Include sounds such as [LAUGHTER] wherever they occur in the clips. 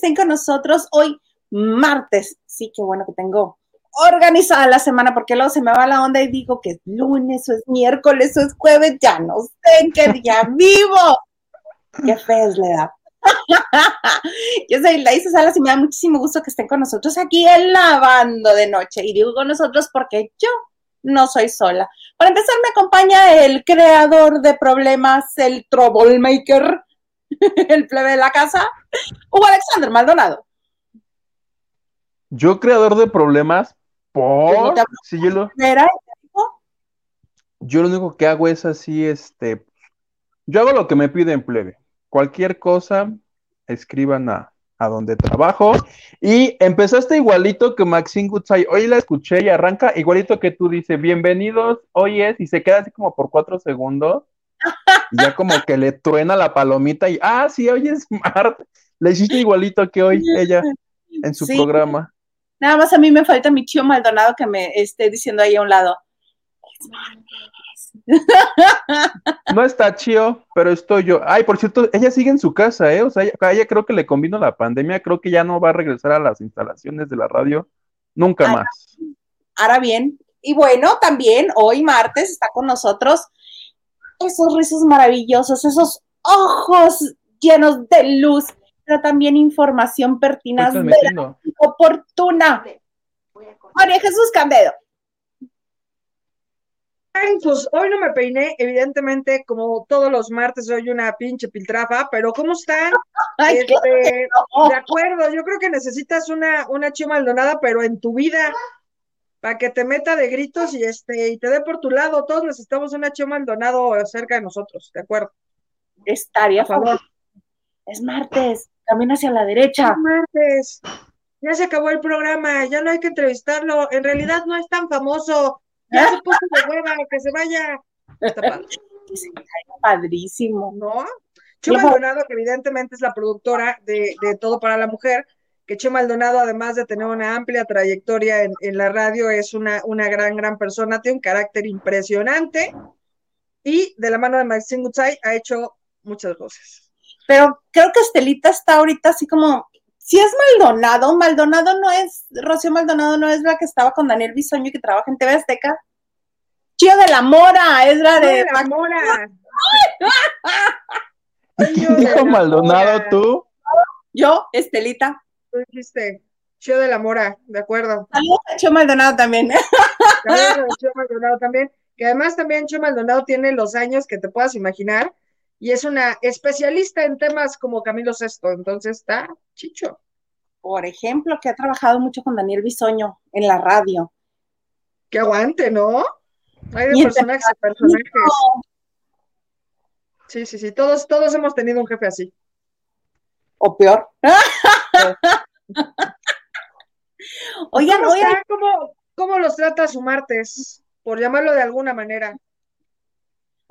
estén con nosotros hoy martes. Sí, qué bueno que tengo organizada la semana porque luego se me va la onda y digo que es lunes o es miércoles o es jueves, ya no sé en qué día [LAUGHS] vivo. Qué fe le da. [LAUGHS] Yo soy Laisa Salas y me da muchísimo gusto que estén con nosotros aquí en Lavando de Noche. Y digo con nosotros porque yo no soy sola. Para empezar, me acompaña el creador de problemas, el troublemaker, [LAUGHS] el plebe de la casa, Hugo Alexander Maldonado. Yo, creador de problemas, por. Si yo, lo, yo lo único que hago es así, este. Yo hago lo que me piden, plebe. Cualquier cosa, escriban a, a donde trabajo. Y empezaste igualito que Maxine Goodside. Hoy la escuché y arranca igualito que tú, dice, bienvenidos, hoy es, y se queda así como por cuatro segundos. Y ya como que le truena la palomita y, ah, sí, hoy es Marte. Le hiciste igualito que hoy ella en su programa. Nada más a mí me falta mi tío Maldonado que me esté diciendo ahí a un lado. Es [LAUGHS] no está chido, pero estoy yo. Ay, por cierto, ella sigue en su casa, ¿eh? O sea, ella, creo que le convino la pandemia, creo que ya no va a regresar a las instalaciones de la radio nunca más. Ahora bien, y bueno, también hoy martes está con nosotros esos rizos maravillosos, esos ojos llenos de luz, pero también información pertinaz, oportuna. María Jesús Cambedo pues hoy no me peiné, evidentemente, como todos los martes soy una pinche piltrafa, pero ¿cómo están? [LAUGHS] Este, de acuerdo, yo creo que necesitas una, una chima Maldonada, pero en tu vida, para que te meta de gritos y este, y te dé por tu lado. Todos necesitamos una chima Maldonado cerca de nosotros, ¿de acuerdo? Estaría a favor. Es martes, camina hacia la derecha. Es martes. Ya se acabó el programa, ya no hay que entrevistarlo. En realidad no es tan famoso ya se puso de hueva, que se vaya. Está padre. [LAUGHS] Padrísimo. ¿No? Chema Maldonado, que evidentemente es la productora de, Todo para la Mujer, que Chema Maldonado, además de tener una amplia trayectoria en, la radio, es una, una gran, gran persona, tiene un carácter impresionante y de la mano de Maxine Gutsai ha hecho muchas cosas. Pero creo que Estelita está ahorita así como si es Maldonado, Maldonado no es, Rocío Maldonado no es la que estaba con Daniel Bisoño que trabaja en TV Azteca. Chío de la Mora, es la de, [LAUGHS] la Mora. ¿Quién dijo Maldonado tú? Yo, Estelita. Tú dijiste, Chío de la Mora, de acuerdo. Saludos a Chío Maldonado también. Saludos a Chío Maldonado también. Que además también Chío Maldonado tiene los años que te puedas imaginar y es una especialista en temas como Camilo Sesto, entonces está chicho. Por ejemplo, que ha trabajado mucho con Daniel Bisoño en la radio. Que aguante, ¿no? Hay de personajes a personajes. Sí, sí, sí, todos, todos hemos tenido un jefe así. O peor. [LAUGHS] [LAUGHS] oigan, oigan. ¿Cómo, ¿Cómo los trata su martes? Por llamarlo de alguna manera.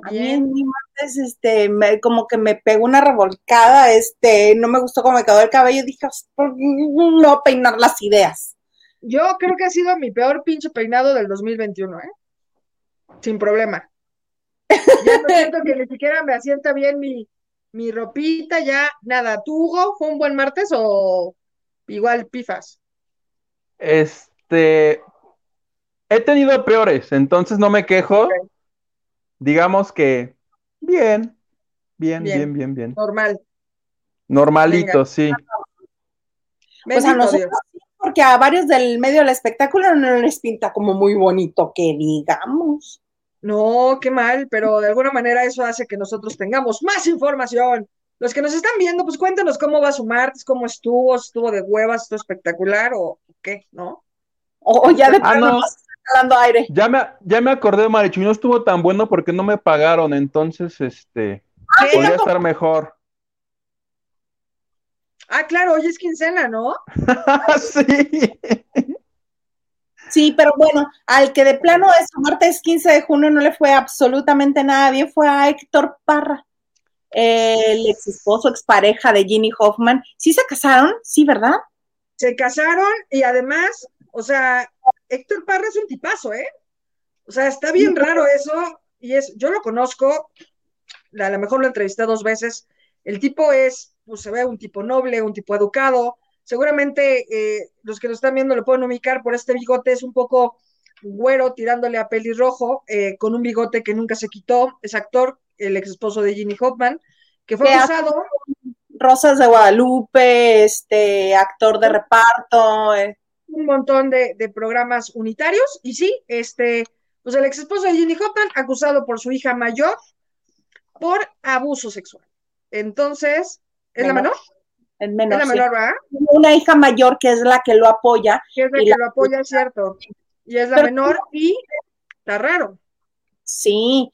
A mí mi martes, este, como que me pegó una revolcada, este, no me gustó cómo me quedó el cabello, dije, no peinar las ideas. Yo creo que ha sido mi peor pinche peinado del 2021, ¿eh? Sin problema. Ya no siento que ni siquiera me asienta bien mi, mi ropita, ya, nada. ¿Tú, Hugo, fue un buen martes o igual pifas? Este, he tenido peores, entonces no me quejo digamos que bien, bien, bien, bien, bien. Normal. Normalito, sí. Pues a nosotros porque a varios del medio del espectáculo no les pinta como muy bonito, que digamos. No, qué mal, pero de alguna manera eso hace que nosotros tengamos más información. Los que nos están viendo, pues cuéntanos cómo va su martes, cómo estuvo, estuvo de huevas, estuvo espectacular o qué, ¿no? O, ya de ah, aire. Ya me, ya me acordé, Marichu, no estuvo tan bueno porque no me pagaron, entonces, este, podría estar mejor. Ah, claro, hoy es quincena, ¿no? [LAUGHS] sí. Sí, pero bueno, al que de plano es martes 15 de junio no le fue absolutamente nada bien fue a Héctor Parra, el ex esposo, expareja de Ginny Hoffman. ¿Sí se casaron? Sí, ¿verdad? Se casaron y además, o sea, Héctor Parra es un tipazo, ¿eh? O sea, está bien raro eso, y es, yo lo conozco, a lo mejor lo entrevisté dos veces, el tipo es pues se ve un tipo noble, un tipo educado. Seguramente eh, los que lo están viendo lo pueden ubicar por este bigote, es un poco güero tirándole a pelirrojo, eh, con un bigote que nunca se quitó. Es actor, el ex esposo de Ginny Hoffman, que fue acusado. Rosas de Guadalupe, este, actor de reparto. Eh. Un montón de, de, programas unitarios. Y sí, este, pues el ex esposo de Ginny Hoffman, acusado por su hija mayor por abuso sexual. Entonces, ¿es la menor? Es menor. Es la menor, ¿verdad? Una hija mayor que es la que lo apoya. Que es la que lo apoya, es cierto. Y es la menor y está raro. Sí,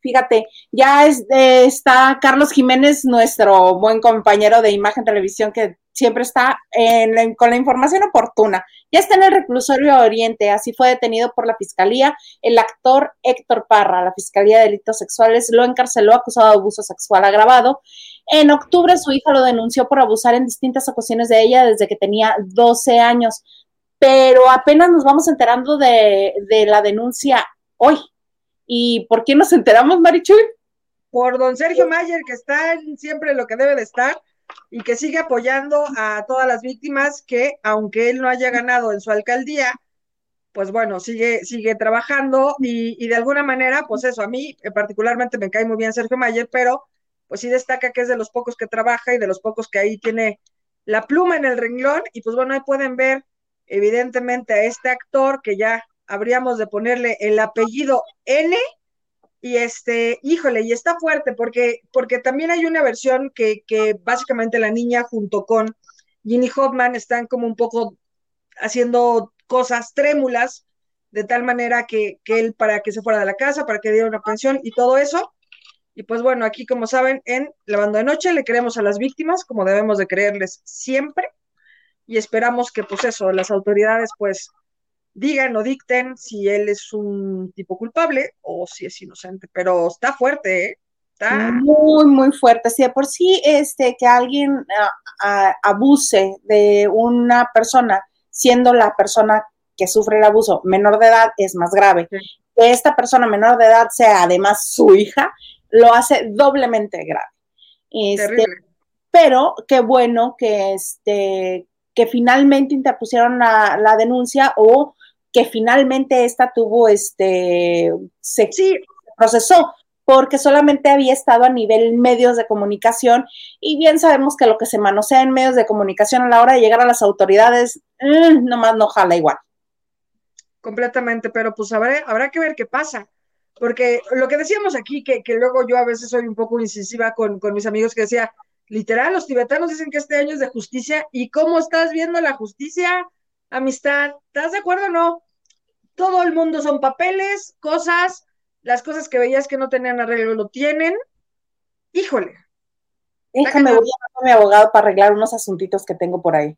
fíjate, ya es, está Carlos Jiménez, nuestro buen compañero de Imagen Televisión, que siempre está con la información oportuna. Ya está en el reclusorio Oriente, así fue detenido por la Fiscalía. El actor Héctor Parra, la Fiscalía de Delitos Sexuales, lo encarceló acusado de abuso sexual agravado. En octubre su hija lo denunció por abusar en distintas ocasiones de ella desde que tenía 12 años, pero apenas nos vamos enterando de, de la denuncia hoy. ¿Y por qué nos enteramos, Marichuy? Por don Sergio Mayer, que está siempre lo que debe de estar y que sigue apoyando a todas las víctimas que, aunque él no haya ganado en su alcaldía, pues bueno, sigue, sigue trabajando y, y de alguna manera, pues eso, a mí eh, particularmente me cae muy bien Sergio Mayer, pero pues sí destaca que es de los pocos que trabaja y de los pocos que ahí tiene la pluma en el renglón y pues bueno, ahí pueden ver evidentemente a este actor que ya habríamos de ponerle el apellido N y este, híjole, y está fuerte porque, porque también hay una versión que, que básicamente la niña junto con Ginny Hoffman están como un poco haciendo cosas trémulas, de tal manera que, que, él para que se fuera de la casa, para que diera una pensión y todo eso. Y pues bueno, aquí como saben, en Lavando de Noche le creemos a las víctimas, como debemos de creerles siempre, y esperamos que pues eso, las autoridades pues digan o dicten si él es un tipo culpable o si es inocente, pero está fuerte, ¿eh? Está... Muy, muy fuerte. Si de por sí este, que alguien abuse de una persona, siendo la persona que sufre el abuso menor de edad, es más grave. Que esta persona menor de edad sea además su hija, lo hace doblemente grave. Este, pero qué bueno que, este, que finalmente interpusieron la, la denuncia o que finalmente esta tuvo, este, se procesó, porque solamente había estado a nivel medios de comunicación y bien sabemos que lo que se manosea en medios de comunicación a la hora de llegar a las autoridades, mmm, nomás no jala igual. Completamente, pero pues habrá, habrá que ver qué pasa, porque lo que decíamos aquí, que, que luego yo a veces soy un poco incisiva con, con mis amigos que decía, literal, los tibetanos dicen que este año es de justicia, ¿y cómo estás viendo la justicia? amistad, ¿estás de acuerdo o no? Todo el mundo son papeles, cosas, las cosas que veías que no tenían arreglo lo tienen. Híjole. Déjame voy a a mi abogado para arreglar unos asuntitos que tengo por ahí.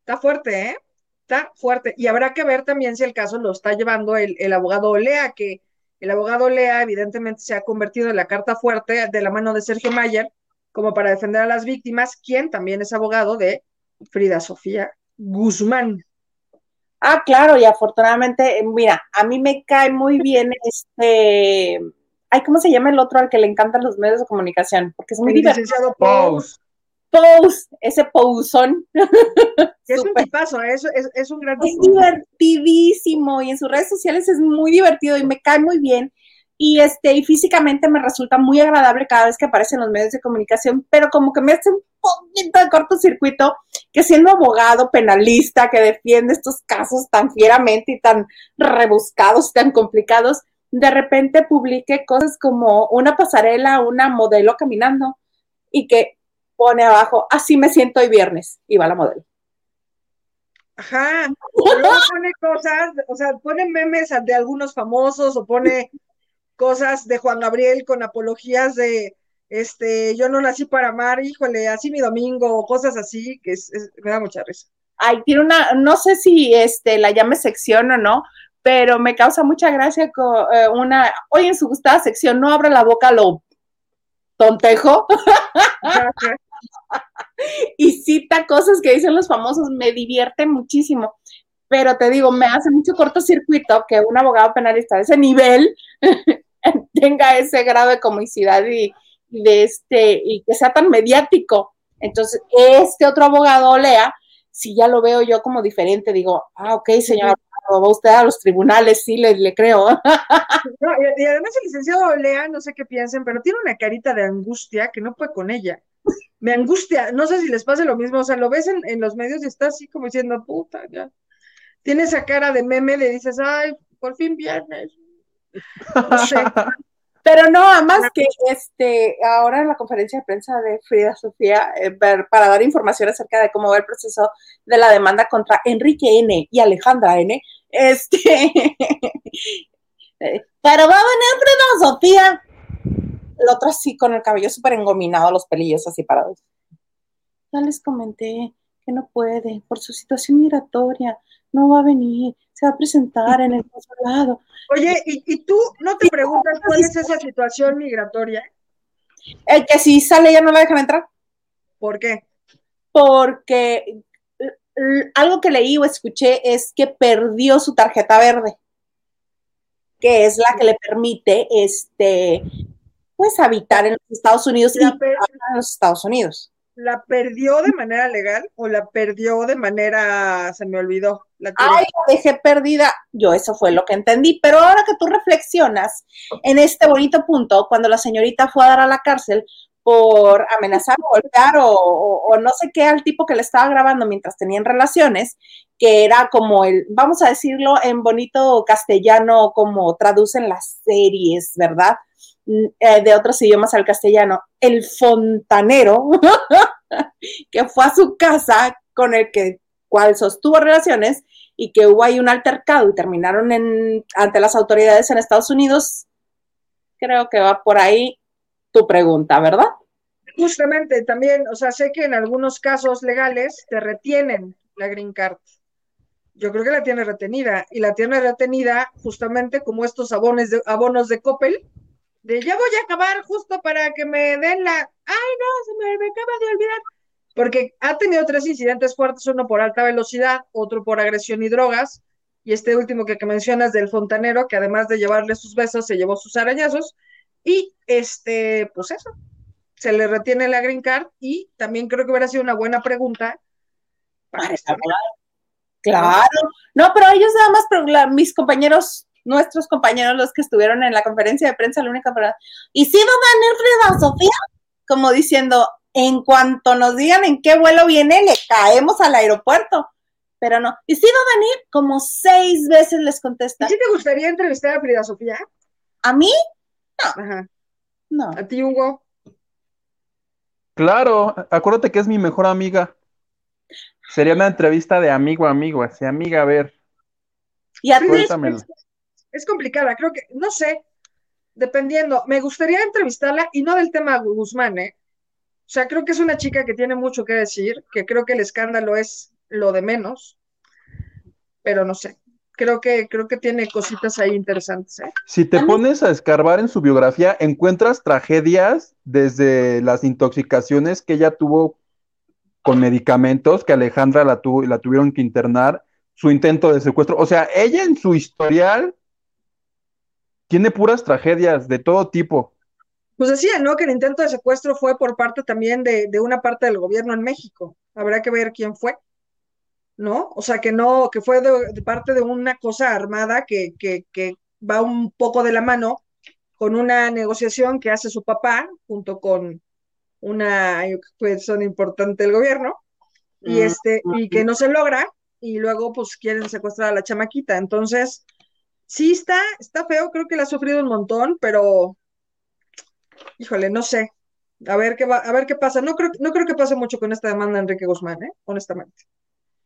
Está fuerte, ¿eh? Está fuerte. Y habrá que ver también si el caso lo está llevando el, el abogado Olea, que el abogado Olea evidentemente se ha convertido en la carta fuerte de la mano de Sergio Mayer, como para defender a las víctimas, quien también es abogado de Frida Sofía Guzmán. Ah, claro, y afortunadamente, mira, a mí me cae muy bien este, ay, ¿cómo se llama el otro al que le encantan los medios de comunicación? Porque es muy divertido. Pose. Pose, ese pousón. Es un tipazo, es, es, es un gran Es divertidísimo y en sus redes sociales es muy divertido y me cae muy bien. Y este y físicamente me resulta muy agradable cada vez que aparece en los medios de comunicación, pero como que me hace un poquito de cortocircuito que siendo abogado penalista que defiende estos casos tan fieramente y tan rebuscados y tan complicados, de repente publique cosas como una pasarela, una modelo caminando y que pone abajo, así me siento hoy viernes, y va la modelo. Ajá, luego pone cosas, o sea, pone memes de algunos famosos o pone cosas de Juan Gabriel con apologías de este, yo no nací para amar, híjole, así mi domingo, cosas así, que es, me da mucha risa. Ay, tiene una, no sé si este la llame sección o no, pero me causa mucha gracia con eh, una, hoy en su gustada sección, no abre la boca lo tontejo. [LAUGHS] y cita cosas que dicen los famosos, me divierte muchísimo. Pero te digo, me hace mucho cortocircuito que un abogado penalista de ese nivel [LAUGHS] tenga ese grado de comicidad y, de este, y que sea tan mediático. Entonces, este otro abogado, Lea, si ya lo veo yo como diferente, digo, ah, ok, señora, va usted a los tribunales, sí, le, le creo. [LAUGHS] y, además el licenciado Lea, no sé qué piensen, pero tiene una carita de angustia que no puede con ella. Me angustia, no sé si les pasa lo mismo, o sea, lo ves en, en los medios y está así como diciendo, puta, ya. Tiene esa cara de meme, le dices, ay, por fin viernes. No sé. [LAUGHS] Pero no, además que este, ahora en la conferencia de prensa de Frida Sofía, eh, para dar información acerca de cómo va el proceso de la demanda contra Enrique N. y Alejandra N., este, [LAUGHS] eh, pero va a venir Frida Sofía. El otro así, con el cabello súper engominado, los pelillos así parados. Ya les comenté que no puede por su situación migratoria, no va a venir, se va a presentar en el consulado. Oye, ¿y, tú no te preguntas cuál es esa situación migratoria? El que si sale ya no la dejan entrar. ¿Por qué? Porque algo que leí o escuché es que perdió su tarjeta verde, que es la que le permite este pues habitar en los Estados Unidos y en los Estados Unidos. ¿La perdió de manera legal o la perdió de manera, se me olvidó? La Ay, la dejé perdida. Yo eso fue lo que entendí. Pero ahora que tú reflexionas en este bonito punto, cuando la señorita fue a dar a la cárcel por amenazar [LAUGHS] o golpear o, o, no sé qué al tipo que le estaba grabando mientras tenían relaciones, que era como el, vamos a decirlo en bonito castellano, como traducen las series, ¿verdad? Eh, de otros idiomas al castellano, el fontanero, [LAUGHS] que fue a su casa con el que cual sostuvo relaciones y que hubo ahí un altercado y terminaron en, ante las autoridades en Estados Unidos, creo que va por ahí tu pregunta, ¿verdad? Justamente, también, o sea, sé que en algunos casos legales te retienen la green card. Yo creo que la tiene retenida y la tiene retenida justamente como estos abonos de, abonos de Coppel, de ya voy a acabar justo para que me den la, ay no, se me, acaba de olvidar, porque ha tenido tres incidentes fuertes, uno por alta velocidad, otro por agresión y drogas, y este último que, que mencionas del fontanero, que además de llevarle sus besos, se llevó sus arañazos, y este, pues eso, se le retiene la green card, y también creo que hubiera sido una buena pregunta para Claro, no, pero ellos nada más, pero mis compañeros nuestros compañeros, los que estuvieron en la conferencia de prensa, la única verdad. ¿Y si va a venir Frida Sofía? Como diciendo, en cuanto nos digan en qué vuelo viene, le caemos al aeropuerto. Pero no. ¿Y si va a venir? Como seis veces les contesta. ¿Y si te gustaría entrevistar a Frida Sofía? ¿A mí? No. Ajá. No. ¿A ti, Hugo? Claro, acuérdate que es mi mejor amiga. Sería una entrevista de amigo a amigo, así amiga, a ver. Y a ti, es complicada, creo que, no sé, dependiendo, me gustaría entrevistarla y no del tema Guzmán, ¿eh? O sea, creo que es una chica que tiene mucho que decir, que creo que el escándalo es lo de menos, pero no sé. Creo que, creo que tiene cositas ahí interesantes. ¿eh? Si te pones a escarbar en su biografía, encuentras tragedias desde las intoxicaciones que ella tuvo con medicamentos, que Alejandra la, la tuvieron que internar, su intento de secuestro. O sea, ella en su historial tiene puras tragedias de todo tipo. Pues decía, ¿no? Que el intento de secuestro fue por parte también de, una parte del gobierno en México. Habrá que ver quién fue, ¿no? O sea, que no, que fue de, parte de una cosa armada que, que, que, va un poco de la mano con una negociación que hace su papá junto con una persona importante del gobierno y mm, este y que no se logra y luego pues quieren secuestrar a la chamaquita. Entonces, sí está, está feo, creo que la ha sufrido un montón, pero híjole, no sé. A ver qué va, a ver qué pasa. No creo, no creo que pase mucho con esta demanda de Enrique Guzmán, ¿eh? honestamente.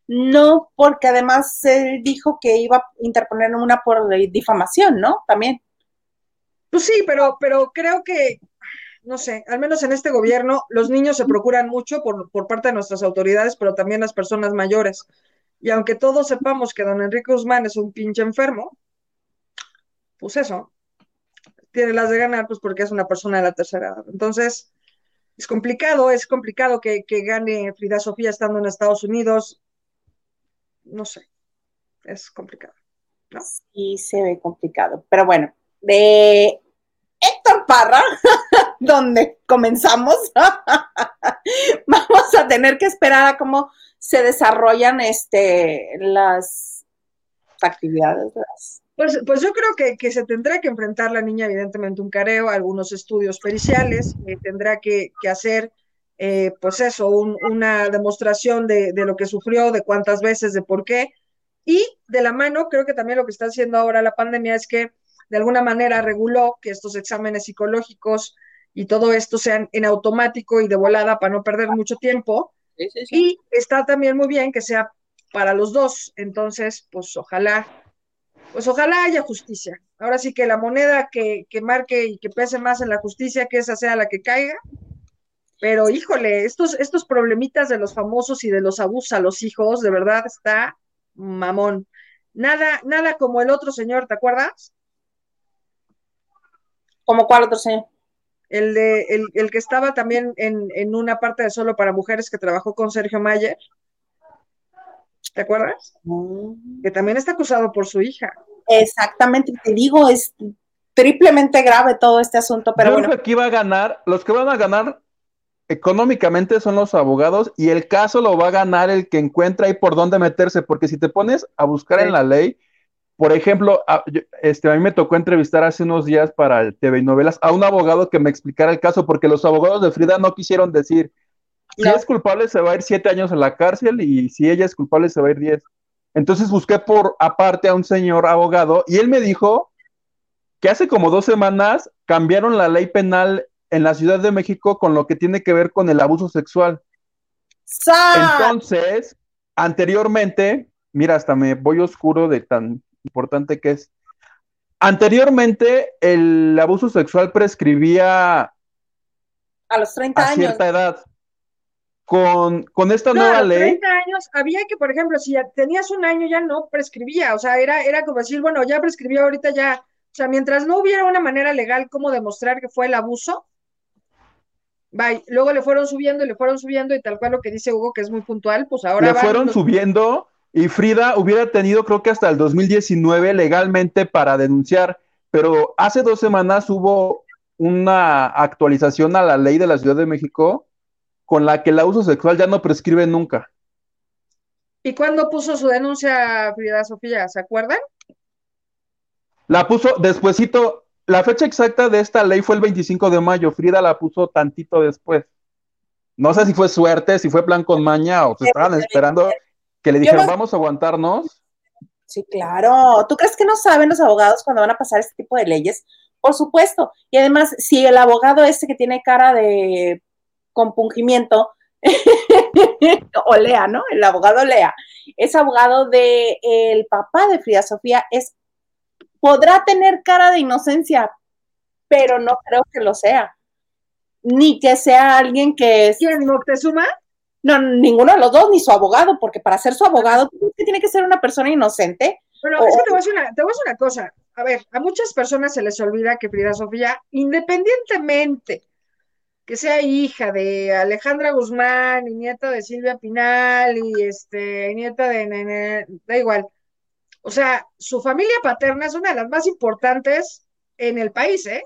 No, porque además él dijo que iba a interponer una por difamación, ¿no? También. Pues sí, pero, pero creo que, no sé, al menos en este gobierno, los niños se procuran mucho por, por parte de nuestras autoridades, pero también las personas mayores. Y aunque todos sepamos que don Enrique Guzmán es un pinche enfermo, pues eso, tiene las de ganar, pues porque es una persona de la tercera edad. Entonces, es complicado, es complicado que, gane Frida Sofía estando en Estados Unidos. No sé, es complicado. ¿no? Sí, se ve complicado. Pero bueno, de Héctor Parra, [LAUGHS] donde comenzamos, [LAUGHS] vamos a tener que esperar a cómo se desarrollan este, las actividades. Pues, pues yo creo que, se tendrá que enfrentar la niña, evidentemente, un careo, algunos estudios periciales, tendrá que, hacer, eh, pues eso, una demostración de, de, lo que sufrió, de cuántas veces, de por qué. Y de la mano, creo que también lo que está haciendo ahora la pandemia es que de alguna manera reguló que estos exámenes psicológicos y todo esto sean en automático y de volada para no perder mucho tiempo. Y está también muy bien que sea para los dos. Entonces, pues ojalá, pues ojalá haya justicia. Ahora sí que la moneda que, que marque y que pese más en la justicia, que esa sea la que caiga. Pero híjole, estos, estos problemitas de los famosos y de los abusos a los hijos, de verdad está mamón. Nada, nada como el otro señor, ¿te acuerdas? ¿Como cuál otro señor? El, de, el, que estaba también en, una parte de Solo para Mujeres que trabajó con Sergio Mayer. ¿Te acuerdas? Mm. Que también está acusado por su hija. Exactamente, te digo, es triplemente grave todo este asunto, pero bueno. aquí va a ganar, los que van a ganar económicamente son los abogados y el caso lo va a ganar el que encuentra ahí por dónde meterse, porque si te pones a buscar en la ley, por ejemplo, a, este, a mí me tocó entrevistar hace unos días para el TV y novelas a un abogado que me explicara el caso, porque los abogados de Frida no quisieron decir, si es culpable se va a ir siete años en la cárcel y si ella es culpable se va a ir diez. Entonces busqué por aparte a un señor abogado y él me dijo que hace como dos semanas cambiaron la ley penal en la Ciudad de México con lo que tiene que ver con el abuso sexual. Entonces, anteriormente, mira, hasta me voy oscuro de tan importante que es. Anteriormente, el abuso sexual prescribía a los 30 años. cierta edad. Con, con esta nueva ley. 30 años había que, por ejemplo, si tenías un año ya no prescribía, o sea, era, era como decir, bueno, ya prescribió ahorita ya, o sea, mientras no hubiera una manera legal como demostrar que fue el abuso, bye. Luego le fueron subiendo y le fueron subiendo y tal cual lo que dice Hugo, que es muy puntual, pues ahora. Le fueron subiendo y Frida hubiera tenido creo que hasta el 2019 legalmente para denunciar, pero hace dos semanas hubo una actualización a la ley de la Ciudad de México con la que el abuso sexual ya no prescribe nunca. ¿Y cuándo puso su denuncia Frida Sofía? ¿Se acuerdan? La puso despuesito, la fecha exacta de esta ley fue el 25 de mayo, Frida la puso tantito después. No sé si fue suerte, si fue plan con maña o se estaban esperando que le dijeron, vamos a aguantarnos. Sí, claro. ¿Tú crees que no saben los abogados cuando van a pasar este tipo de leyes? Por supuesto. Y además, si el abogado este que tiene cara de compungimiento, [LAUGHS] o Lea, ¿no? El abogado Lea, es abogado de el papá de Frida Sofía, es podrá tener cara de inocencia, pero no creo que lo sea. Ni que sea alguien que es. ¿Quién no te suma? No, ninguno de los dos, ni su abogado, porque para ser su abogado tiene que ser una persona inocente. Pero es que te voy, a decir una, te voy a decir una cosa. A ver, a muchas personas se les olvida que Frida Sofía, independientemente que sea hija de Alejandra Guzmán y nieta de Silvia Pinal y este nieta de Nene, da igual. O sea, su familia paterna es una de las más importantes en el país, ¿eh?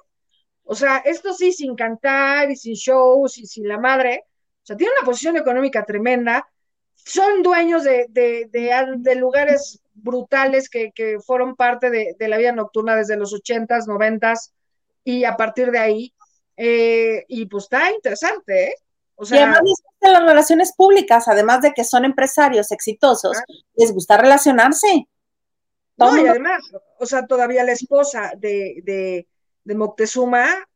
O sea, esto sí, sin cantar y sin shows y sin la madre, o sea, tiene una posición económica tremenda, son dueños de, de, lugares brutales que, fueron parte de, la vida nocturna desde los ochentas, noventas, y a partir de ahí, eh, y pues está interesante, ¿eh? O sea, y además les gustan las relaciones públicas, además de que son empresarios exitosos, les gusta relacionarse. No, y además, o sea, todavía la esposa de, de, de Moctezuma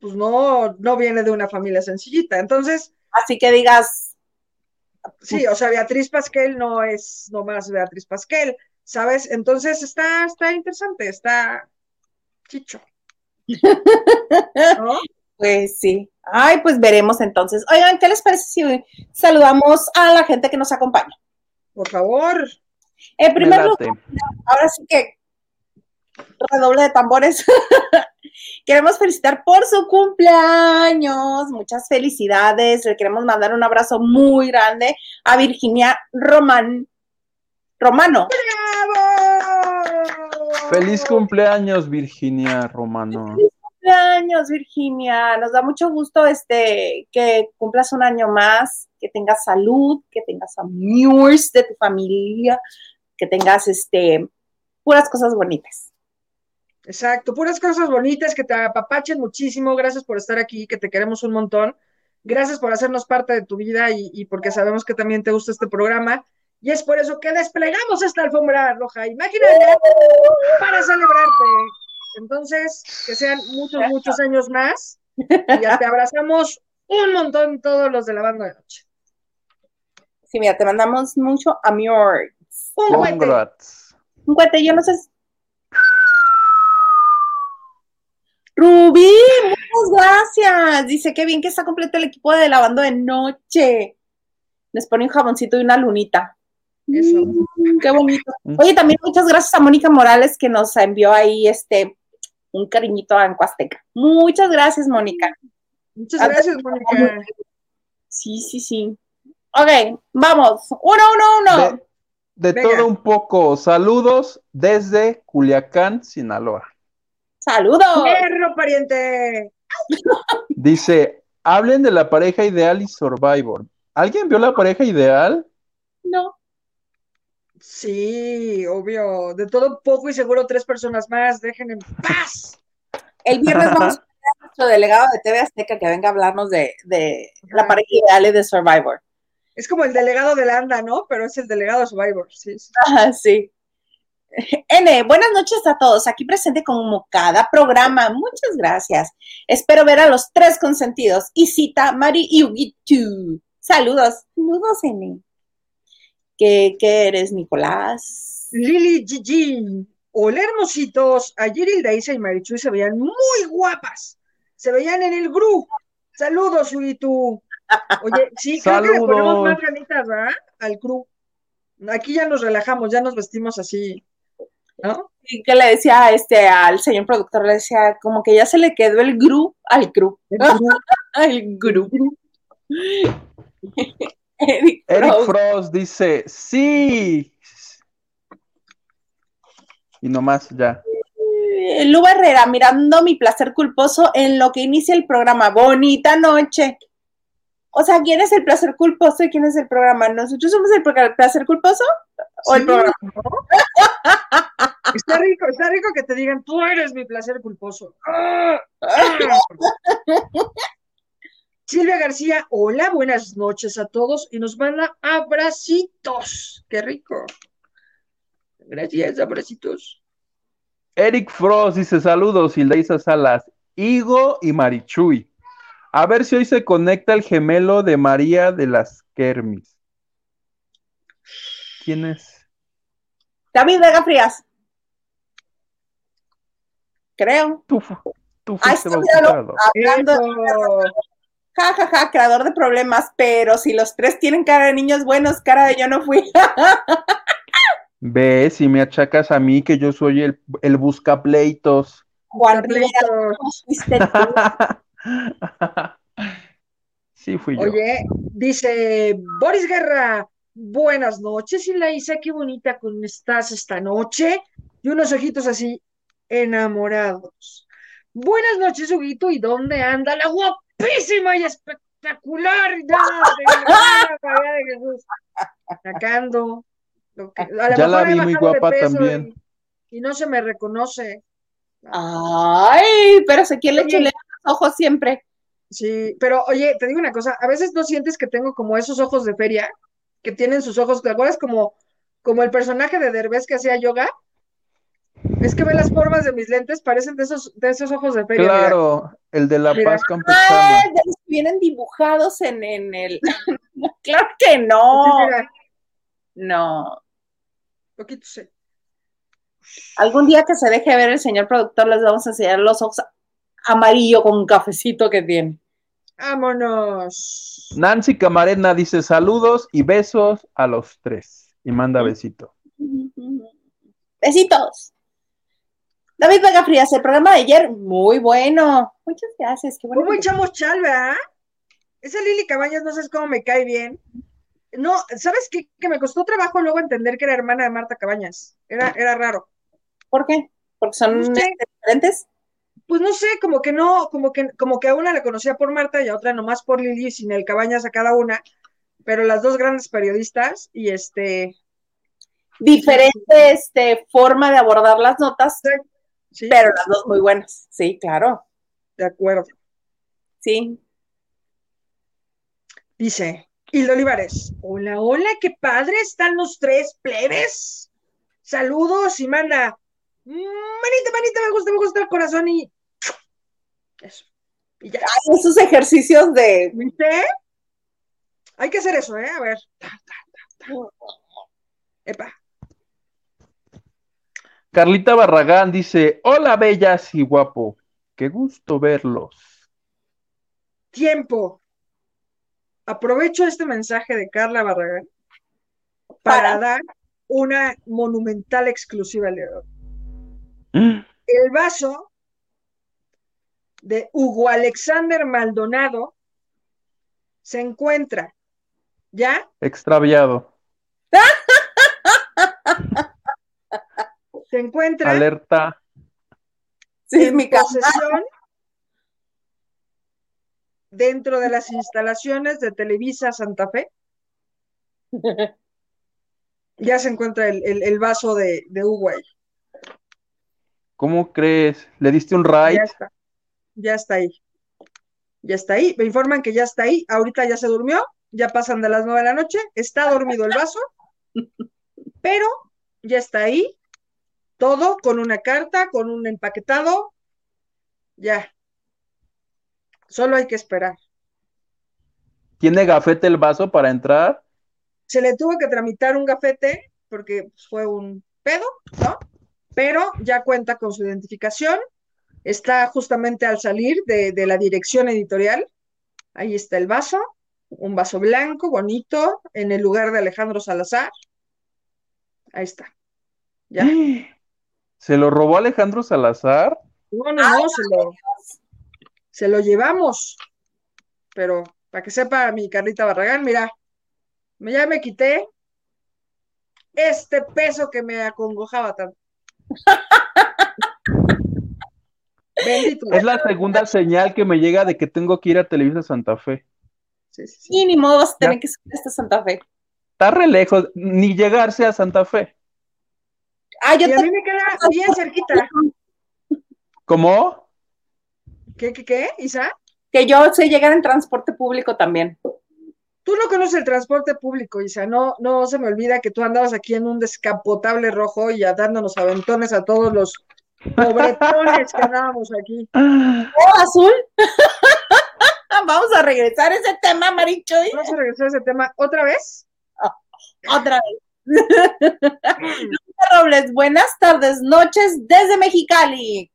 pues no, no viene de una familia sencillita. Entonces. Así que digas. Sí, o sea, Beatriz Pasquel no es nomás Beatriz Pasquel, ¿sabes? Entonces está, está interesante, está chicho. [LAUGHS] Pues sí. Ay, pues veremos entonces. Oigan, ¿qué les parece si saludamos a la gente que nos acompaña? Por favor. En primer lugar, ahora sí que redoble de tambores. [LAUGHS] Queremos felicitar por su cumpleaños. Muchas felicidades. Le queremos mandar un abrazo muy grande a Virginia Román. Romano. Feliz cumpleaños, Virginia Romano. Feliz cumpleaños, Virginia. Nos da mucho gusto este que cumplas un año más, que tengas salud, que tengas amigos de tu familia, que tengas este puras cosas bonitas. Exacto, puras cosas bonitas, que te apapachen muchísimo. Gracias por estar aquí, que te queremos un montón. Gracias por hacernos parte de tu vida y, porque sabemos que también te gusta este programa. Y es por eso que desplegamos esta alfombra roja imagínate para celebrarte. Entonces, que sean muchos, muchos años más. Y ya te abrazamos un montón todos los de la banda de noche. Sí, mira, te mandamos mucho amor. Un cuete. Un cuete, yo no sé. Rubí, muchas gracias. Dice que bien que está completo el equipo de lavando de noche. Les pone un jaboncito y una lunita. Eso. Mm, qué bonito. Oye, también muchas gracias a Mónica Morales que nos envió ahí este un cariñito a Ancuasteca. Muchas gracias, Mónica. Muchas gracias, Mónica. Sí, sí, sí. Ok, vamos. Uno, uno, uno. De, todo un poco. Saludos desde Culiacán, Sinaloa. Saludos. Perro, pariente. Dice, hablen de la pareja ideal y Survivor. ¿Alguien vio la pareja ideal? No. Sí, obvio. De todo poco y seguro tres personas más. Dejen en paz. El viernes vamos a tener a nuestro delegado de TV Azteca que venga a hablarnos de, la pareja ideal y de Survivor. Es como el delegado de la ANDA, ¿no? Pero es el delegado de Survivor, sí. sí. sí. [LAUGHS] N, buenas noches a todos. Aquí presente como cada programa. Muchas gracias. Espero ver a los tres consentidos. Isita, Mari y Ugitu. Saludos. Saludos, N. ¿Qué, eres, Nicolás? Lili Gigi. Hola, hermositos. Ayer Hilda Isa y Marichuy se veían muy guapas. Se veían en el grupo. Saludos, Ugitu. Oye, sí, creo que le ponemos más ganitas, ¿verdad? Al crew. Aquí ya nos relajamos, ya nos vestimos así ¿no? Y que le decía este al señor productor, le decía como que ya se le quedó el gru al gru. El gru. [LAUGHS] Eric, Frost. dice, sí. Y nomás ya. Lu Herrera, mirando mi placer culposo en lo que inicia el programa. Bonita noche. O sea, ¿quién es el placer culposo y quién es el programa? ¿Nosotros somos el placer culposo o el programa? [LAUGHS] Está rico, está rico que te digan, tú eres mi placer culposo. [LAUGHS] Silvia García, hola, buenas noches a todos y nos manda abracitos. Qué rico. Gracias, abracitos. Eric Frost dice saludos, Hilda Salas, Igo y Marichuy. A ver si hoy se conecta el gemelo de María de las Kermis. ¿Quién es? David Vega Frías. Creo. Tú, tú fuiste bautizado. Hablando ja, ja, ja, creador de problemas, pero si los tres tienen cara de niños buenos, cara de yo no fui. [LAUGHS] Ves, si me achacas a mí que yo soy el, el buscapleitos. Juan Rivera, [LAUGHS] sí, fui yo. Oye, dice Boris Guerra, buenas noches, y la Isa, qué bonita con estás esta noche. Y unos ojitos así enamorados. Buenas noches, Huguito, ¿y dónde anda la guapísima y espectacular de, de Jesús? Sacando. ya la vi muy guapa también. Y, no se me reconoce. Ay, pero se quiere le los ojos siempre. Sí, pero oye, te digo una cosa, a veces no sientes que tengo como esos ojos de feria, que tienen sus ojos, ¿te acuerdas como, como el personaje de Derbez que hacía yoga? Es que ve las formas de mis lentes, parecen de esos, de esos ojos de feria. Claro, el de la paz campesana. vienen dibujados en, en el. [LAUGHS] claro que no. no. Poquito sé. Algún día que se deje ver el señor productor, les vamos a enseñar los ojos amarillo con un cafecito que tiene. Vámonos. Nancy Camarena dice saludos y besos a los tres. Y manda besito. Besitos. David Vega Frías, el programa de ayer, muy bueno. Muchas gracias. Qué bueno ¿Cómo echamos chal, verdad? Esa Lili Cabañas, no sabes cómo me cae bien. No, ¿sabes qué? Que me costó trabajo luego entender que era hermana de Marta Cabañas. Era, era raro. ¿Por qué? ¿Porque son diferentes? pues no sé, como que no, como que, como que a una la conocía por Marta y a otra nomás por Lili, sin el cabañas a cada una, pero las dos grandes periodistas y este... Diferente este, forma de abordar las notas, pero las dos muy buenas, sí, claro. De acuerdo. Sí. Dice, Hilda Olivares, hola, hola, qué padre están los tres plebes. Saludos y manda, manita, manita, me gusta, me gusta el corazón y eso. Y ya. esos ejercicios de. ¿Viste? Hay que hacer eso, ¿eh? A ver. Epa. Carlita Barragán dice: Hola, bellas y guapo. Qué gusto verlos. Tiempo. Aprovecho este mensaje de Carla Barragán para, dar una monumental exclusiva al mm. El vaso de Hugo Alexander Maldonado se encuentra ya extraviado. Se encuentra alerta en mi posesión dentro de las instalaciones de Televisa Santa Fe. [LAUGHS] ya se encuentra el, vaso de, de Hugo ¿Cómo crees? ¿Le diste un ride? Ya está ya está ahí. Ya está ahí. Me informan que ya está ahí. Ahorita ya se durmió. Ya pasan de las nueve de la noche. Está dormido el vaso. [LAUGHS] Pero ya está ahí. Todo con una carta, con un empaquetado. Ya. Solo hay que esperar. ¿Tiene gafete el vaso para entrar? Se le tuvo que tramitar un gafete porque fue un pedo, ¿no? Pero ya cuenta con su identificación Está justamente al salir de, la dirección editorial. Ahí está el vaso, un vaso blanco, bonito, en el lugar de Alejandro Salazar. Ahí está. ¿Ya? ¿Se lo robó Alejandro Salazar? No, no, no, se lo, se lo llevamos. Pero para que sepa mi Carlita Barragán, mira, ya me quité este peso que me acongojaba tanto. [LAUGHS] Es la segunda señal que me llega de que tengo que ir a Televisa Santa Fe. Sí, sí, ni modo vas a tener que subir hasta Santa Fe. Está re lejos, ni llegarse a Santa Fe. Ah, yo y a mí me queda bien cerquita. ¿Cómo? ¿Qué, qué, qué, Isa? Que yo sé llegar en transporte público también. Tú no conoces el transporte público, Isa. No, no se me olvida que tú andabas aquí en un descapotable rojo y dándonos aventones a todos los Pobretones que andábamos aquí. ¿Oh, azul? [LAUGHS] Vamos a regresar a ese tema, Marichoy. Vamos a regresar a ese tema otra vez. otra vez. Robles, buenas tardes, noches desde Mexicali.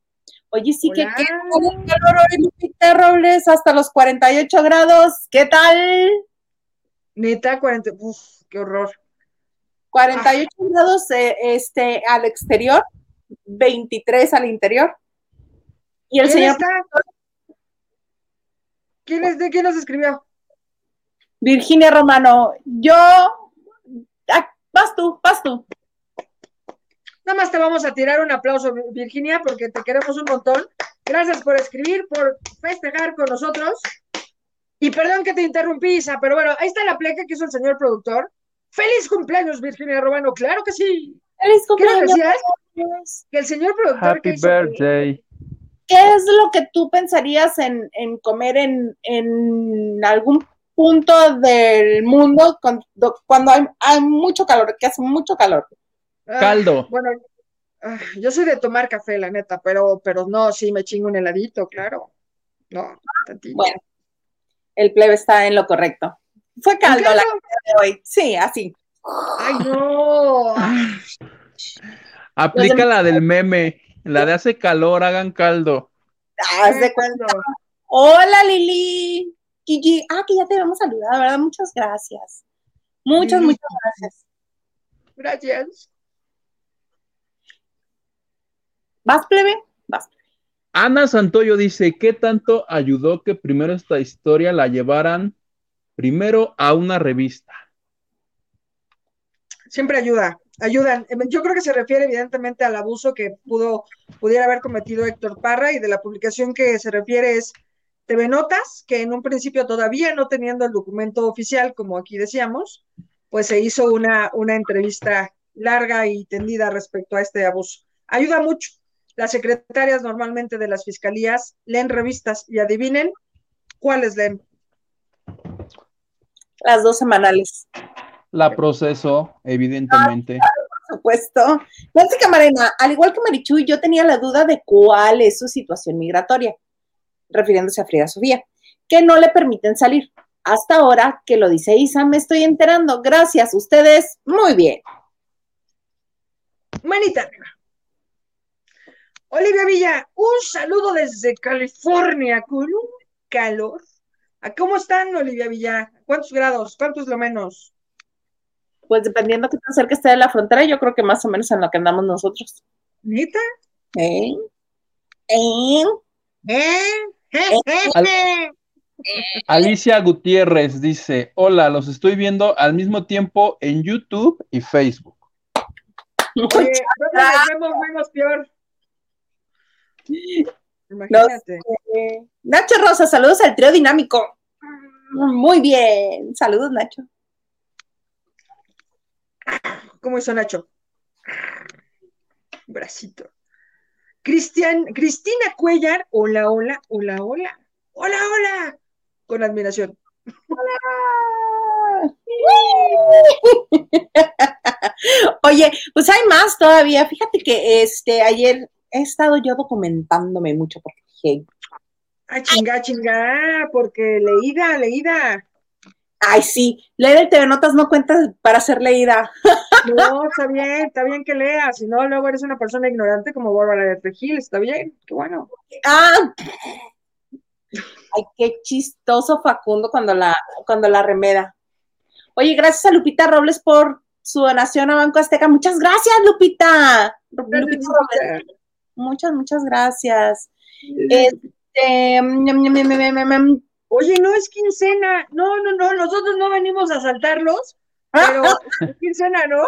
Oye, sí que qué calor hoy, Lupita Robles, hasta los 48 grados. ¿Qué tal? Neta, 40, uf, qué horror. 48 grados eh, este, al exterior 23 al interior. Y el señor. ¿Quién es, ¿De quién nos escribió? Virginia Romano. Yo. Vas tú, vas tú. Nada más te vamos a tirar un aplauso, Virginia, porque te queremos un montón. Gracias por escribir, por festejar con nosotros. Y perdón que te interrumpí, Isa, pero bueno, ahí está la pleca que hizo el señor productor. ¡Feliz cumpleaños, Virginia Romano! ¡Claro que sí! ¡Feliz cumpleaños! Que el señor productor. Happy birthday. ¿Qué es lo que tú pensarías en, comer en, algún punto del mundo cuando, hay, mucho calor, que hace mucho calor? Ah, Caldo. bueno, ah, yo soy de tomar café, la neta, pero, pero no, sí me chingo un heladito, claro. No, Bueno, el plebe está en lo correcto. Fue caldo la de hoy. Sí, así. Ay, no. Aplica la del meme, la de hace calor, hagan caldo. Haz de cuenta. Hola Lili. Gigi, ah, que ya te habíamos saludado, ¿verdad? Muchas gracias. Muchas, muchas gracias. Gracias. ¿Vas, plebe? Vas. Ana Santoyo dice, ¿qué tanto ayudó que primero esta historia la llevaran primero a una revista? Siempre ayuda ayudan. Yo creo que se refiere evidentemente al abuso que pudo, pudiera haber cometido Héctor Parra y de la publicación que se refiere es TV Notas, que en un principio todavía no teniendo el documento oficial, como aquí decíamos, pues se hizo una, una entrevista larga y tendida respecto a este abuso. Ayuda mucho. Las secretarias normalmente de las fiscalías leen revistas y adivinen cuáles leen. Las dos semanales. La proceso, evidentemente. Ah, por supuesto. Nancy Camarena, al igual que Marichuy, yo tenía la duda de cuál es su situación migratoria, refiriéndose a Frida Sofía, que no le permiten salir. Hasta ahora que lo dice Isa, me estoy enterando. Gracias, ustedes, muy bien. Manita Olivia Villa, un saludo desde California con un calor. ¿Cómo están, Olivia Villa? ¿Cuántos grados? ¿Cuántos lo menos? Pues dependiendo qué tan cerca esté de la frontera, yo creo que más o menos en lo que andamos nosotros. ¿Nita? ¿Eh? ¿Eh? ¿Eh? [LAUGHS] Alicia Gutiérrez dice, hola, los estoy viendo al mismo tiempo en YouTube y Facebook. Oye, vemos menos peor? Imagínate. Nacho Rosa, saludos al trío dinámico. Muy bien. Saludos, Nacho. ¿Cómo hizo Nacho? Bracito. Cristian, Cristina Cuellar, hola, hola, hola, hola, hola, hola, con admiración. Hola. [LAUGHS] Oye, pues hay más todavía. Fíjate que este ayer he estado yo documentándome mucho porque dije. Ah, chinga, chinga, porque leída, leída. Ay, sí, leer el TV Notas no cuenta para ser leída. No, está bien, está bien que leas, si no, luego eres una persona ignorante como Bárbara de Regil, está bien, qué bueno. Ah, ay, qué chistoso Facundo cuando la, cuando la remeda. Oye, gracias a Lupita Robles por su donación a Banco Azteca. Muchas gracias, Lupita. Lupita Robles. Muchas, muchas gracias. Este, Oye, no es quincena. No, no, no, nosotros no venimos a saltarlos, pero [LAUGHS] es quincena, ¿no?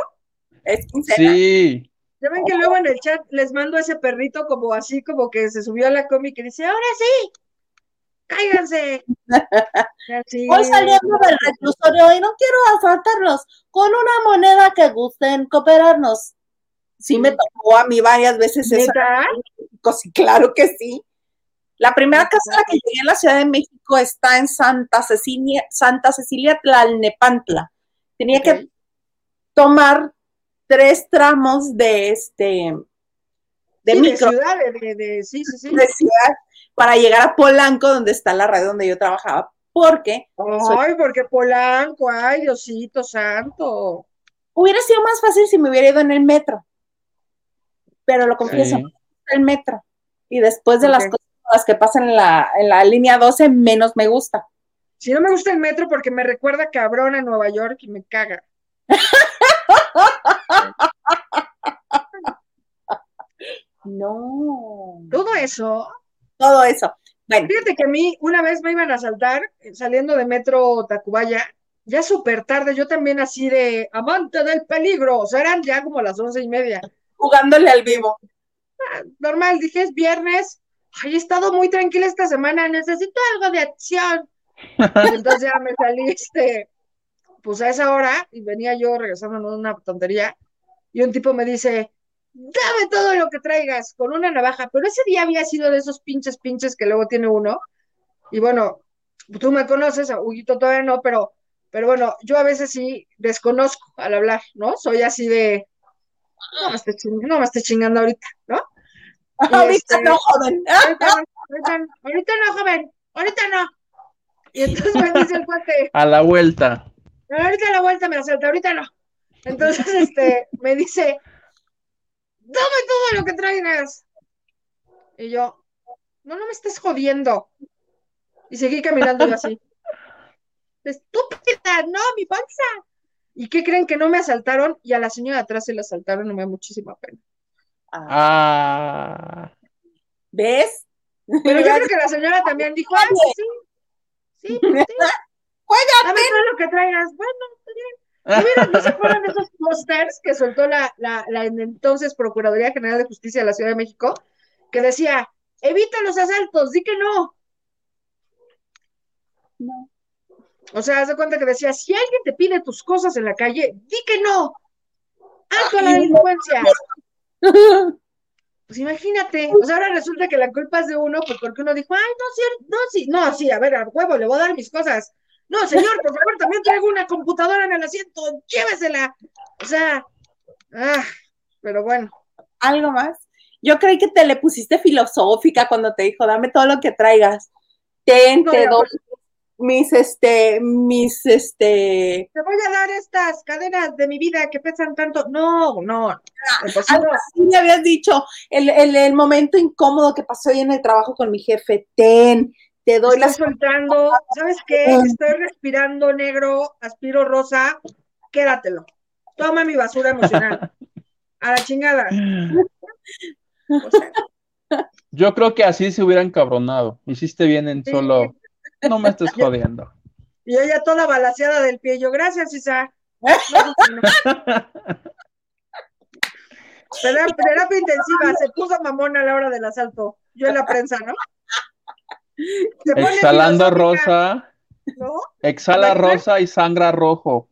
Es quincena. Sí. Ya ven que luego en el chat les mando a ese perrito como así, como que se subió a la cómic y dice, ahora sí, cáiganse. [LAUGHS] Hoy saliendo del reclusorio y no quiero asaltarlos con una moneda que gusten cooperarnos. Sí me tocó a mí varias veces eso. [LAUGHS] Sí, claro que sí. La primera casa a la que llegué en la Ciudad de México está en Santa Cecilia, Santa Cecilia Tlalnepantla. Tenía que tomar tres tramos de este de sí, micro de ciudad, de, de, sí, sí, sí. de ciudad para llegar a Polanco, donde está la red donde yo trabajaba, porque ay, soy... porque Polanco, ay, Diosito santo. Hubiera sido más fácil si me hubiera ido en el metro pero lo confieso, sí. el metro. Y después de okay. las cosas que pasan en la, en la línea 12, menos me gusta. Si no me gusta el metro porque me recuerda cabrón a Nueva York y me caga. no. Todo eso. Todo eso. Bueno. Fíjate que a mí una vez me iban a saltar saliendo de metro Tacubaya, ya súper tarde, yo también así de amante del peligro, o sea, eran ya como las once y media jugándole al vivo. Ah, normal, dije, es viernes. Ay, he estado muy tranquila esta semana, necesito algo de acción. Entonces ya me salí, este, pues a esa hora, y venía yo regresando en una tontería, y un tipo me dice, dame todo lo que traigas, con una navaja, pero ese día había sido de esos pinches pinches que luego tiene uno, y bueno, tú me conoces, a Huguito todavía no, pero, pero bueno, yo a veces sí desconozco al hablar, ¿no? Soy así de, no me esté no me esté chingando ahorita, ¿no? [LAUGHS] ahorita este, no, joven. Ahorita, ahorita, ahorita, no, joven, ahorita no. Y entonces me dice el cuate. A la vuelta. Ahorita a la vuelta me asalta, ahorita no. Entonces, [LAUGHS] este, me dice, dame todo lo que traigas. Y yo, no, no me estés jodiendo. Y seguí caminando yo así. [LAUGHS] Estúpida, no, mi panza. ¿Y qué creen que no me asaltaron? Y a la señora de atrás se la asaltaron, no me da muchísima pena. Ah. ¿Ves? Pero yo [LAUGHS] creo que la señora también dijo, ah, sí, sí, sí. Juégate. Dame todo lo que traigas. Bueno, está bien. ¿No se acuerdan de esos posters que soltó la, la, la entonces Procuraduría General de Justicia de la Ciudad de México? Que decía, evita los asaltos, di que no. No. O sea, haz de cuenta que decía, si alguien te pide tus cosas en la calle, di que no. Alto a la delincuencia. Pues imagínate, o sea, ahora resulta que la culpa es de uno, pues porque uno dijo, ay, no, sí, no, sí, no, sí, a ver, a huevo, le voy a dar mis cosas. No, señor, por favor, también traigo una computadora en el asiento, llévesela. O sea, ah, pero bueno. ¿Algo más? Yo creí que te le pusiste filosófica cuando te dijo, dame todo lo que traigas. Ten, No, te ya, doy mis, este, mis, este, Te voy a dar estas cadenas de mi vida que pesan tanto. No, no, pues algo así me habías dicho, el, el, el momento incómodo que pasó hoy en el trabajo con mi jefe, ten, te doy las soltando, ¿sabes qué? Estoy respirando negro, aspiro rosa, quédatelo. Toma mi basura emocional. A la chingada. O sea, Yo creo que así se hubieran cabronado. Hiciste bien en Sí. solo. No me estés [LAUGHS] jodiendo. y ella toda balaseada del pie. Yo, gracias, Isa. [LAUGHS] Terapia, terapia intensiva, se puso mamón a la hora del asalto. Yo en la prensa, ¿no? Se pone Exhalando rosa, ¿no? exhala rosa y sangra rojo.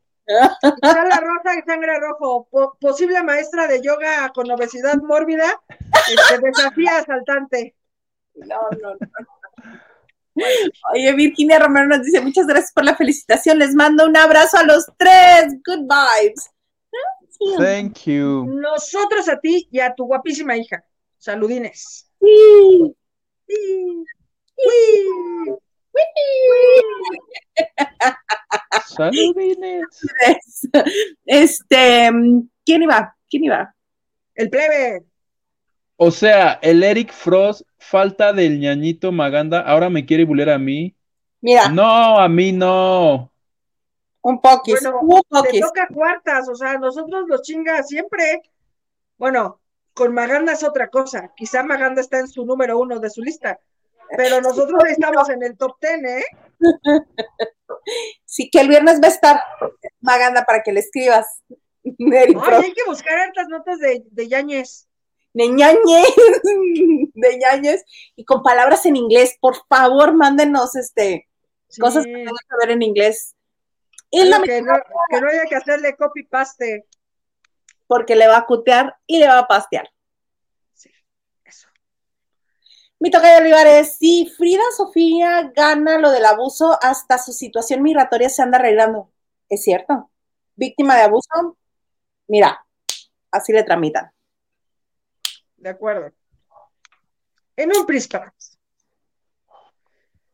Sala rosa y sangre rojo, po- posible maestra de yoga con obesidad mórbida, este, desafía asaltante. No, no, no. Oye, Virginia Romero nos dice, muchas gracias por la felicitación, les mando un abrazo a los tres, good vibes. Sí, Thank you. Nosotros a ti y a tu guapísima hija. Saludines. sí. Sí. [LAUGHS] Saludines. Este, ¿quién iba? ¿Quién iba? El plebe. O sea, el Eric Frost, falta del ñañito Maganda, ahora me quiere bulear a mí. Mira, No, a mí no. un poquis, Bueno, un Te toca cuartas, o sea, nosotros los chinga siempre. Bueno, con Maganda es otra cosa. Quizá Maganda está en su número uno de su lista. Pero nosotros estamos en el top ten, ¿eh? Sí, que el viernes va a estar Maganda para que le escribas. Ay, hay que buscar hartas notas de, de Yáñez. De ñañez, [LAUGHS] de ñañez, y con palabras en inglés, por favor, mándenos este, Sí. cosas que tengan que ver en inglés. Y la Algo que, no, que no haya que hacerle copy paste. porque le va a cutear y le va a pastear. Sí, eso. Mi toca Olivares, sí, Frida Sofía gana lo del abuso, hasta su situación migratoria se anda arreglando. Es cierto. Víctima de abuso, mira, así le tramitan. De acuerdo. En un prispa.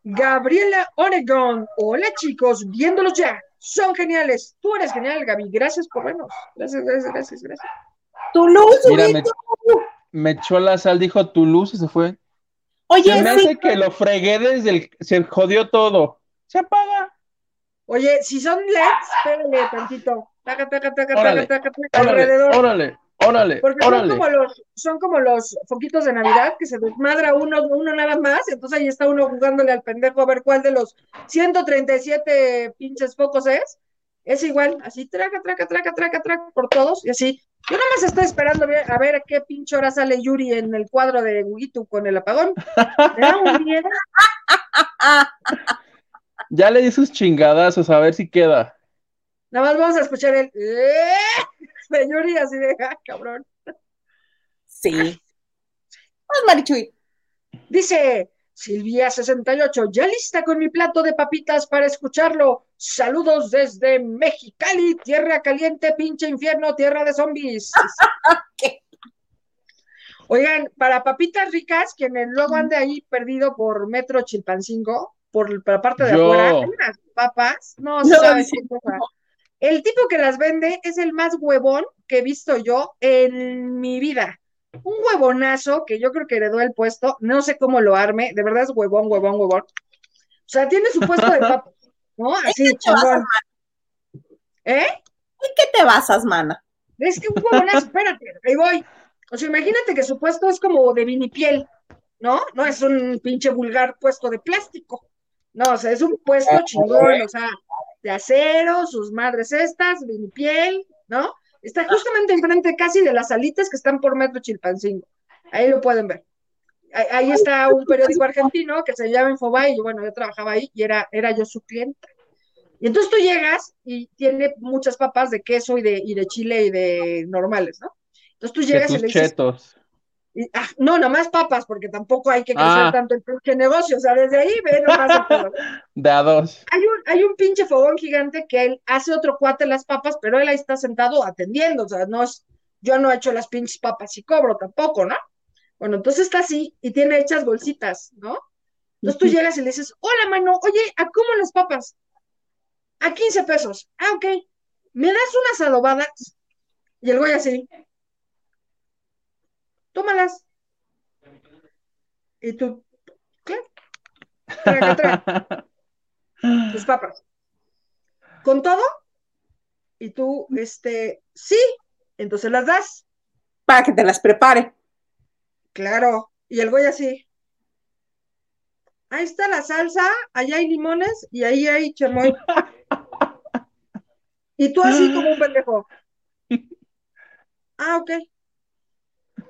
Gabriela Oregon. Hola chicos, viéndolos ya. Son geniales. Tú eres genial, Gaby. Gracias por vernos. Gracias, gracias, gracias, gracias. Toulouse, Mira, me, echó la sal, dijo Toulouse y se fue. Oye, Se me sí, hace que lo fregué desde el. Se jodió todo. Se apaga. Oye, si son LEDs, espérale tantito. Taca, taca, taca, Órale, taca, taca, taca, Órale, alrededor. órale, órale, Porque son como los, son como los foquitos de Navidad que se desmadra uno, uno nada más, entonces ahí está uno jugándole al pendejo a ver cuál de los 137 pinches focos es. Es igual, así traca, traca, traca, traca, traca por todos, y así. Yo nada más estoy esperando a ver, a ver a qué pinche hora sale Yuri en el cuadro de Huguito con el apagón. Me da un miedo. Ya le di sus chingadazos, a ver si queda. Nada más vamos a escuchar el "Eh", de Yuri así de, ah, cabrón. sí. Vamos, Marichuy. Dice Silvia68, ya lista con mi plato de papitas para escucharlo. Saludos desde Mexicali, tierra caliente, pinche infierno, tierra de zombies. [LAUGHS] ¿Qué? Oigan, para papitas ricas, quien luego ande ahí perdido por Metro Chilpancingo, por la parte de Yo. afuera, hay unas papas, no, No, sabes sí. El tipo que las vende es el más huevón que he visto yo en mi vida. Un huevonazo que yo creo que heredó el puesto, no sé cómo lo arme, de verdad es huevón, huevón, huevón. O sea, tiene su puesto de papas, ¿no? [LAUGHS] Así, chingón. ¿Eh? ¿En qué te basas, mana? Es que un huevonazo, [LAUGHS] espérate, ahí voy. O sea, imagínate que su puesto es como de vinipiel, ¿no? No es un pinche vulgar puesto de plástico. No, o sea, es un puesto chingón, o sea, de acero, sus madres estas, piel, ¿no? Está justamente enfrente casi de las salitas que están por Metro Chilpancingo. Ahí lo pueden ver. Ahí está un periódico argentino que se llama Infobay, y bueno, yo trabajaba ahí y era, era yo su clienta. Y entonces tú llegas y tiene muchas papas de queso y de, y de chile y de normales, ¿no? Entonces tú llegas y le dices, chetos. Ah, no, nomás papas, porque tampoco hay que crecer ah. tanto el pinche negocio, o sea, desde ahí ve nomás. [LAUGHS] De a dos. Hay un, hay un pinche fogón gigante que él hace otro cuate las papas, pero él ahí está sentado atendiendo, o sea, no es, yo no he hecho las pinches papas y cobro tampoco, ¿no? Bueno, entonces está así y tiene hechas bolsitas, ¿no? Entonces tú llegas y le dices, hola, mano, oye, ¿a cómo las papas? A 15 pesos. Ah, ok. ¿Me das unas adobadas? Y el güey así. Tómalas. Y tú, ¿qué? Trae, trae. [LAUGHS] Tus papas. ¿Con todo? Y tú, este, sí. Entonces las das. Para que te las prepare. Claro. Y el güey así. Ahí está la salsa, allá hay limones y ahí hay chamoy. [LAUGHS] y tú así como un pendejo. [LAUGHS] Ah, ok.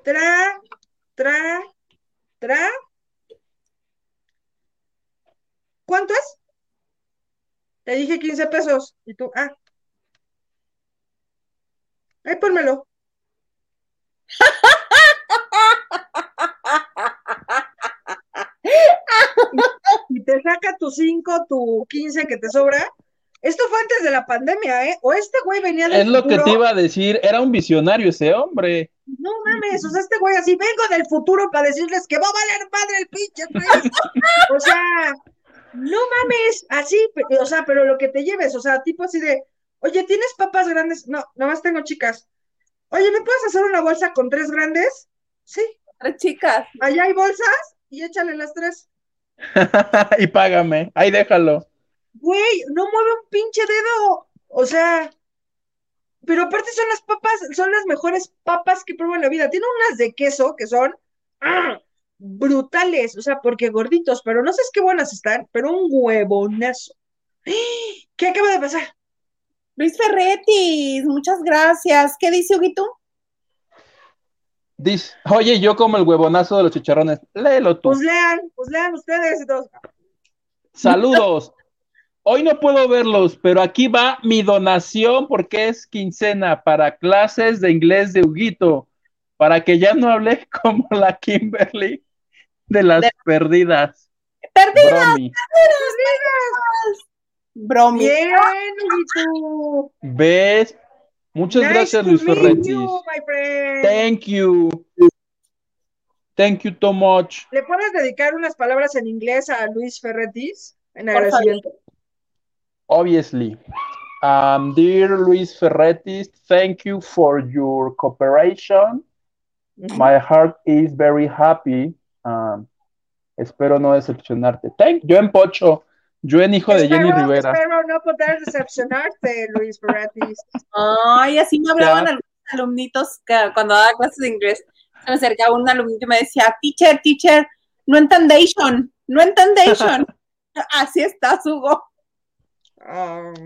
Tra, tra, tra. ¿Cuánto es? Te dije 15 pesos. Y tú, ah. Ahí pónmelo. [LAUGHS] y te saca tu 5, tu 15 que te sobra. Esto fue antes de la pandemia, ¿eh? O este güey venía de. Es lo que te iba a decir, era un visionario ese hombre. No mames, o sea, este güey así, vengo del futuro para decirles que va a valer madre el pinche [LAUGHS] o sea, no mames, así, o sea, pero lo que te lleves, o sea, tipo así de, oye, ¿tienes papas grandes? No, nomás tengo chicas. Oye, ¿me puedes hacer una bolsa con tres grandes? Sí. Tres chicas. Allá hay bolsas y échale las tres. [LAUGHS] y págame, ahí déjalo. Güey, no mueve un pinche dedo. O sea, pero aparte son las papas, son las mejores papas que pruebo en la vida. Tiene unas de queso que son ¡ah! brutales, o sea, porque gorditos, pero no sé qué buenas están, pero un huevonazo. [GASPS] ¿Qué acaba de pasar? Luis Ferretis, muchas gracias. ¿Qué dice Huguito? Dice, oye, yo como el huevonazo de los chicharrones. Léelo tú. Pues lean, pues lean ustedes y todos. Saludos. Hoy no puedo verlos, pero aquí va mi donación porque es quincena para clases de inglés de Huguito, para que ya no hable [LAUGHS] como la Kimberly de las perdidas. Perdidas, perdidas, Bromi. Bien, Huguito. ¿Ves? Muchas gracias, Luis Ferretti. Thank you. Thank you so much. ¿Le puedes dedicar unas palabras en inglés a Luis Ferretis en agradecimiento? Obviously. Um, dear Luis Ferretis, thank you for your cooperation. My heart is very happy. Um, espero no decepcionarte. Thank yo en Pocho. Yo en hijo de Jenny Rivera. Espero no poder decepcionarte, Luis Ferretis. Ay, así me hablaban algunos alumnitos que cuando daba clases de inglés. Se me acercaba un alumnito y me decía, teacher, teacher, no entendation, no entendation. [LAUGHS] así está, Hugo.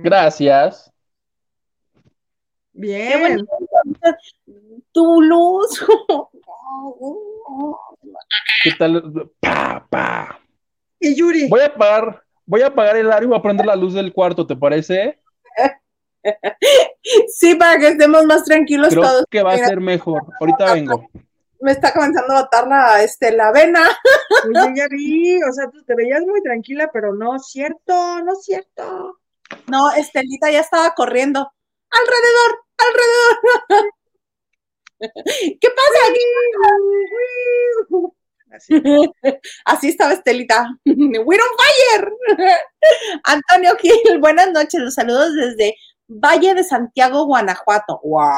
Gracias. Bien. Tu luz. ¿Qué tal? Pa, pa. Y Yuri. Voy a pagar voy a apagar el aire y voy a prender la luz del cuarto, ¿te parece? Sí, para que estemos más tranquilos Creo todos. que va a ser mejor. Ahorita vengo. Me está comenzando a botar la, este, la vena. Ya vi, o sea, tú te veías muy tranquila, pero no es cierto, no es cierto. No, Estelita ya estaba corriendo. Alrededor, alrededor. [LAUGHS] ¿Qué pasa aquí? Así. [LAUGHS] estaba Estelita. [LAUGHS] We're on fire. Antonio Gil, buenas noches. Los saludos desde Valle de Santiago, Guanajuato. ¡Wow!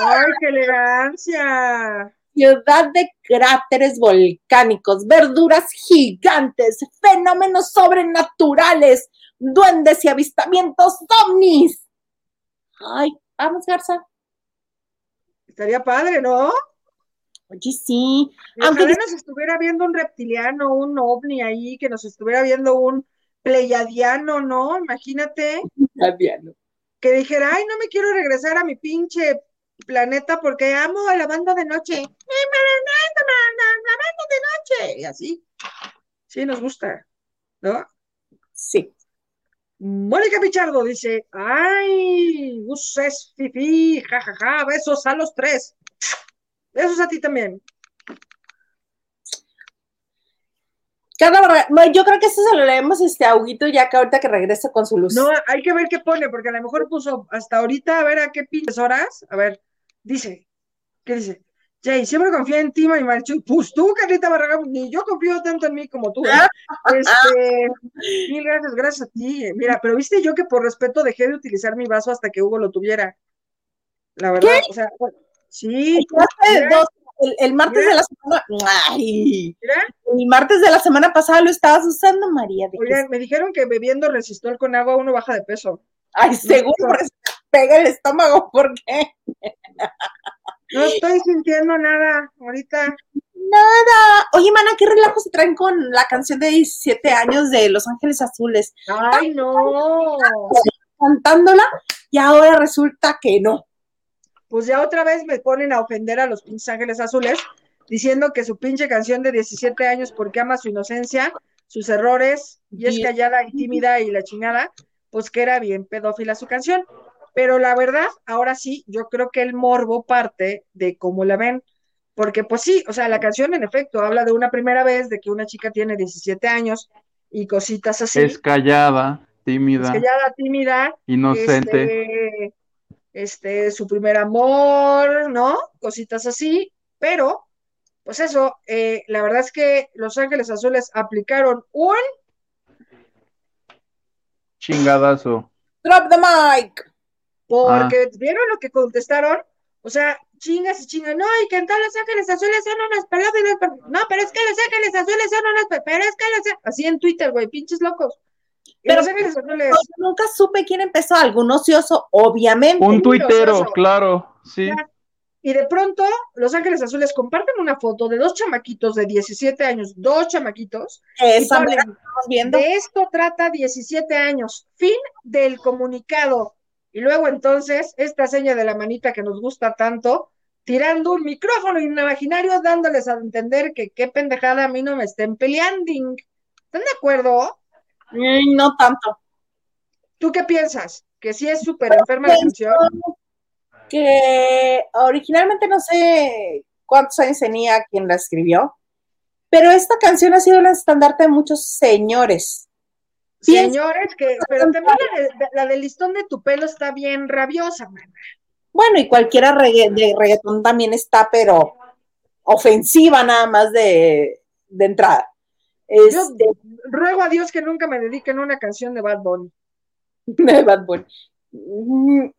¡Ay, qué elegancia! Ciudad de cráteres volcánicos, verduras gigantes, fenómenos sobrenaturales, duendes y avistamientos ovnis. Ay, vamos, Garza. Estaría padre, ¿no? Oye, sí. Aunque nos estuviera viendo un reptiliano, un ovni ahí, que nos estuviera viendo un pleyadiano, ¿no? Imagínate. Pleyadiano. Que dijera, ay, no me quiero regresar a mi pinche planeta porque amo a la banda de noche. La banda de noche. Y así. Sí, nos gusta, ¿no? Sí. Mónica Pichardo dice, ay, uses fifi, jajaja, besos a los tres. Besos a ti también. Cada, yo creo que esto se lo leemos este a ya que ahorita que regrese con su luz. No, hay que ver qué pone, porque a lo mejor puso hasta ahorita, a ver a qué pinches horas. A ver, dice, ¿qué dice? Jay, siempre confía en ti, y Marcho. Pues tú, Carlita Barragán, ni yo confío tanto en mí como tú. ¿eh? [LAUGHS] Este, mil gracias, gracias a ti. Mira, pero viste yo que por respeto dejé de utilizar mi vaso hasta que Hugo lo tuviera. La verdad, o sea, sí. El, martes de la semana. Ay, el martes de la semana pasada lo estabas usando, María. Oye, me dijeron que bebiendo resistol con agua uno baja de peso. Ay, seguro, [LAUGHS] pega el estómago, ¿por qué? No estoy sintiendo nada ahorita. Nada. Oye, mana, ¿qué relajo se traen con la canción de 17 años de Los Ángeles Azules? Ay, no. Cantándola y ahora resulta que no pues ya otra vez me ponen a ofender a los pinches ángeles azules, diciendo que su pinche canción de 17 años, porque ama su inocencia, sus errores, y es callada y tímida y la chingada, pues que era bien pedófila su canción. Pero la verdad, ahora sí, yo creo que el morbo parte de cómo la ven, porque pues sí, o sea, la canción en efecto habla de una primera vez, de que una chica tiene 17 años y cositas así. Es callada, tímida. Es callada, tímida. Inocente. Este, este, su primer amor, ¿no? Cositas así, pero, pues eso, eh, la verdad es que Los Ángeles Azules aplicaron un chingadazo. Drop the mic. Porque ah. vieron lo que contestaron, o sea, chingas y chingas, no, y que en Los Ángeles Azules son unas palabras, no, pero es que Los Ángeles Azules son unas, pero es que los, así en Twitter, güey, pinches locos. Pero nunca supe quién empezó, algún ocioso, obviamente. Un tuitero, claro, sí. Y de pronto, Los Ángeles Azules comparten una foto de dos chamaquitos de 17 años, dos chamaquitos. Esa estamos viendo. De esto trata 17 años. Fin del comunicado. Y luego entonces, esta seña de la manita que nos gusta tanto, tirando un micrófono imaginario, dándoles a entender que qué pendejada a mí no me estén peleando. ¿Están de acuerdo? no tanto. ¿Tú qué piensas? ¿Que sí es súper enferma la canción? Que originalmente no sé cuántos años tenía quien la escribió, pero esta canción ha sido el estandarte de muchos señores. Señores, que, pero también la, del listón de tu pelo está bien rabiosa, man. Bueno, y cualquiera de reggaetón también está, pero ofensiva nada más de, de entrada. Este, ruego a Dios que nunca me dediquen una canción de Bad Bunny. De Bad Bunny. Eh,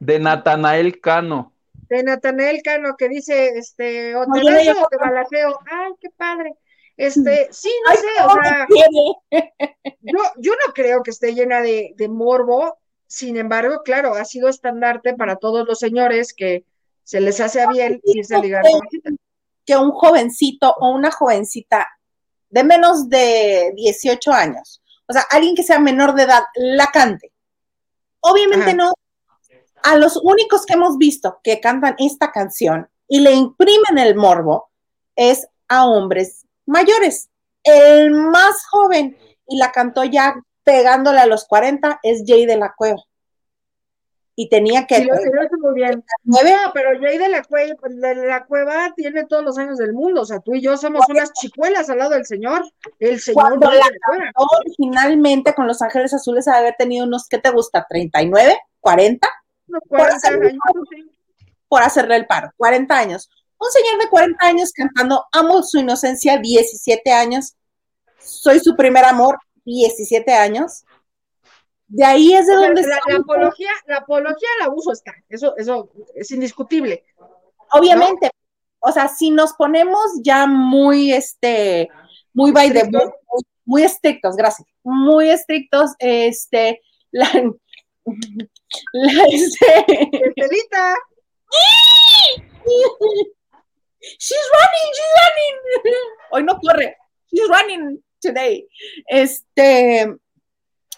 de, Natanael Cano. De Natanael Cano que dice, este, o te beso o te balaceo. Ay, qué padre. Este, sí, no sé, o sea, yo, yo no creo que esté llena de, de morbo, sin embargo, claro, ha sido estandarte para todos los señores que se les hace a bien irse a ligar con que un jovencito o una jovencita de menos de 18 años, o sea, alguien que sea menor de edad, la cante. Obviamente no. A los únicos que hemos visto que cantan esta canción y le imprimen el morbo es a hombres mayores. El más joven y la cantó ya pegándole a los 40 es Jay de la Cueva y tenía que... Sí, lo, muy bien. No, pero Jay de la, cueva, de la cueva tiene todos los años del mundo, o sea, tú y yo somos unas chicuelas al lado del señor, el señor Cuando la, originalmente con Los Ángeles Azules haber tenido unos, ¿qué te gusta? ¿39? ¿40? 40 años, por hacerle el paro, 40 años. Un señor de 40 años cantando Amo su inocencia, 17 años, soy su primer amor, 17 años de ahí es de donde la, la, apología, la apología al abuso está, eso, eso es indiscutible. Obviamente, o sea, si nos ponemos ya muy, este, muy by the book, muy, estrictos, gracias, muy estrictos, este, [LAUGHS] la, la este, Estelita. [LAUGHS] She's running, she's running. [LAUGHS] Hoy no corre. She's running. today. Este,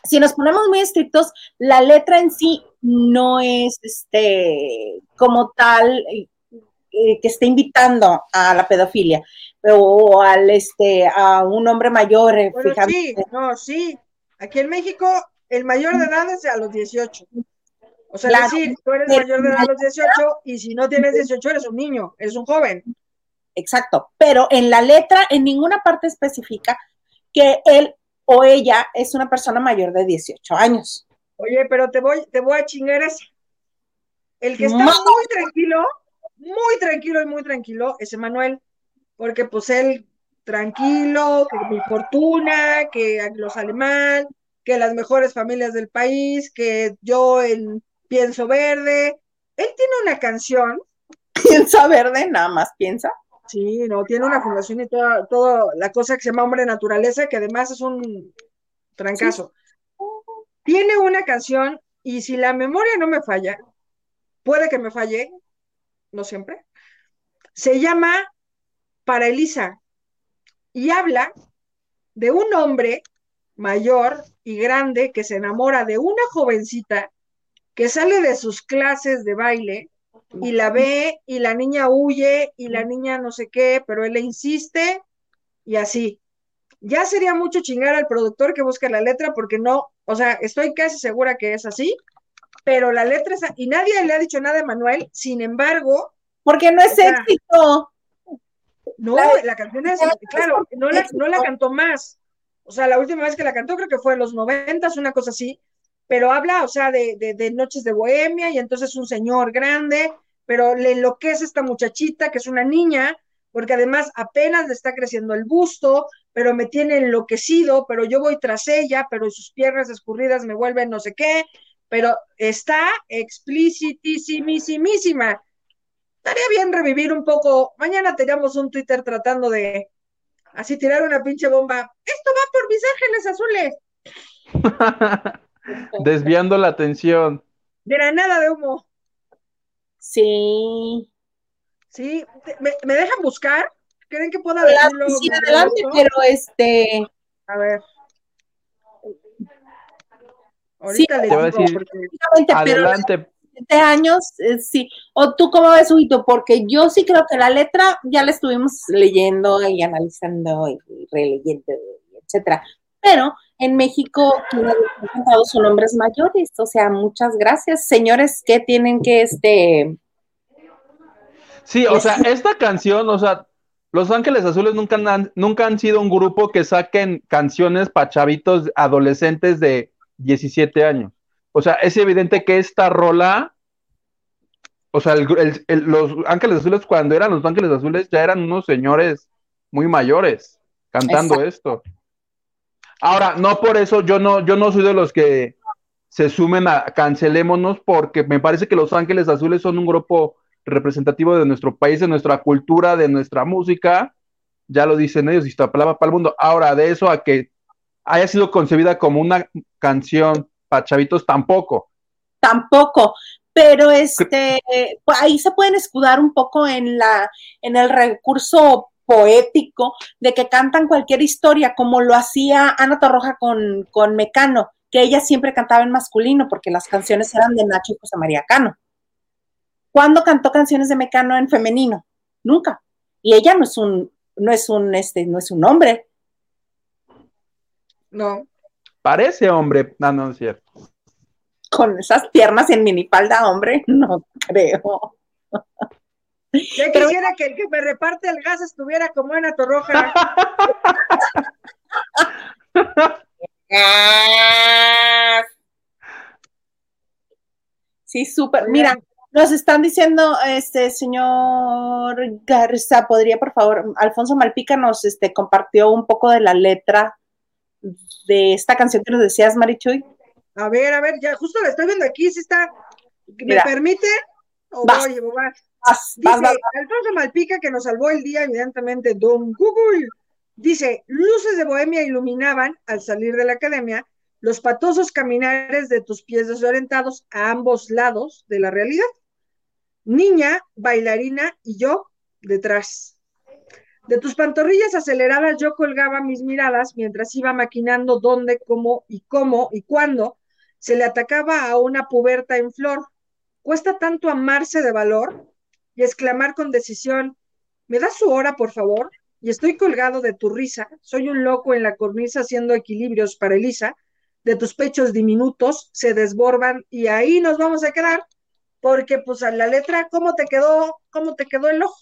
si nos ponemos muy estrictos, la letra en sí no es este como tal eh, que esté invitando a la pedofilia o al este a un hombre mayor. Eh, sí, no, sí. Aquí en México el mayor de edad es a los 18. O sea, decir, tú eres mayor de edad a los 18 y si no tienes 18 eres un niño, eres un joven. Exacto, pero en la letra en ninguna parte especifica que él o ella es una persona mayor de 18 años. Oye, pero te voy, te voy a chingar ese. El que está muy tranquilo, muy tranquilo y muy tranquilo es Emanuel, porque pues él tranquilo, que mi fortuna, que lo sale mal, que las mejores familias del país, que yo en pienso verde. Él tiene una canción. Piensa verde, nada más piensa. Sí, no, tiene una fundación y toda, toda la cosa que se llama Hombre Naturaleza, que además es un trancazo. Tiene una canción, y si la memoria no me falla, puede que me falle, no siempre, se llama Para Elisa, y habla de un hombre mayor y grande que se enamora de una jovencita que sale de sus clases de baile y la ve y la niña huye y la niña no sé qué, pero él le insiste y así. Ya sería mucho chingar al productor que busque la letra porque no, o sea, estoy casi segura que es así, pero la letra es, y nadie le ha dicho nada a Manuel, sin embargo. Porque no es éxito. No, la, canción es, claro, no la, no la cantó más. O sea, la última vez que la cantó creo que fue en los noventas, una cosa así, pero habla, o sea, de, de, noches de bohemia y entonces un señor grande, pero le enloquece esta muchachita que es una niña, porque además apenas le está creciendo el busto, pero me tiene enloquecido, pero yo voy tras ella, pero sus piernas escurridas me vuelven no sé qué, pero está explicitísimísima. Estaría bien revivir un poco. Mañana teníamos un Twitter tratando de así tirar una pinche bomba. Esto va por mis ángeles azules. [LAUGHS] Desviando la atención. Granada de humo. Sí. Sí, ¿me, dejan buscar? ¿Creen que pueda decirlo? Sí, adelante, pero este. A ver. Ahorita le digo. Decir, adelante. De años, eh, sí. ¿O tú cómo ves, Huito? Porque yo sí creo que la letra ya la estuvimos leyendo y analizando y releyendo, etcétera. Pero en México quienes son hombres mayores. O sea, muchas gracias, señores que tienen que este. Sí, o sea, esta canción, o sea, Los Ángeles Azules nunca han, nunca han sido un grupo que saquen canciones para chavitos adolescentes de 17 años. O sea, es evidente que esta rola, o sea, los Ángeles Azules cuando eran los Ángeles Azules ya eran unos señores muy mayores cantando esto. Ahora, no por eso yo no, yo no soy de los que se sumen a cancelémonos, porque me parece que Los Ángeles Azules son un grupo representativo de nuestro país, de nuestra cultura, de nuestra música. Ya lo dicen ellos, y palabra para el mundo. Ahora, de eso a que haya sido concebida como una canción para chavitos, tampoco. Tampoco, pero este, ahí se pueden escudar un poco en la, en el recurso poético de que cantan cualquier historia, como lo hacía Ana Torroja con, con Mecano, que ella siempre cantaba en masculino porque las canciones eran de Nacho y José María Cano. ¿Cuándo cantó canciones de Mecano en femenino? Nunca. Y ella no es un, no es un, este, no es un hombre. No. Parece hombre. No, no es cierto. Con esas piernas en minipalda, hombre, no creo. Ya quisiera que el que me reparte el gas estuviera como en Torroja. Sí, súper. Mira, nos están diciendo, este señor Garza, podría por favor, Alfonso Malpica nos este, compartió un poco de la letra de esta canción que nos decías, Marichuy. A ver, a ver, ya justo la estoy viendo aquí, si está. ¿Me permite? O voy, Dice Alfonso Malpica, que nos salvó el día, evidentemente, Don Google. Dice, luces de bohemia iluminaban, al salir de la academia, los patosos caminares de tus pies desorientados a ambos lados de la realidad. Niña, bailarina y yo detrás. De tus pantorrillas aceleradas yo colgaba mis miradas mientras iba maquinando dónde, cómo y cómo y cuándo se le atacaba a una puberta en flor. Cuesta tanto amarse de valor y exclamar con decisión, ¿me das su hora, por favor? Y estoy colgado de tu risa, soy un loco en la cornisa haciendo equilibrios para Elisa, de tus pechos diminutos se desbordan y ahí nos vamos a quedar, porque pues a la letra, ¿cómo te quedó, cómo te quedó el ojo?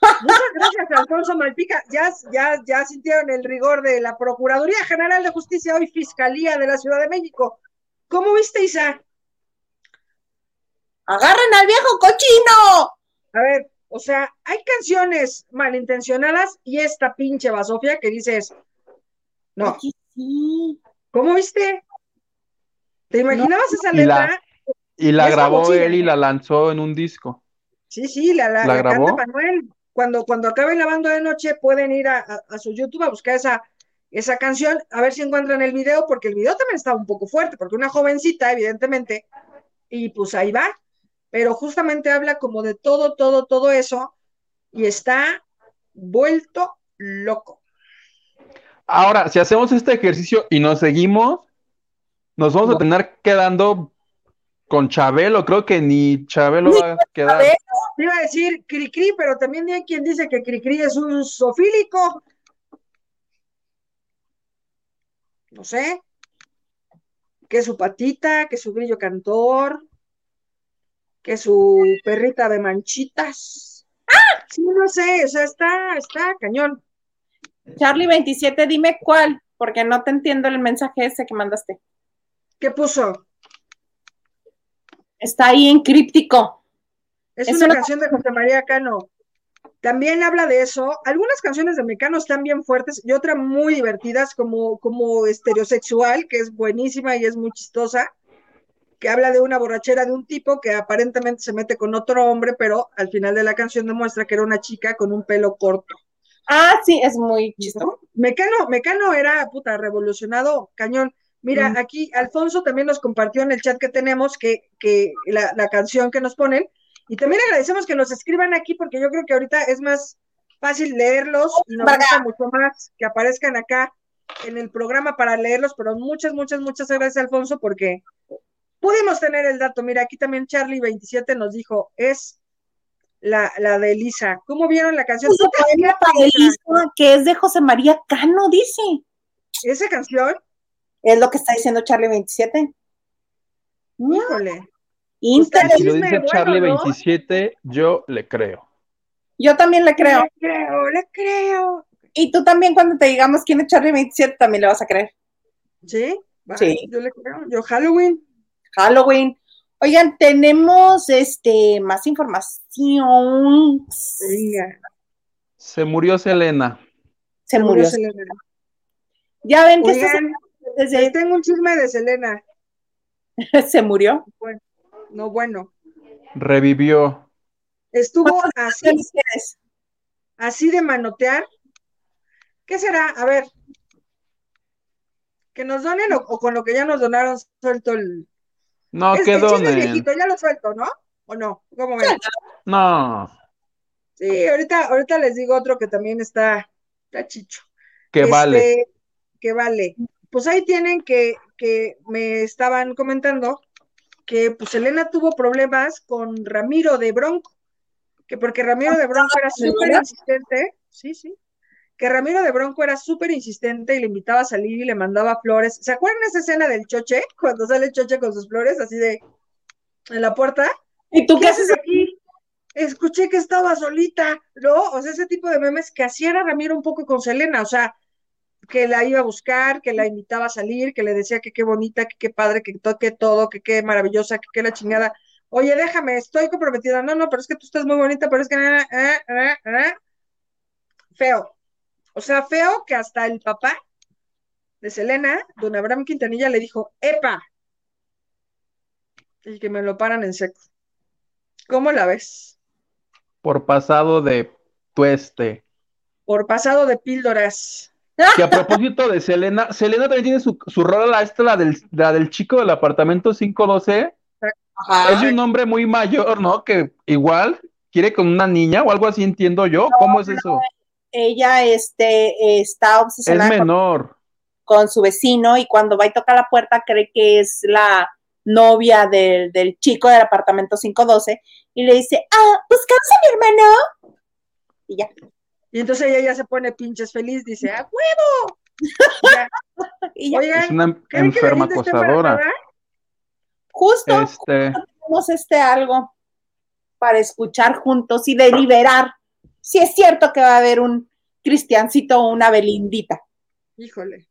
Muchas gracias, Alfonso Malpica. Ya, ya, ya sintieron el rigor de la Procuraduría General de Justicia, hoy Fiscalía de la Ciudad de México. ¿Cómo viste, Isa? ¡Agarren al viejo cochino! A ver, o sea, hay canciones malintencionadas y esta pinche basofia que dices, no. ¿Cómo viste? ¿Te imaginabas esa letra? Y la, grabó él y la lanzó en un disco. Sí, sí, la, la, grabó? Manuel. Cuando, cuando acaben lavando de noche, pueden ir a, a, su YouTube a buscar esa, esa canción, a ver si encuentran el video, porque el video también está un poco fuerte, porque una jovencita, evidentemente, y pues ahí va pero justamente habla como de todo, todo, todo eso y está vuelto loco. Ahora, si hacemos este ejercicio y nos seguimos, nos vamos a tener quedando con Chabelo. Creo que ni Chabelo va a quedar. Te iba a decir Cricri, pero también hay quien dice que Cricri es un sofílico. No sé. Que su patita, que su grillo cantor que su perrita de manchitas. ¡Ah! Sí, no sé, o sea, está, está cañón. Charlie 27, dime cuál, porque no te entiendo el mensaje ese que mandaste. ¿Qué puso? Está ahí en críptico. Es, una, canción de José María Cano. También habla de eso. Algunas canciones de Mecano están bien fuertes y otras muy divertidas, como, como Estereosexual, que es buenísima y es muy chistosa que habla de una borrachera de un tipo que aparentemente se mete con otro hombre, pero al final de la canción demuestra que era una chica con un pelo corto. Ah, sí, es muy chistoso. Mecano, Mecano era, puta, revolucionado, cañón. Mira, aquí Alfonso también nos compartió en el chat que tenemos que, que la, la, canción que nos ponen. Y también agradecemos que nos escriban aquí porque yo creo que ahorita es más fácil leerlos y nos gusta mucho más que aparezcan acá en el programa para leerlos. Pero muchas, muchas, muchas gracias, Alfonso, porque Pudimos tener el dato, mira, aquí también Charlie27 nos dijo, es la, la de Elisa. ¿Cómo vieron la canción? que es de José María Cano, dice. ¿Esa canción? Es lo que está diciendo Charlie27. Híjole. Si lo dice Charlie27, yo le creo. Yo también le creo. Le creo, le creo. Y tú también cuando te digamos quién es Charlie27 también le vas a creer. ¿Sí? sí. Yo le creo. Yo Halloween. Halloween. Oigan, tenemos este más información. Se murió Selena. Se murió Selena. Ya ven que desde... tengo un chisme de Selena. [LAUGHS] ¿Se murió? Bueno, no, bueno. Revivió. Estuvo así. Así de manotear. ¿Qué será? A ver. Que nos donen o con lo que ya nos donaron suelto el, no, es, quedó el viejito, ya lo suelto, ¿no? ¿O no? ¿Cómo ven? No. Sí, ahorita, ahorita les digo otro que también está, está chicho. Que vale. Este, que vale. Pues ahí tienen que, que me estaban comentando que pues Elena tuvo problemas con Ramiro de Bronco, que porque Ramiro de Bronco era súper insistente, sí, sí, que Ramiro de Bronco era súper insistente y le invitaba a salir y le mandaba flores. ¿Se acuerdan esa escena del choche? [LAUGHS] Cuando sale choche con sus flores, así de en la puerta. ¿Y tú qué, haces aquí? Escuché que estaba solita, ¿no? O sea, ese tipo de memes que hacía Ramiro un poco con Selena, o sea, que la iba a buscar, que la invitaba a salir, que le decía que qué bonita, que qué padre, que toque todo, que qué maravillosa, que qué la chingada. Oye, déjame, estoy comprometida. No, no, pero es que tú estás muy bonita, pero es que... Eh, eh, eh, Feo. O sea, feo que hasta el papá de Selena, don Abraham Quintanilla, le dijo, ¡epa! Y que me lo paran en seco. ¿Cómo la ves? Por pasado de tueste. Por pasado de píldoras. Que a propósito de Selena, Selena también tiene su, su rola, esta, la del, la del chico del apartamento 512. Es de un hombre muy mayor, ¿no? Que igual quiere con una niña o algo así, entiendo yo. ¿Cómo es eso? Ella este, está Es obsesionada con, menor. con su vecino y cuando va y toca la puerta cree que es la novia del, del chico del apartamento 512 y le dice, ah, ¿buscabas a mi hermano? Y ya. Y entonces ella ya se pone pinches feliz, dice, ¡a huevo! [LAUGHS] Ya. Y ya. Oigan, Es una ¿creen que enferma acosadora. Justo Este, tenemos este algo para escuchar juntos y deliberar si es cierto que va a haber un cristiancito o una belindita. Híjole.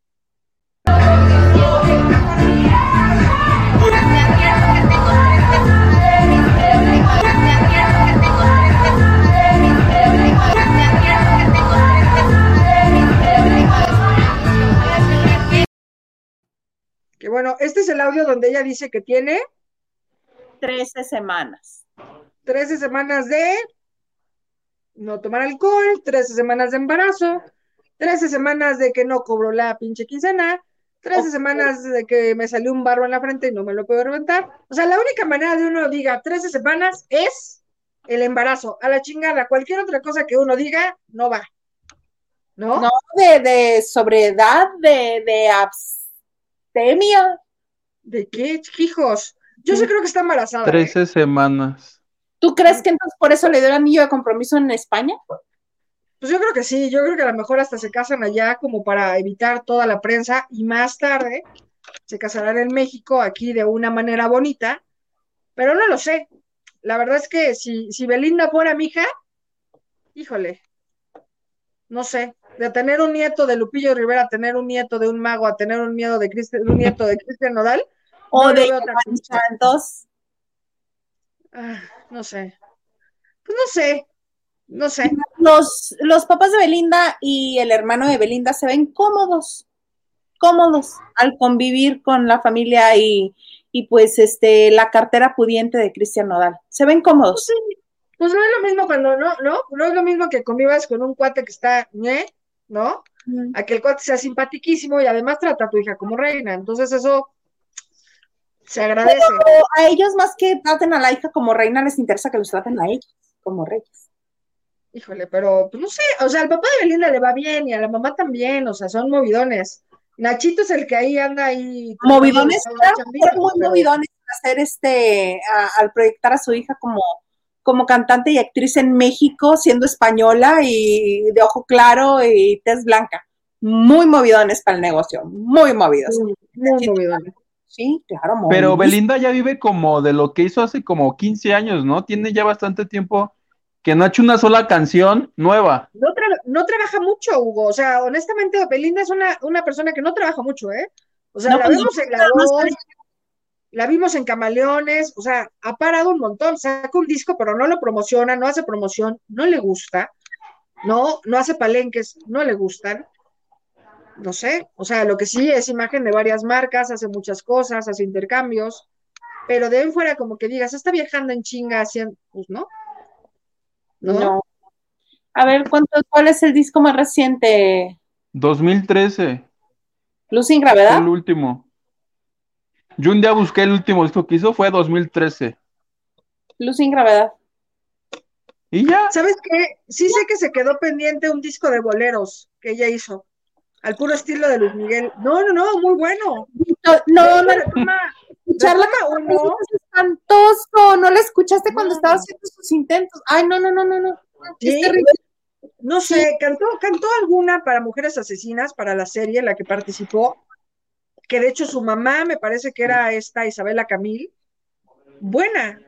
Que bueno, este es el audio donde ella dice que tiene 13 semanas. 13 semanas de no tomar alcohol, 13 semanas de embarazo, 13 semanas de que no cobro la pinche quincena, 13 Ok. semanas de que me salió un barro en la frente y no me lo puedo reventar. O sea, la única manera de uno diga 13 semanas es el embarazo. A la chingada, cualquier otra cosa que uno diga, no va. ¿No? No de, de sobriedad, de, de abstemia. ¿De qué, hijos? Yo sí creo que está embarazada. ¿eh? 13 semanas. ¿Tú crees que entonces por eso le dio el anillo de compromiso en España? Pues yo creo que sí, yo creo que a lo mejor hasta se casan allá como para evitar toda la prensa y más tarde se casarán en México aquí de una manera bonita, pero no lo sé. La verdad es que si, si Belinda fuera mi hija, híjole, no sé, de tener un nieto de Lupillo Rivera, a tener un nieto de un mago, a tener un miedo de Cristian, un nieto de Cristian Nodal, ¿O no de. Santos? Ah, no sé. Pues no sé, no sé. Los, los papás de Belinda y el hermano de Belinda se ven cómodos, cómodos al convivir con la familia y, y pues este la cartera pudiente de Cristian Nodal. Se ven cómodos. Pues no es lo mismo cuando no, no, no es lo mismo que convivas con un cuate que está, ñe, ¿no? A que el cuate sea simpatiquísimo y además trata a tu hija como reina. Entonces eso se agradece. Pero a ellos más que traten a la hija como reina, les interesa que los traten a ellos como reyes. Híjole, pero pues no sé, o sea, al papá de Belinda le va bien y a la mamá también, o sea, son movidones. Nachito es el que ahí anda ahí. Movidones, claro, muy pero- movidones al hacer este, a- al proyectar a su hija como, como cantante y actriz en México, siendo española y de ojo claro y tez blanca. Muy movidones para el negocio, muy movidos. Muy, muy movidones. Sí, claro, Pero. Belinda ya vive como de lo que hizo hace como 15 años, ¿no? Tiene ya bastante tiempo que no ha hecho una sola canción nueva. No, tra- no trabaja mucho, Hugo. O sea, honestamente, Belinda es una, una persona que no trabaja mucho, ¿eh? O sea, No, la pues, vemos en La Voz, la vimos en Camaleones, o sea, ha parado un montón. Saca un disco, pero no lo promociona, no hace promoción, no le gusta, no, no hace palenques, no le gustan. No sé, o sea, lo que sí es imagen de varias marcas, hace muchas cosas, hace intercambios, pero de ahí en fuera como que digas, está viajando en chinga haciendo, pues no. ¿No? No. A ver, ¿cuánto, ¿cuál es el disco más reciente? 2013, Luz sin gravedad. el último. Yo un día busqué el último disco que hizo, fue 2013. Luz sin gravedad. Y ya, ¿Sabes qué? Sí sé que se quedó pendiente un disco de boleros que ella hizo, al puro estilo de Luis Miguel. No, no, no, muy bueno. No, no, no, escucharla es espantoso. No la escuchaste cuando No. estaba haciendo sus intentos. Ay, no, no, no, no, no. Es Sí, terrible. No sé, cantó, cantó alguna para Mujeres Asesinas, para la serie en la que participó, que de hecho su mamá me parece que era esta Isabela Camil. Buena.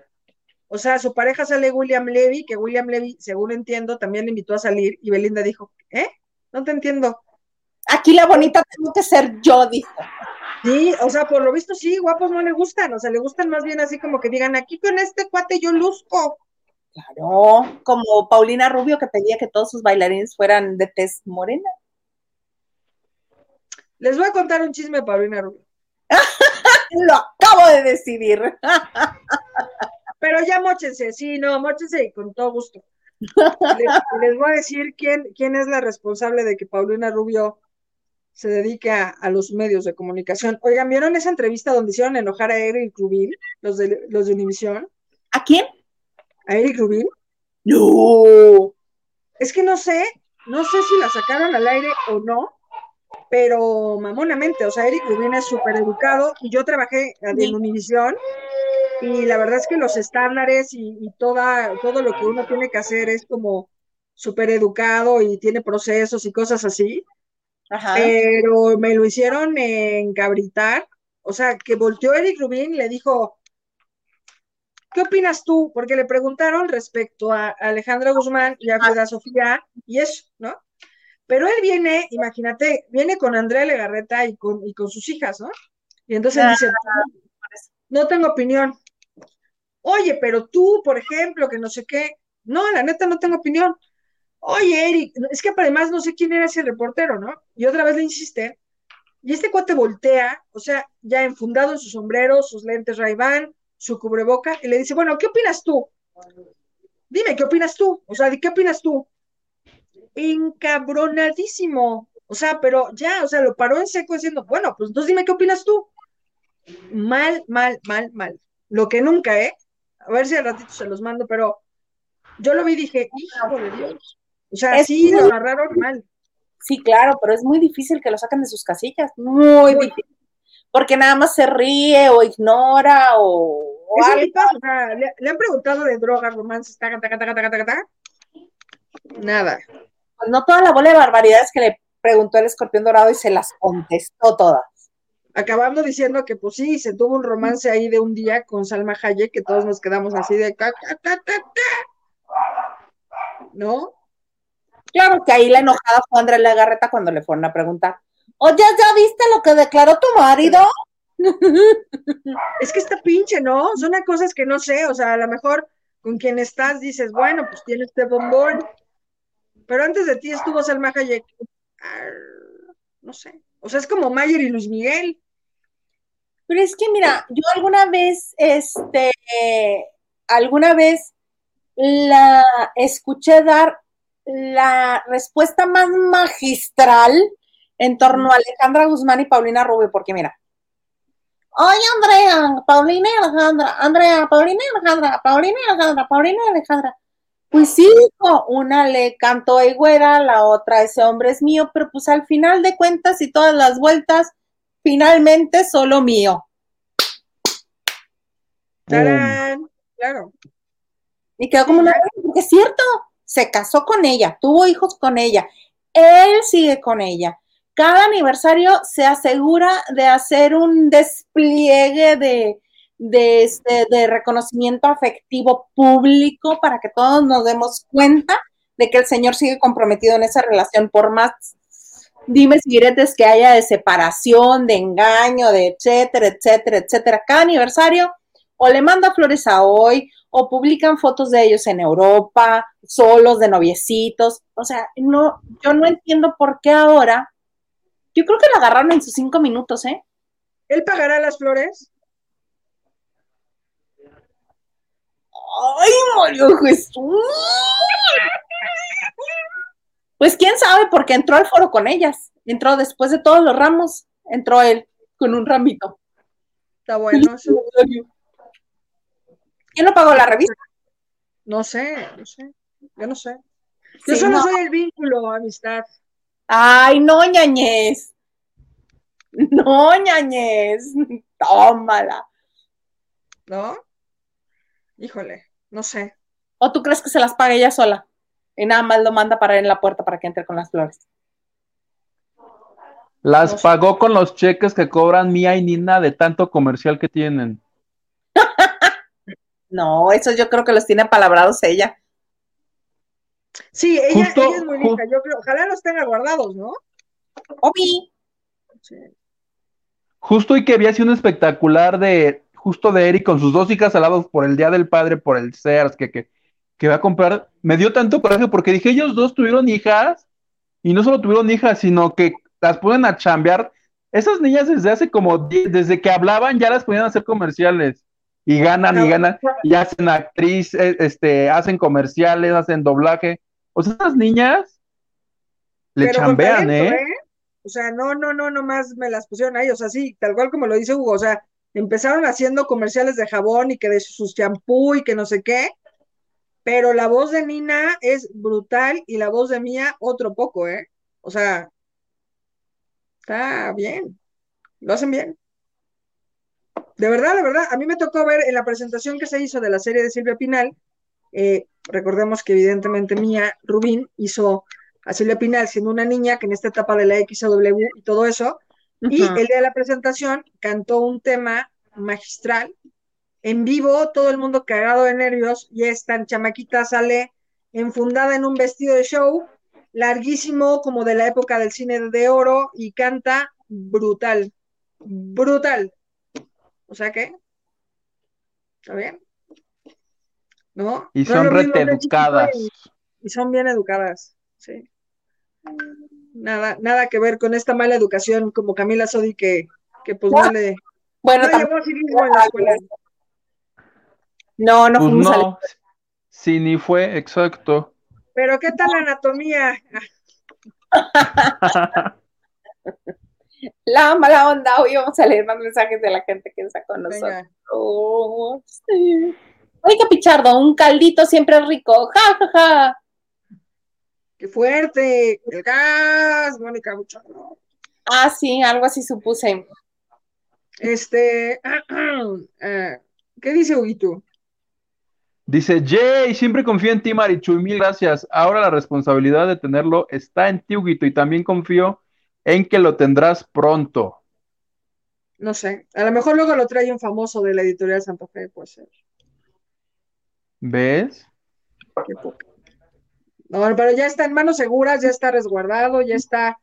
O sea, su pareja sale William Levy, que William Levy, según entiendo, también le invitó a salir y Belinda dijo, ¿eh? No te entiendo. Aquí la bonita tengo que ser yo, dijo. Sí, o sea, por lo visto sí, guapos no le gustan, o sea, le gustan más bien así como que digan, aquí con este cuate yo luzco. Claro, como Paulina Rubio que pedía que todos sus bailarines fueran de tez morena. Les voy a contar un chisme de Paulina Rubio. [LAUGHS] Lo acabo de decidir. [LAUGHS] Pero ya mochense, sí, no, mochense y con todo gusto. [LAUGHS] Les, les voy a decir quién, quién es la responsable de que Paulina Rubio se dedique a, los medios de comunicación. Oigan, ¿vieron esa entrevista donde hicieron enojar a Eric Rubin, los de, los de Univisión? ¿A quién? A Eric Rubin. No. Es que no sé, no sé si la sacaron al aire o no, pero mamonamente, o sea, Eric Rubin es súper educado y yo trabajé en Univisión y la verdad es que los estándares y, toda, todo lo que uno tiene que hacer es como súper educado y tiene procesos y cosas así. Pero me lo hicieron encabritar, o sea, que volteó Eric Rubin y le dijo, ¿qué opinas tú? Porque le preguntaron respecto a Alejandra Guzmán y a Frida Sofía y eso, ¿no? Pero él viene, imagínate, viene con Andrea Legarreta y con, y con sus hijas, ¿no? Y entonces dice, no tengo opinión. Oye, pero tú, por ejemplo, que no sé qué. No, la neta no tengo opinión. Oye, Eric, es que además no sé quién era ese reportero, ¿no? Y otra vez le insiste. Y este cuate voltea, o sea, ya enfundado en su sombrero, sus lentes ray su cubreboca, y le dice, bueno, ¿qué opinas tú? Dime, ¿qué opinas tú? O sea, ¿de qué opinas tú? encabronadísimo. O sea, pero ya, o sea, lo paró en seco diciendo, bueno, pues entonces dime qué opinas tú. Mal, mal, mal, mal. Lo que nunca, ¿eh? A ver si al ratito se los mando, pero yo lo vi y dije, hijo de Dios. O sea, sí, lo agarraron mal. Sí, claro, pero es muy difícil que lo saquen de sus casillas. Muy, difícil. Porque nada más se ríe o ignora o. algo. o sea, le, han preguntado de drogas, romances, taca, taca, taca, taca, taca, taca. Nada pues no toda la bola de barbaridades que le preguntó el escorpión dorado y se las contestó todas. Acabando diciendo que pues sí, se tuvo un romance ahí de un día con Salma Hayek, que todos nos quedamos así de ¿no? Claro que ahí la enojada fue Andrea Lagarreta cuando le fueron a preguntar, oye, ¿ya viste lo que declaró tu marido? Es que está pinche, ¿no? Son cosas que no sé, o sea, a lo mejor con quien estás dices, bueno, pues tiene este bombón, pero antes de ti estuvo Salma Hayek. No sé. O sea, es como Mayer y Luis Miguel. Pero es que, mira, yo alguna vez, este, alguna vez la escuché dar la respuesta más magistral en torno a Alejandra Guzmán y Paulina Rubio, porque mira, oye Andrea, Paulina y Alejandra, Andrea, Paulina y Alejandra, Paulina y Alejandra, Paulina y Alejandra. Pues sí, una le cantó a güera, la otra ese hombre es mío, pero pues al final de cuentas y todas las vueltas, finalmente solo mío. ¡Tarán! Claro. Y quedó como una porque es cierto, se casó con ella, tuvo hijos con ella, él sigue con ella. Cada aniversario se asegura de hacer un despliegue de, de, este, de reconocimiento afectivo público para que todos nos demos cuenta de que el Señor sigue comprometido en esa relación, por más dime si diretes que haya de separación, de engaño, de etcétera, etcétera, etcétera. Cada aniversario o le manda flores a hoy o publican fotos de ellos en Europa, solos, de noviecitos. O sea, no, yo no entiendo por qué ahora. Yo creo que la agarraron en sus cinco minutos, ¿eh? ¿Él pagará las flores? ¡Ay, Mario Jesús! Pues quién sabe, porque entró al foro con ellas. Entró después de todos los ramos, entró él con un ramito. Está bueno. ¿Quién lo pagó la revista? No sé, no sé. Yo no sé. Yo solo soy el vínculo, amistad. Ay, no, ñañez. No, ñañez. Tómala. ¿No? Híjole, no sé. ¿O tú crees que se las paga ella sola? Y nada más lo manda para en la puerta para que entre con las flores. Las pagó con los cheques que cobran Mía y Nina de tanto comercial que tienen. [LAUGHS] no, eso yo creo que los tiene palabrados ella. Sí, ella, es muy linda. Yo creo, ojalá los tenga guardados, ¿no? Obi. Justo y que había sido un espectacular de justo de Eric con sus dos hijas al lado por el Día del Padre, por el Sears que, que, va a comprar, me dio tanto coraje porque dije, ellos dos tuvieron hijas y no solo tuvieron hijas, sino que las pueden a chambear. Esas niñas desde hace como, desde que hablaban ya las podían hacer comerciales y ganan y ganan y hacen actriz, este, hacen comerciales, hacen doblaje. O sea, esas niñas le chambean, ¿eh? ¿eh? O sea, no, no, no, nomás me las pusieron ahí, o sea, sí, tal cual como lo dice Hugo, o sea, empezaron haciendo comerciales de jabón y que de su champú y que no sé qué. pero la voz de Nina es brutal y la voz de Mía otro poco, ¿eh? O sea, está bien, lo hacen bien. De verdad, de verdad, a mí me tocó ver en la presentación que se hizo de la serie de Silvia Pinal, eh, recordemos que evidentemente Mía Rubín hizo a Silvia Pinal siendo una niña que en esta etapa de la XW y todo eso, y el día de la presentación cantó un tema magistral en vivo, todo el mundo cagado de nervios, y esta chamaquita sale enfundada en un vestido de show, larguísimo, como de la época del cine de oro, y canta brutal, brutal. O sea que, ¿está bien? ¿No? Y son reeducadas. Y, son bien educadas, sí. Nada, nada que ver con esta mala educación como Camila Sodi que, que pues no le... Bueno, no llevó civismo en la escuela. No, no pues fuimos no. Sí, ni fue, exacto. Pero ¿qué tal la anatomía? [LAUGHS] [LAUGHS] la mala onda, hoy vamos a leer más mensajes de la gente que está con nosotros. Oh, sí. Oiga, Pichardo, un caldito siempre rico. Ja, ja, ja. Qué fuerte. El gas, Mónica Pichardo. Ah, sí, algo así supuse. Este, [CLEARS THROAT] eh, ¿qué dice Huguito? Dice, Jay, siempre confío en ti, Marichu, y mil gracias. Ahora la responsabilidad de tenerlo está en ti, Huguito, y también confío en que lo tendrás pronto. No sé, a lo mejor luego lo trae un famoso de la editorial Santa Fe, puede ser. ¿Ves? Qué poca. No, pero ya está en manos seguras, ya está resguardado, ya está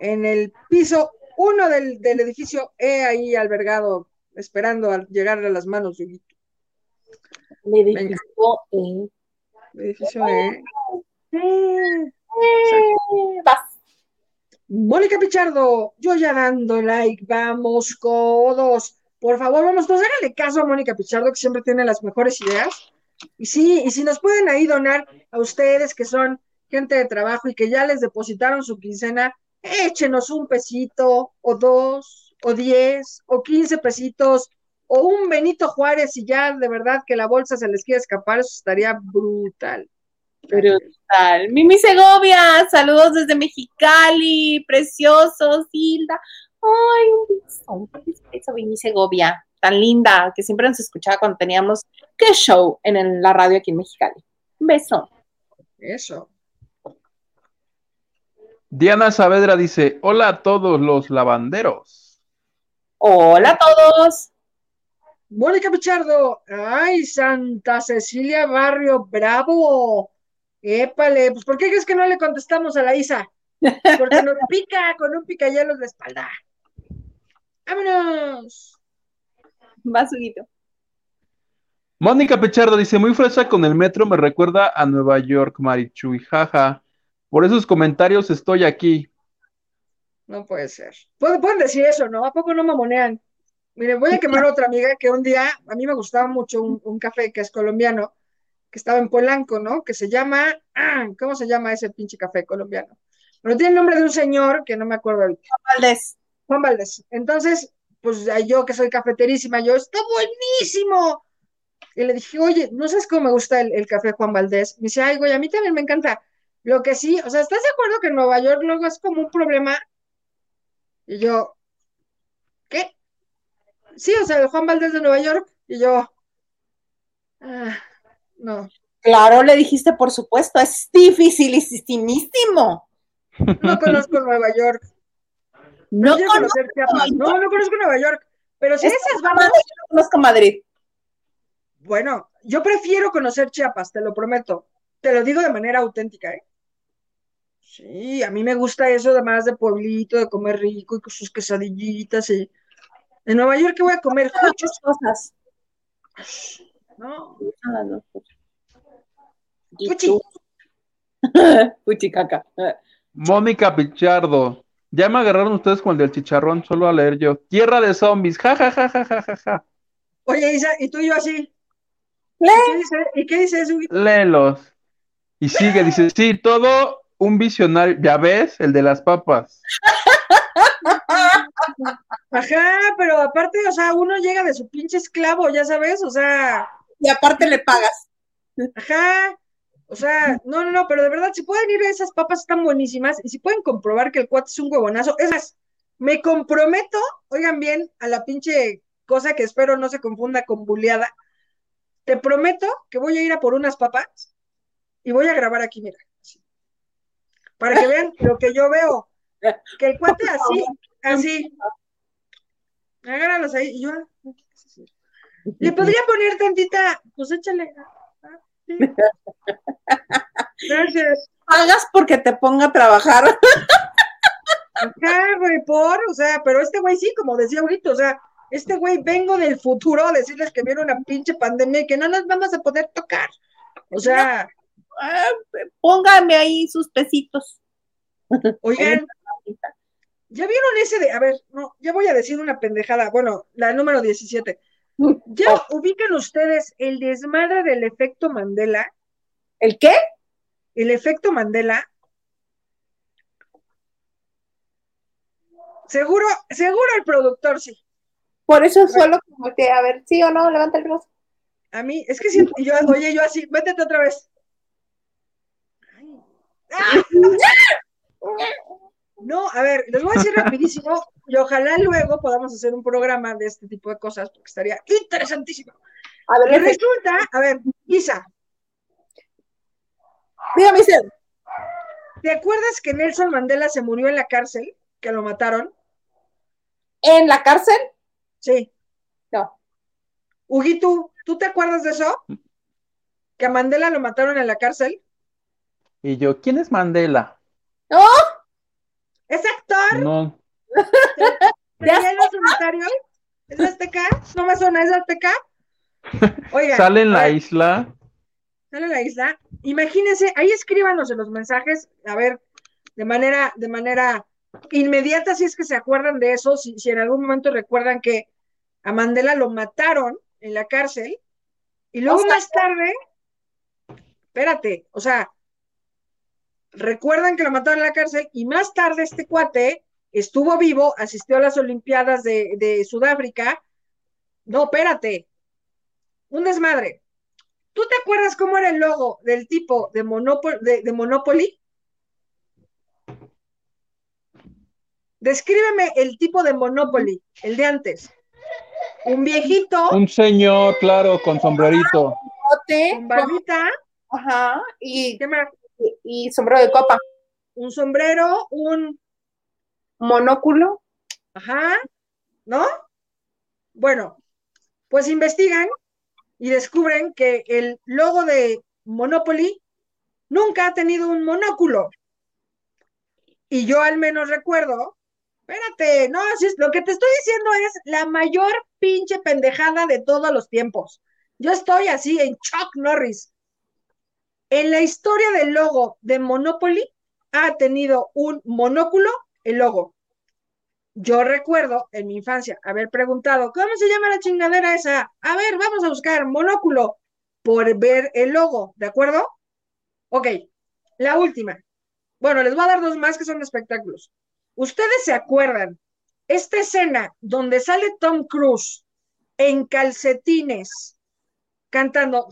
en el piso uno del, del edificio E ahí albergado, esperando a llegar a las manos de Huguito. El edificio E. edificio E. Vas. Mónica Pichardo, yo ya dando like, vamos, codos. Por favor, vamos, todos háganle caso a Mónica Pichardo, que siempre tiene las mejores ideas. Y sí, y si nos pueden ahí donar a ustedes que son gente de trabajo y que ya les depositaron su quincena, échenos un pesito, o dos, o diez, o quince pesitos, o un Benito Juárez y ya de verdad que la bolsa se les quiere escapar, eso estaría brutal. Brutal. Mimi Segovia, saludos desde Mexicali, precioso, Hilda. Ay, un beso, un beso, Mimi Segovia, tan linda, que siempre nos escuchaba cuando teníamos qué show en la radio aquí en Mexicali. Un beso. Eso. Diana Saavedra dice: Hola a todos los lavanderos. Hola a todos. Mónica Pichardo, ay, Santa Cecilia Barrio, bravo. Épale, pues ¿por qué crees que no le contestamos a la Isa? Porque nos [LAUGHS] pica con un picayelos de espalda. ¡Vámonos! Va, Suguito. Mónica Pichardo dice, muy fresa con el metro, me recuerda a Nueva York, Marichuy, jaja. Por esos comentarios estoy aquí. No puede ser. Pueden decir eso, ¿no? ¿A poco no mamonean? Mire, voy a quemar a otra amiga que un día, a mí me gustaba mucho un, café que es colombiano, que estaba en Polanco, ¿no? Que se llama, ah, ¿cómo se llama ese pinche café colombiano? Pero tiene el nombre de un señor que no me acuerdo ahorita. Juan Valdés. Juan Valdés. Entonces, pues yo que soy cafeterísima, yo, está buenísimo. Y le dije, oye, ¿no sabes cómo me gusta el, café Juan Valdés? Me dice, ay, güey, a mí también me encanta. Lo que sí, o sea, ¿estás de acuerdo que en Nueva York luego es como un problema? Y yo, ¿qué? Sí, o sea, el Juan Valdés de Nueva York. Y yo, ah, no. Claro, le dijiste, por supuesto, es dificilísimo. No conozco Nueva York. No, conozco no, no conozco Nueva York. Pero si esas vamos. no conozco Madrid. Bueno, yo prefiero conocer Chiapas, te lo prometo. Te lo digo de manera auténtica, ¿eh? Sí, a mí me gusta eso, además de pueblito, de comer rico y con sus quesadillitas y en Nueva York, ¿qué voy a comer? Muchas cosas. No. Puchi. [LAUGHS] Puchi caca. Mónica Pichardo. Ya me agarraron ustedes con el del chicharrón, solo a leer yo. Tierra de zombies, ja, ja, ja, ja, ja, ja, Oye, Isa, ¿y tú y yo así? ¿Lee? ¿Y qué dice, eso? Léelos. Y sigue, dice, sí, todo un visionario. ¿Ya ves? El de las papas. [LAUGHS] Ajá, pero aparte, o sea, uno llega de su pinche esclavo, ya sabes, o sea. Y aparte le pagas. Ajá. O sea, no, no, no, pero de verdad, si pueden ir a esas papas están buenísimas y si pueden comprobar que el cuate es un huevonazo, es más, me comprometo, oigan bien, a la pinche cosa que espero no se confunda con buleada. Te prometo que voy a ir a por unas papas y voy a grabar aquí, mira. Para que vean lo que yo veo. Que el cuate así, así. Agárralos ahí. Y yo, le podría poner tantita, pues échale. Gracias. Pagas porque te ponga a trabajar. Ajá, güey, por, o sea, pero este güey sí, como decía ahorita, o sea, este güey vengo del futuro a decirles que viene una pinche pandemia y que no nos vamos a poder tocar. O sea. Ah, póngame ahí sus pesitos. Oigan, ¿ya vieron ese de, a ver, no, ya voy a decir una pendejada, bueno, la número 17. ¿Ya Oh. ubican ustedes el desmadre del efecto Mandela? ¿El qué? El efecto Mandela. Seguro, seguro el productor sí. Por eso fue lo que. A ver, sí o no, levanta el brazo. A mí, es que siento, yo, oye, yo así, métete otra vez. [LAUGHS] No, a ver, les voy a decir rapidísimo y ojalá luego podamos hacer un programa de este tipo de cosas porque estaría interesantísimo. A ver, Y resulta, a ver, Isa, dígame, Isel. ¿te acuerdas que Nelson Mandela se murió en la cárcel? Que lo mataron. ¿En la cárcel? Sí. No. Huguito, ¿tú te acuerdas de eso? Que a Mandela lo mataron en la cárcel. Y yo, ¿quién es Mandela? No, ¿Es actor? No, ¿Tenía en los solitarios? ¿Es Azteca? ¿No me suena? ¿Es Azteca? Oigan. sale en la isla. Sale en la isla. Imagínense, ahí escríbanos en los mensajes, a ver, de manera, de manera inmediata, si es que se acuerdan de eso, si, si en algún momento recuerdan que a Mandela lo mataron en la cárcel, y luego O sea, más tarde, espérate, o sea, recuerdan que lo mataron en la cárcel, y más tarde este cuate estuvo vivo, asistió a las Olimpiadas de, de Sudáfrica. No, espérate, un desmadre. ¿Tú te acuerdas cómo era el logo del tipo de, Monopol de, de Monopoly? Descríbeme el tipo de Monopoly, el de antes. Un viejito Un señor, claro, con sombrerito. con barbita, ajá, y, ¿qué más? y sombrero de copa. un sombrero, un, Monóculo. ajá, ¿no? Bueno, pues investigan y descubren que el logo de Monopoly nunca ha tenido un monóculo. Y yo al menos recuerdo, espérate, no, si lo que te estoy diciendo es la mayor pinche pendejada de todos los tiempos. Yo estoy así en Chuck Norris. En la historia del logo de Monopoly ha tenido un monóculo el logo. Yo recuerdo en mi infancia haber preguntado, ¿cómo se llama la chingadera esa? A ver, vamos a buscar monóculo por ver el logo, ¿de acuerdo? Ok, la última. Bueno, les voy a dar dos más que son espectáculos. ¿Ustedes se acuerdan esta escena donde sale Tom Cruise en calcetines cantando?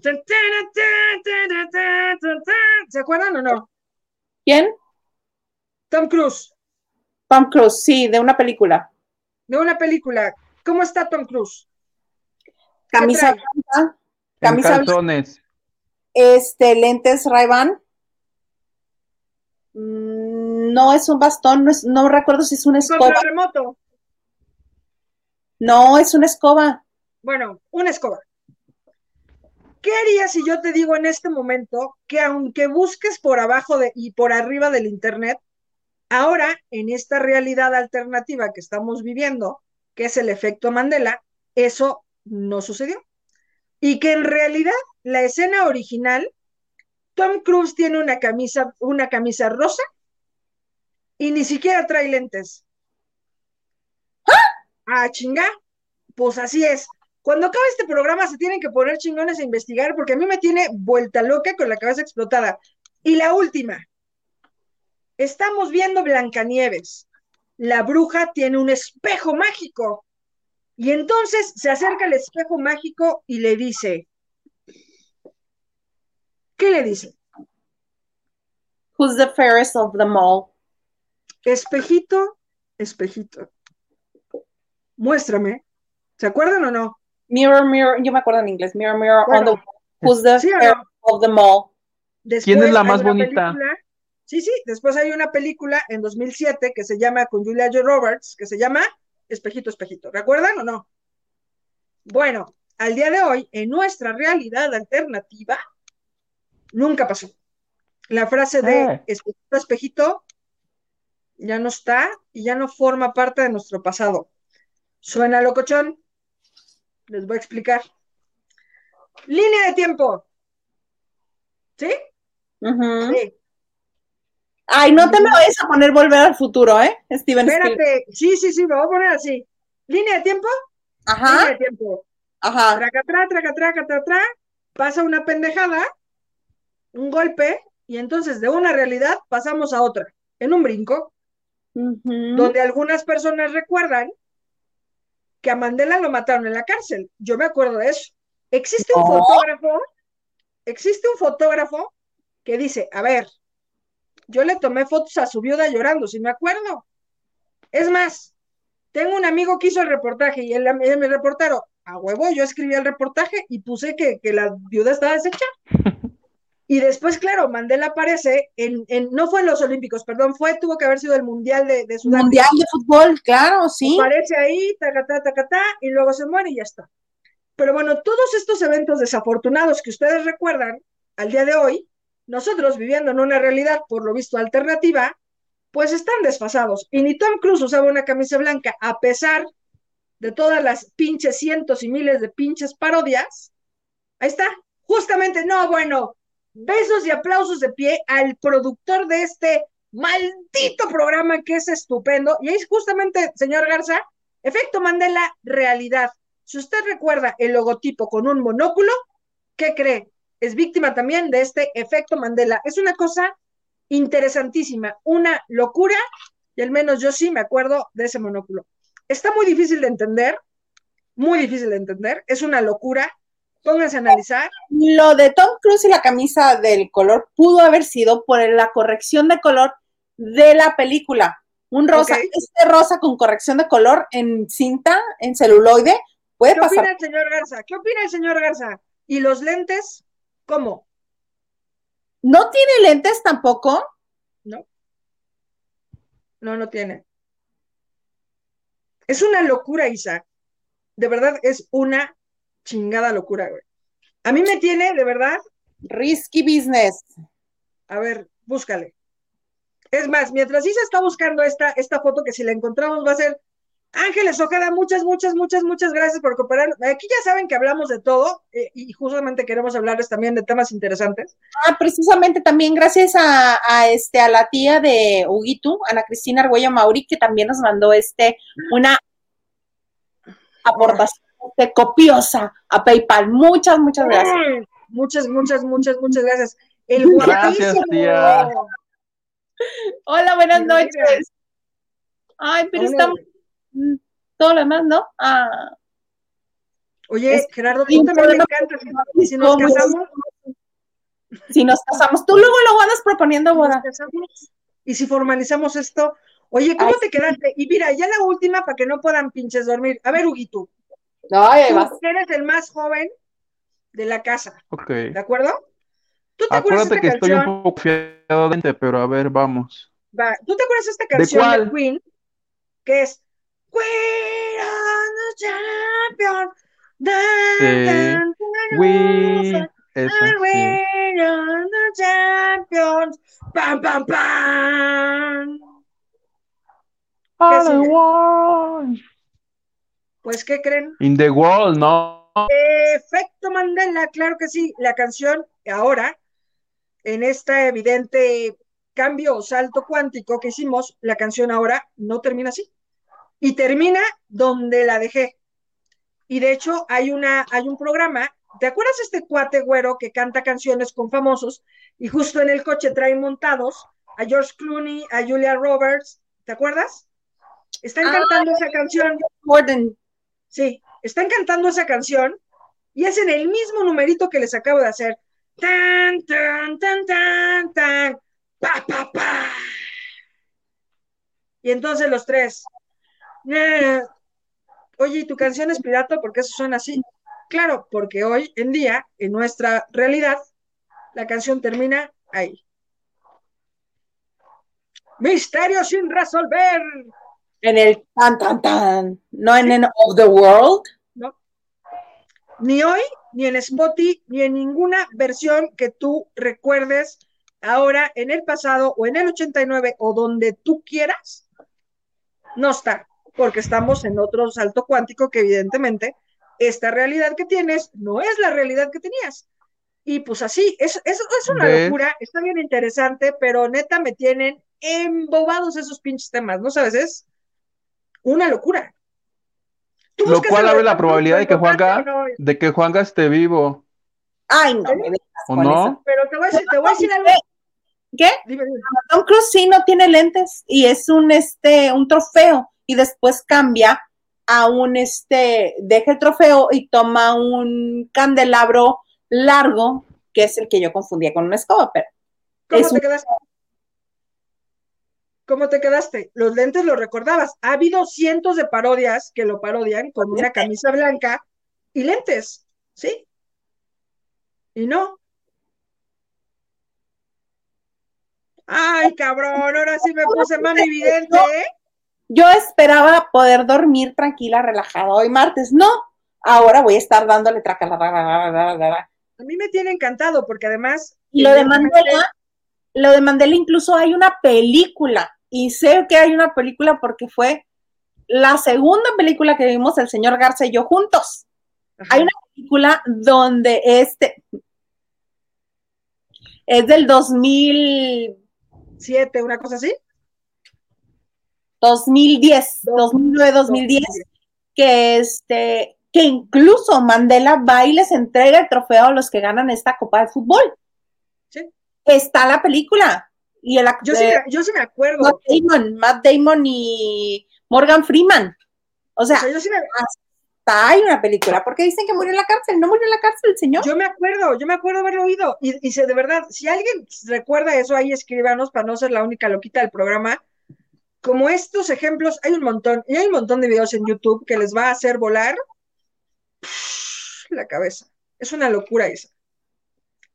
¿Se acuerdan o no? ¿Quién? Tom Cruise, Tom Cruise, sí, de una película. de una película. ¿Cómo está Tom Cruise? Camisa blanca, camisa calzones. este, lentes Ray-Ban. Mm, No es un bastón, no, es, no recuerdo si es una escoba. Remoto. No, es una escoba. Bueno, una escoba. ¿Qué harías si yo te digo en este momento que aunque busques por abajo de, y por arriba del Internet, ahora en esta realidad alternativa que estamos viviendo, que es el efecto Mandela, eso no sucedió? Y que en realidad la escena original, Tom Cruise tiene una camisa, una camisa rosa y ni siquiera trae lentes. Ah, chinga. Pues así es. Cuando acabe este programa se tienen que poner chingones a investigar porque a mí me tiene vuelta loca con la cabeza explotada. Y la última. Estamos viendo Blancanieves. La bruja tiene un espejo mágico. Y entonces se acerca al espejo mágico y le dice, ¿qué le dice? Who's the fairest of them all? Espejito, espejito. Muéstrame. ¿Se acuerdan o no? Mirror, mirror, yo me acuerdo en inglés. Mirror, mirror on the. Who's the ¿sí o no? fairest of them all? Después ¿Quién es la más bonita? película- sí, sí, después hay una película en 2007 que se llama con Julia J. Roberts, que se llama Espejito, Espejito. ¿Recuerdan o no? Bueno, al día de hoy, en nuestra realidad alternativa, nunca pasó. La frase de Eh. Espejito, Espejito ya no está y ya no forma parte de nuestro pasado. Suena locochón. Les voy a explicar. Línea de tiempo. ¿Sí? Sí. Ay, no te me vayas a poner volver al futuro, ¿eh? Steven Spielberg. Espérate, sí, sí, sí, me voy a poner así. Línea de tiempo, línea Ajá, de tiempo. ajá. Tracatrá, tracatrá, tracatrá, pasa una pendejada, un golpe, y entonces de una realidad pasamos a otra, en un brinco, donde algunas personas recuerdan que a Mandela lo mataron en la cárcel. Yo me acuerdo de eso. Existe un No. fotógrafo, existe un fotógrafo que dice, a ver, yo le tomé fotos a su viuda llorando, si me acuerdo. Es más, tengo un amigo que hizo el reportaje y él, él me reportaron, a huevo, yo escribí el reportaje y puse que, que la viuda estaba deshecha. [LAUGHS] Y después, claro, Mandela aparece en, en- no fue en los Olímpicos, perdón, fue, tuvo que haber sido el Mundial de, de Sudáfrica. Mundial de fútbol, claro, sí. Aparece ahí, tacatá, tacatá, y luego se muere y ya está. Pero bueno, todos estos eventos desafortunados que ustedes recuerdan al día de hoy, nosotros viviendo en una realidad, por lo visto, alternativa, pues están desfasados. Y ni Tom Cruise usaba una camisa blanca, a pesar de todas las pinches cientos y miles de pinches parodias. Ahí está, justamente, no, bueno, besos y aplausos de pie al productor de este maldito programa que es estupendo. Y es justamente, señor Garza, efecto Mandela, realidad. Si usted recuerda el logotipo con un monóculo, ¿qué cree? Es víctima también de este efecto Mandela. Es una cosa interesantísima, una locura, y al menos yo sí me acuerdo de ese monóculo. Está muy difícil de entender, muy difícil de entender, es una locura. Pónganse a analizar. Lo de Tom Cruise y la camisa del color pudo haber sido por la corrección de color de la película. Un rosa, este rosa con corrección de color en cinta, en celuloide, puede ¿Qué pasar. opina el señor Garza? ¿Qué opina el señor Garza? ¿Y los lentes? ¿Cómo? ¿No tiene lentes tampoco? No. No, no tiene. Es una locura, Isaac. De verdad, es una chingada locura, güey. A mí me tiene, de verdad, Risky business. a ver, búscale. Es más, mientras Isa está buscando esta, esta foto, que si la encontramos va a ser Ángeles Ojeda, muchas, muchas, muchas, muchas gracias por cooperar. Aquí ya saben que hablamos de todo eh, y justamente queremos hablarles también de temas interesantes. Ah, precisamente también gracias a, a, este a la tía de Huguito, Ana Cristina Argüello Mauri, que también nos mandó este una aportación este, copiosa a PayPal. Muchas, muchas gracias. Ay, Muchas, muchas, muchas, muchas gracias. El Gracias, tía. Hola, buenas noches. Ay, pero Hola. estamos todo lo demás, ¿no? Ah, Oye, Es- Gerardo, tú también me encantas. Y si nos casamos, si nos casamos, tú luego luego andas proponiendo nos boda. casamos. Y si formalizamos esto, oye, ¿cómo Ay, te quedaste? Y mira, ya la última para que no puedan pinches dormir. A ver, Huguito, tú vas. eres el más joven de la casa, Ok. ¿de acuerdo? ¿Tú te acuerdas Acuérdate de que estoy un poco fiado de mente, pero a ver, vamos. Va, ¿Tú te acuerdas de esta canción de, cuál? Queen? Que es We are the champion. Dan, Sí. dan, dan, We, sí. Are the champions. Pam, pam, pam. All? I want. Pues, ¿qué creen? In the world, ¿no? Efecto Mandela, claro que sí. La canción ahora, en este evidente cambio o salto cuántico que hicimos, la canción ahora no termina así. Y termina donde la dejé. Y de hecho, hay, una, hay un programa. ¿Te acuerdas este cuate güero que canta canciones con famosos? Y justo en el coche trae montados a George Clooney, a Julia Roberts. ¿Te acuerdas? Están Ah, cantando esa canción. Gordon. Sí, están cantando esa canción y hacen el mismo numerito que les acabo de hacer. tan, tan, tan, tan, tan, pa, pa, pa. Y entonces los tres, oye, ¿y tu canción es pirata? porque eso suena así? Claro, porque hoy en día, en nuestra realidad, la canción termina ahí. Misterio sin resolver. En el tan, tan, tan. No en el of the world. No. Ni hoy, ni en Spotify, ni en ninguna versión que tú recuerdes ahora, en el pasado, o en el 89, o donde tú quieras, no está, porque estamos en otro salto cuántico que evidentemente esta realidad que tienes no es la realidad que tenías. Y pues así, es, es, es una locura, está bien interesante, pero neta me tienen embobados esos pinches temas, ¿no sabes? Es una locura. Lo cual abre la probabilidad de que Juanga, de que Juanga esté vivo. Ay, no me ¿O no? Pero te voy a decir, te voy a decir algo. ¿Qué? Tom Cruise sí no tiene lentes y es un este un trofeo y después cambia a un este deja el trofeo y toma un candelabro largo que es el que yo confundía con una escoba, pero ¿Cómo te quedaste? ¿Cómo te quedaste? Los lentes los recordabas. Ha habido cientos de parodias que lo parodian con una camisa blanca y lentes, ¿sí? Y no, Ay, cabrón, ahora sí me puse más evidente, ¿eh? Yo esperaba poder dormir tranquila, relajada hoy martes. No, ahora voy a estar dándole traca. A mí me tiene encantado porque además. Y lo de Mandela, lo de Mandela incluso hay una película. Y sé que hay una película porque fue la segunda película que vimos el señor Garza y yo juntos. Hay una película donde este es del 2000 7, una cosa así. 2010, 2009, 2010, que este, que incluso Mandela va y les entrega el trofeo a los que ganan esta Copa de Fútbol. Sí. Está la película. Y el yo, sí, yo sí me acuerdo. Matt Damon, Matt Damon y Morgan Freeman. O sea, yo sí me hay una película, porque dicen que murió en la cárcel, no murió en la cárcel el señor. Yo me acuerdo, yo me acuerdo haberlo oído, y, y de verdad, si alguien recuerda eso, ahí escríbanos para no ser la única loquita del programa. Como estos ejemplos, hay un montón, y hay un montón de videos en YouTube que les va a hacer volar la cabeza. Es una locura esa.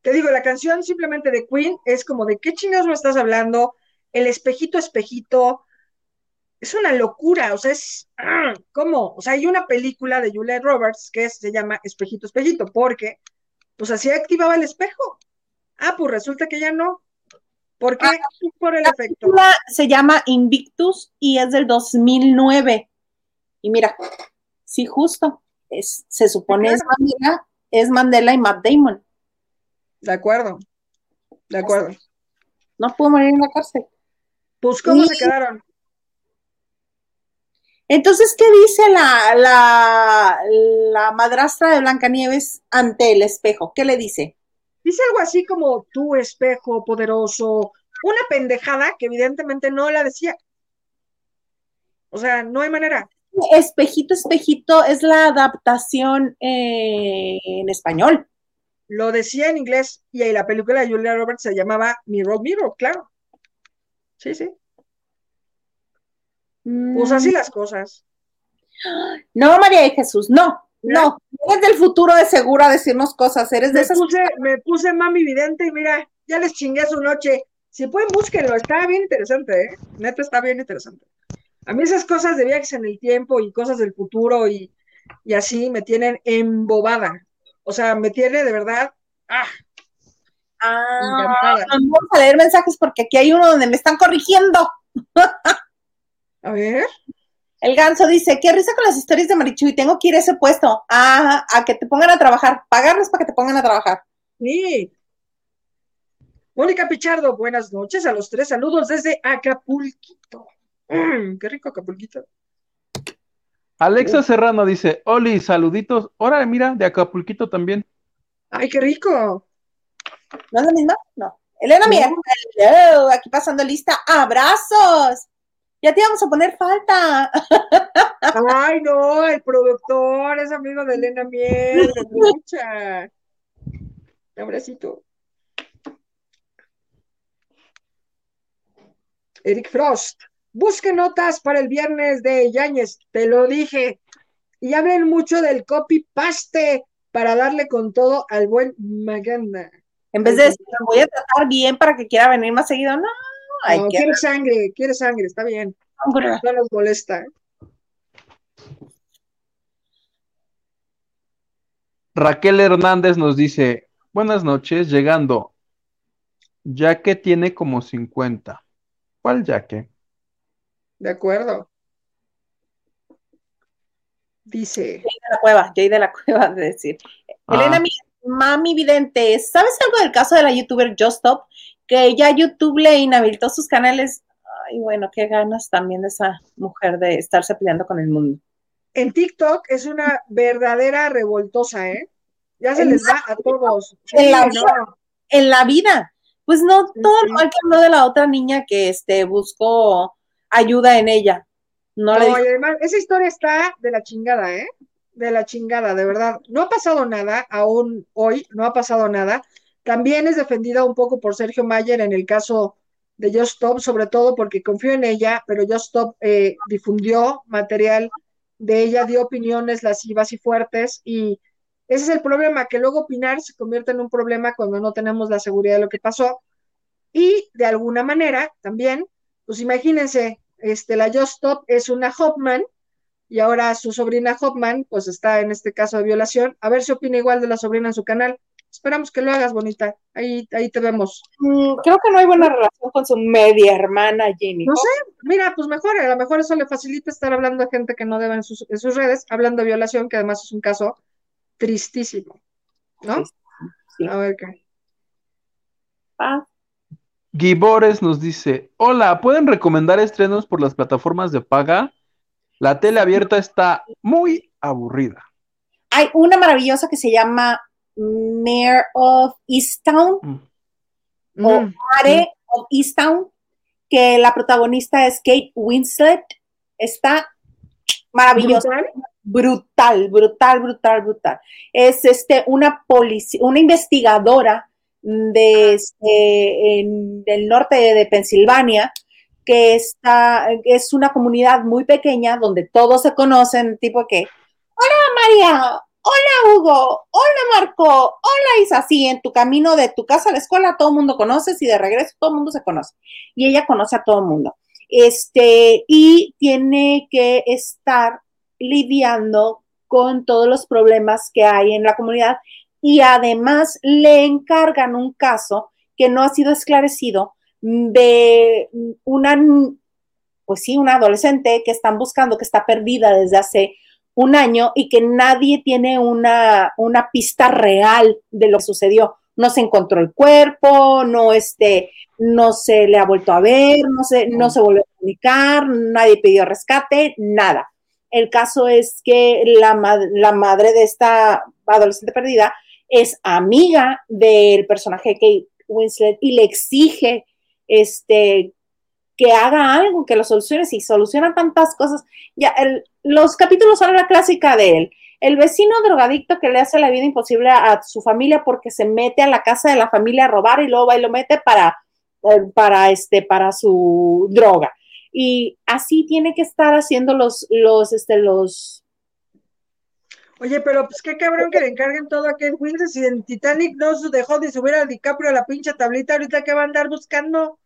Te digo, la canción simplemente de Queen es como de qué chingados me estás hablando, el espejito, espejito, es una locura, o sea, es, ¡ah! ¿cómo? O sea, hay una película de Julia Roberts que se llama Espejito, Espejito, porque, pues así activaba el espejo. Ah, pues resulta que ya no. ¿Por qué? Ah, por el efecto. Se llama Invictus y es del 2009. Y mira, sí, justo, es, se supone es Mandela, es Mandela y Matt Damon. De acuerdo, de acuerdo. No pudo morir en la cárcel. Pues, ¿cómo se quedaron? Entonces, ¿qué dice la, la, la madrastra de Blancanieves ante el espejo? ¿Qué le dice? Dice algo así como tu espejo poderoso, una pendejada que evidentemente no la decía. O sea, no hay manera. Espejito, espejito es la adaptación eh, en español. Lo decía en inglés y ahí la película de Julia Roberts se llamaba Mirror Mirror, claro. Sí, sí. Pues así mm. las cosas. No, María de Jesús, no, no. Eres del futuro de seguro a decirnos cosas. Eres de me Puse, me puse mami vidente y mira, ya les chingué su noche. Si pueden, búsquenlo. Está bien interesante, ¿eh? Neta, está bien interesante. A mí esas cosas de viajes en el tiempo y cosas del futuro y, y así me tienen embobada. O sea, me tiene de verdad. ¡Ah! Ah, vamos a leer mensajes porque aquí hay uno donde me están corrigiendo. A ver. El ganso dice, qué risa con las historias de Marichuy, tengo que ir a ese puesto, a, a que te pongan a trabajar, pagarles para que te pongan a trabajar. Sí. Mónica Pichardo, buenas noches a los tres, saludos desde Acapulquito. Mm, qué rico Acapulquito. Alexa Serrano dice, Oli, saluditos. Ahora, mira, de Acapulquito también. Ay, qué rico. ¿No es la misma? No. Elena, mira, aquí pasando lista. Abrazos ya te íbamos a poner falta. Ay, no, el productor es amigo de Elena Miel, mucha. Un abracito. Eric Frost, busque notas para el viernes de Yáñez, te lo dije. Y hablen mucho del copy-paste para darle con todo al buen Maganda. En vez de decir, voy a tratar bien para que quiera venir más seguido, no, hay no, quiere sangre, quiere sangre, está bien. No nos molesta. Raquel Hernández nos dice, buenas noches, llegando. Ya que tiene como 50. ¿Cuál yaque? De acuerdo. Dice. Jay de la cueva, Jay de la cueva, de decir. Ah. Elena, mi mami vidente, ¿sabes algo del caso de la youtuber Just Stop? Que ya YouTube le inhabilitó sus canales. Ay, bueno, qué ganas también de esa mujer de estarse peleando con el mundo. En TikTok es una verdadera revoltosa, ¿eh? Ya se les da a todos. En, la, vida, en la vida. Pues no, todo lo mal que habló de la otra niña que este buscó ayuda en ella. No, le además, esa historia está de la chingada, ¿eh? De la chingada, de verdad. No ha pasado nada, aún hoy, no ha pasado nada. También es defendida un poco por Sergio Mayer en el caso de Just Stop, sobre todo porque confío en ella, pero Just Stop eh, difundió material de ella, dio opiniones lascivas y fuertes, y ese es el problema, que luego opinar se convierte en un problema cuando no tenemos la seguridad de lo que pasó. Y de alguna manera, también, pues imagínense, este, la Just Stop es una Hopman, y ahora su sobrina Hopman, pues está en este caso de violación. A ver si opina igual de la sobrina en su canal. Esperamos que lo hagas, bonita. Ahí, ahí te vemos. Mm, creo que no hay buena relación con su media hermana, Jenny. No sé, mira, pues mejor, a lo mejor eso le facilita estar hablando de gente que no debe en sus, en sus redes, hablando de violación, que además es un caso tristísimo, ¿no? A ver qué. Ah. Gibores nos dice, hola, ¿pueden recomendar estrenos por las plataformas de paga? La tele abierta está muy aburrida. Hay una maravillosa que se llama Mayor of Easttown mm. o mm. Mare of Easttown, que la protagonista es Kate Winslet. Está maravillosa brutal, brutal, brutal, brutal. Es este, una policía, una investigadora de, este, del norte de, Pensilvania, que está, es una comunidad muy pequeña donde todos se conocen, tipo que, hola María, hola Hugo, hola Marco, hola Isa, así en tu camino de tu casa a la escuela todo el mundo conoces y de regreso todo el mundo se conoce. Y ella conoce a todo el mundo. Este, y tiene que estar lidiando con todos los problemas que hay en la comunidad y además le encargan un caso que no ha sido esclarecido de una, pues sí, una adolescente que están buscando, que está perdida desde hace un año y que nadie tiene una, una pista real de lo que sucedió. No se encontró el cuerpo, no, este, no se le ha vuelto a ver, no se, no se volvió a comunicar, nadie pidió rescate, nada. El caso es que la, madre de esta adolescente perdida es amiga del personaje de Kate Winslet y le exige este, que haga algo, que lo solucione. Si soluciona tantas cosas, ya los capítulos son la clásica de él. El vecino drogadicto que le hace la vida imposible a, su familia porque se mete a la casa de la familia a robar y luego va y lo mete para, eh, para, este, para su droga y así tiene que estar haciendo los, los, este, los... Oye, pero pues qué cabrón que le encarguen todo a Kate Winslet si en Titanic no se dejó de subir a DiCaprio a la pinche tablita, ahorita que va a andar buscando.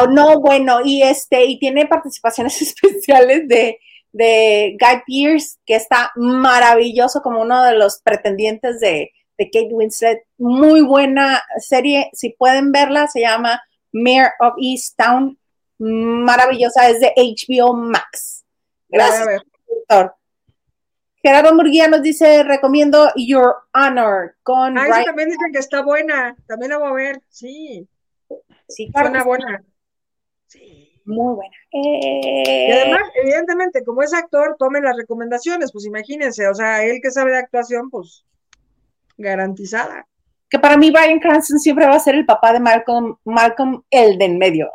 Oh, no, bueno, y este, y tiene participaciones [LAUGHS] especiales de, de Guy Pierce, que está maravilloso como uno de los pretendientes de, de Kate Winslet. Muy buena serie, si pueden verla, se llama Mayor of Easttown maravillosa, es de HBO Max. Gracias, doctor. Gerardo Murguía nos dice, recomiendo Your Honor con... Ah, también dicen que está buena, también la voy a ver, sí. Sí, Suena buena. Sí. Muy buena. Y además, evidentemente, como es actor, tomen las recomendaciones, pues imagínense, o sea, él que sabe de actuación, pues garantizada que para mí Brian Cranston siempre va a ser el papá de Malcolm, Malcolm el de en medio.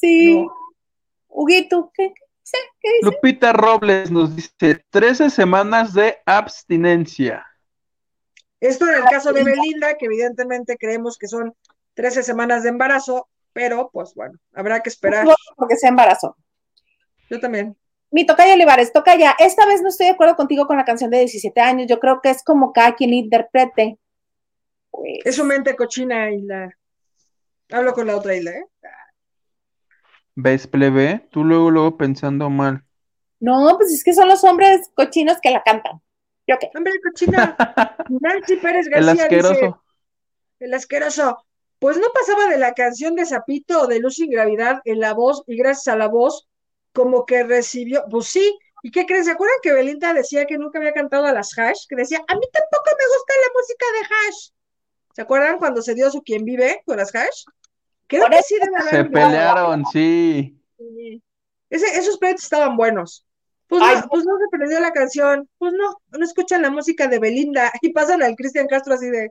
sí. [LAUGHS] Huguito, ¿qué, ¿qué dice? Lupita Robles nos dice 13 semanas de abstinencia. Esto en el caso de Belinda, que evidentemente creemos que son 13 semanas de embarazo, pero pues bueno, habrá que esperar. Porque se embarazó. Yo también. Mi tocaya Olivares, ya. esta vez no estoy de acuerdo contigo con la canción de 17 años, yo creo que es como cada quien interprete. Pues... Es su mente cochina, Isla. Hablo con la otra Isla, ¿eh? ¿Ves, plebe? Tú luego, luego pensando mal. No, pues es que son los hombres cochinos que la cantan. ¿Yo qué? Hombre cochina. [LAUGHS] Nancy Pérez García. El asqueroso. el asqueroso. Pues no pasaba de la canción de Zapito o de Luz sin Gravidad en la voz, y gracias a la voz, como que recibió, pues sí, ¿y qué creen? ¿Se acuerdan que Belinda decía que nunca había cantado a las hash? Que decía, a mí tampoco me gusta la música de hash. ¿Se acuerdan cuando se dio su quien vive con las hash? Creo que sí Se pelearon, sí. esos pleitos estaban buenos. Pues, no, pues no se perdió la canción. Pues no, no escuchan la música de Belinda y pasan al Cristian Castro así de.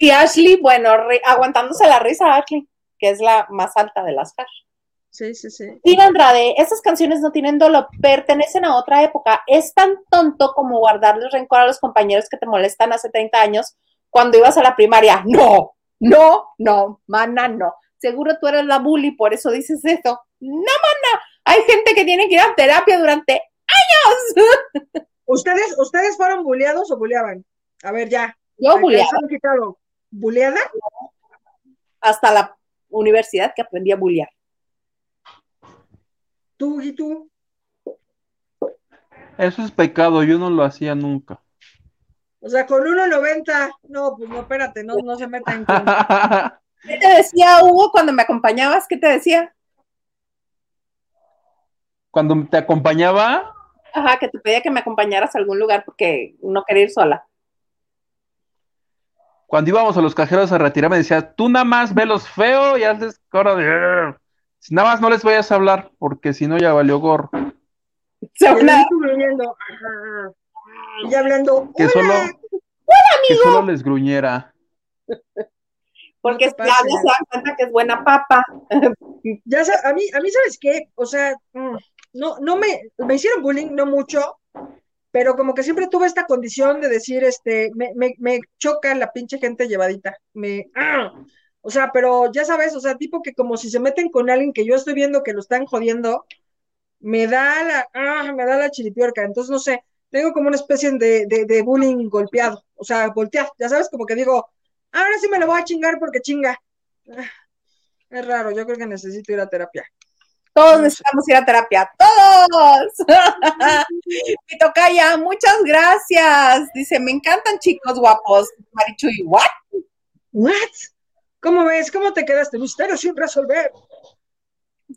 Y Ashley, bueno, aguantándose la risa, Ashley, que es la más alta de las hash. Sí, sí, sí. Mira, Andrade, esas canciones no tienen dolor, pertenecen a otra época. Es tan tonto como guardarles rencor a los compañeros que te molestan hace 30 años cuando ibas a la primaria. No, no, no, mana, no. Seguro tú eres la bully, por eso dices eso. No, mana. Hay gente que tiene que ir a terapia durante años. [LAUGHS] ¿Ustedes, ¿Ustedes fueron bulleados o bulleaban? A ver, ya. Yo bulleaba. ¿Bulleada? Hasta la universidad que aprendí a bullear. ¿Tú y tú? Eso es pecado, yo no lo hacía nunca. O sea, con 1.90, no, pues no, espérate, no, no se meta en [LAUGHS] ¿Qué te decía Hugo cuando me acompañabas? ¿Qué te decía? Cuando te acompañaba. Ajá, que te pedía que me acompañaras a algún lugar porque no quería ir sola. Cuando íbamos a los cajeros a retirar, me decía, tú nada más los feo y haces coro de... Nada más no les vayas a hablar, porque si no ya valió gorro. Se Y hablando. Que solo, que solo les gruñera. Porque ya se dan cuenta que es buena papa. [LAUGHS] Ya a mí, a mí, ¿sabes qué? O sea, mm, no, no me, me hicieron bullying, no mucho, pero como que siempre tuve esta condición de decir, este, me, me, me choca la pinche gente llevadita. Me, ¡ah! O sea, pero ya sabes, o sea, tipo que como si se meten con alguien que yo estoy viendo que lo están jodiendo, me da la, ah, me da la chiripiorca. Entonces, no sé, tengo como una especie de, de, bullying golpeado, o sea, volteado, ya sabes, como que digo, ahora sí me lo voy a chingar porque chinga. Ah, es raro, yo creo que necesito ir a terapia. Todos necesitamos ir a terapia, todos. [LAUGHS] Mi tocaya, muchas gracias. Dice, me encantan chicos guapos. Marichuy, ¿what? ¿What? ¿Cómo ves? ¿Cómo te quedaste? Misterio sin resolver.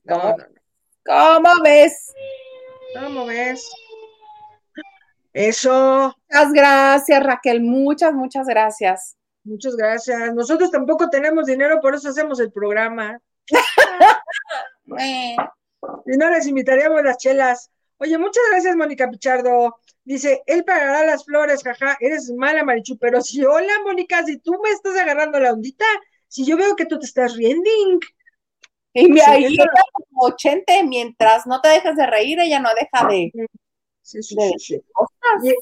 ¿Cómo, ¿Cómo ves? ¿Cómo ves? Eso. Muchas gracias, Raquel. Muchas, muchas gracias. Muchas gracias. Nosotros tampoco tenemos dinero, por eso hacemos el programa. [LAUGHS] y no les invitaríamos las chelas. Oye, muchas gracias, Mónica Pichardo. Dice, él pagará las flores, jaja, eres mala, Marichu, pero si, hola, Mónica, si tú me estás agarrando la ondita, si yo veo que tú te estás riendo. Y me ahí como 80, mientras no te dejas de reír, ella no deja de. Sí, sí, sí,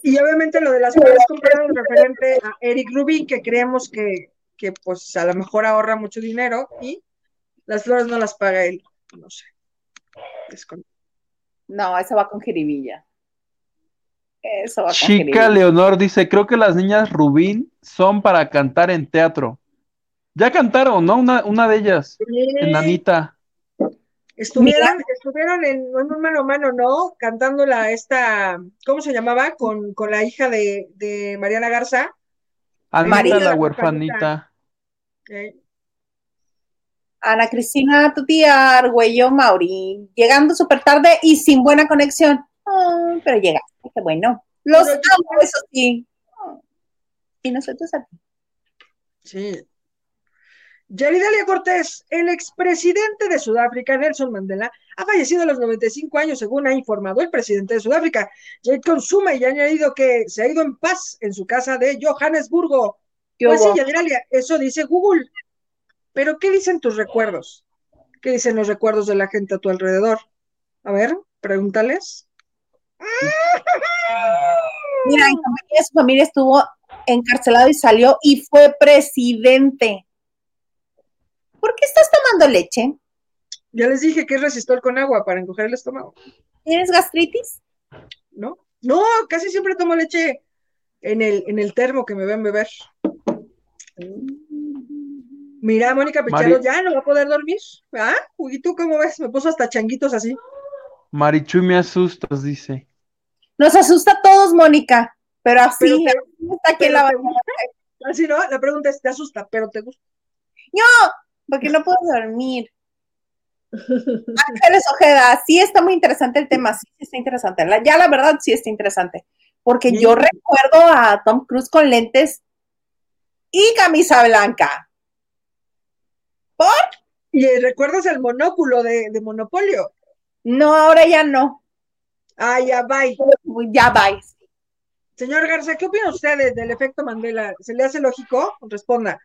y, obviamente lo de las flores compradas referente a Eric Rubin, que creemos que, que, pues a lo mejor ahorra mucho dinero y las flores no las paga él. No sé. No, eso va con jiribilla. Eso va con Chica Leonor dice, creo que las niñas Rubín son para cantar en teatro. Ya cantaron, ¿no? Una, una de ellas, enanita. Estuvieron, estuvieron en, un mano a mano, ¿no? Cantándola esta, ¿cómo se llamaba? Con, con la hija de, de Mariana Garza. María la huerfanita. Ana Cristina, tu tía Argüello Mauri, llegando súper tarde y sin buena conexión. Oh, pero llega, qué bueno. Los amo, eso sí. Y nosotros aquí. Sí, Yaridalia Cortés, el expresidente de Sudáfrica, Nelson Mandela, ha fallecido a los 95 años, según ha informado el presidente de Sudáfrica, Jacob Zuma, y ha añadido que se ha ido en paz en su casa de Johannesburgo. Pues sí, eso dice Google. Pero, ¿qué dicen tus recuerdos? ¿Qué dicen los recuerdos de la gente a tu alrededor? A ver, pregúntales. Mira, su familia estuvo encarcelado y salió y fue presidente ¿Por qué estás tomando leche? Ya les dije que es resistor con agua para encoger el estómago. ¿Tienes gastritis? ¿No? No, casi siempre tomo leche en el, en el termo que me ven beber. Mira, Mónica Picharo Mari- ya no va a poder dormir. ¿Ah? ¿Y tú cómo ves? Me puso hasta changuitos así. Marichuy me asustas, dice. Nos asusta a todos, Mónica, pero así, Pero te- así está aquí en la. Así, ¿no? La pregunta es, ¿te asusta? Pero te gusta. porque no puedo dormir. Ángeles Ojeda, sí está muy interesante el tema, sí, sí está interesante. La- ya la verdad sí está interesante, porque yo recuerdo a Tom Cruise con lentes y camisa blanca. ¿Y eh, recuerdas el monóculo de, de Monopolio? No, ahora ya no. Ah, ya, bye. Ya va. Señor Garza, ¿qué opina usted de- del efecto Mandela? ¿Se le hace lógico? Responda.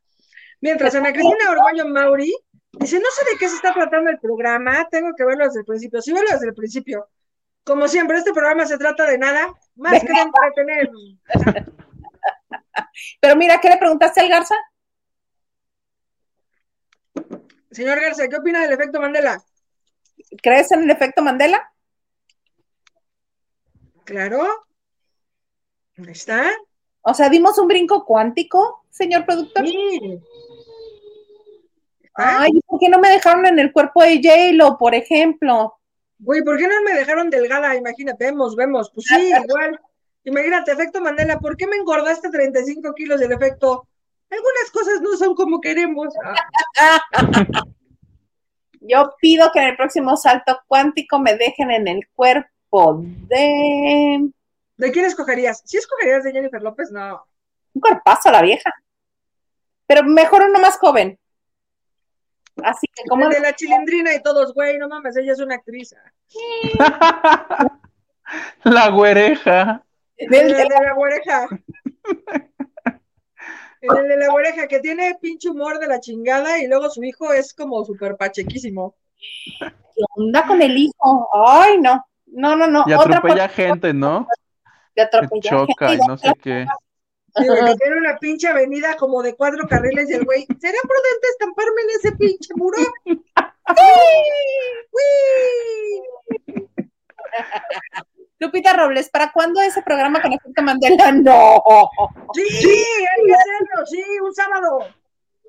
Mientras Ana Cristina Orgoño Mauri dice, no sé de qué se está tratando el programa, tengo que verlo desde el principio. Sí, verlo desde el principio. Como siempre, este programa se trata de nada más De que de entretener. [LAUGHS] Pero mira, ¿qué le preguntaste al Garza? Señor Garza, ¿qué opina del efecto Mandela? ¿Crees en el efecto Mandela? Claro. Ahí está. O sea, dimos un brinco cuántico, señor productor. Sí. ¿Ah? Ay, ¿por qué no me dejaron en el cuerpo de J-Lo, por ejemplo? Güey, ¿por qué no me dejaron delgada? Imagínate, vemos, vemos. Pues sí, igual. Imagínate, efecto Mandela, ¿por qué me engordaste 35 kilos del efecto? Algunas cosas no son como queremos. [LAUGHS] Yo pido que en el próximo salto cuántico me dejen en el cuerpo de ¿De quién escogerías? ¿Sí escogerías de Jennifer López? No. un cuerpazo a la vieja. Pero mejor uno más joven. Así que como El de la chilindrina y todos, güey, no mames, ella es una actriz. [LAUGHS] La güereja. En el de la oreja. En el de la oreja, que tiene pinche humor de la chingada y luego su hijo es como súper pachequísimo. ¿Qué onda con el hijo? Ay, no. No, no, no. Y Otra atropella gente, ¿no? de Que atropellar choca gente y y no sé qué. Sí, tiene una pinche avenida como de cuatro carriles y el güey, ¿será prudente estamparme en ese pinche muro? [LAUGHS] ¡Uy! Lupita Robles, ¿para cuándo ese programa con efecto Mandela? [LAUGHS] No. Sí, hay que hacerlo, sí, un sábado.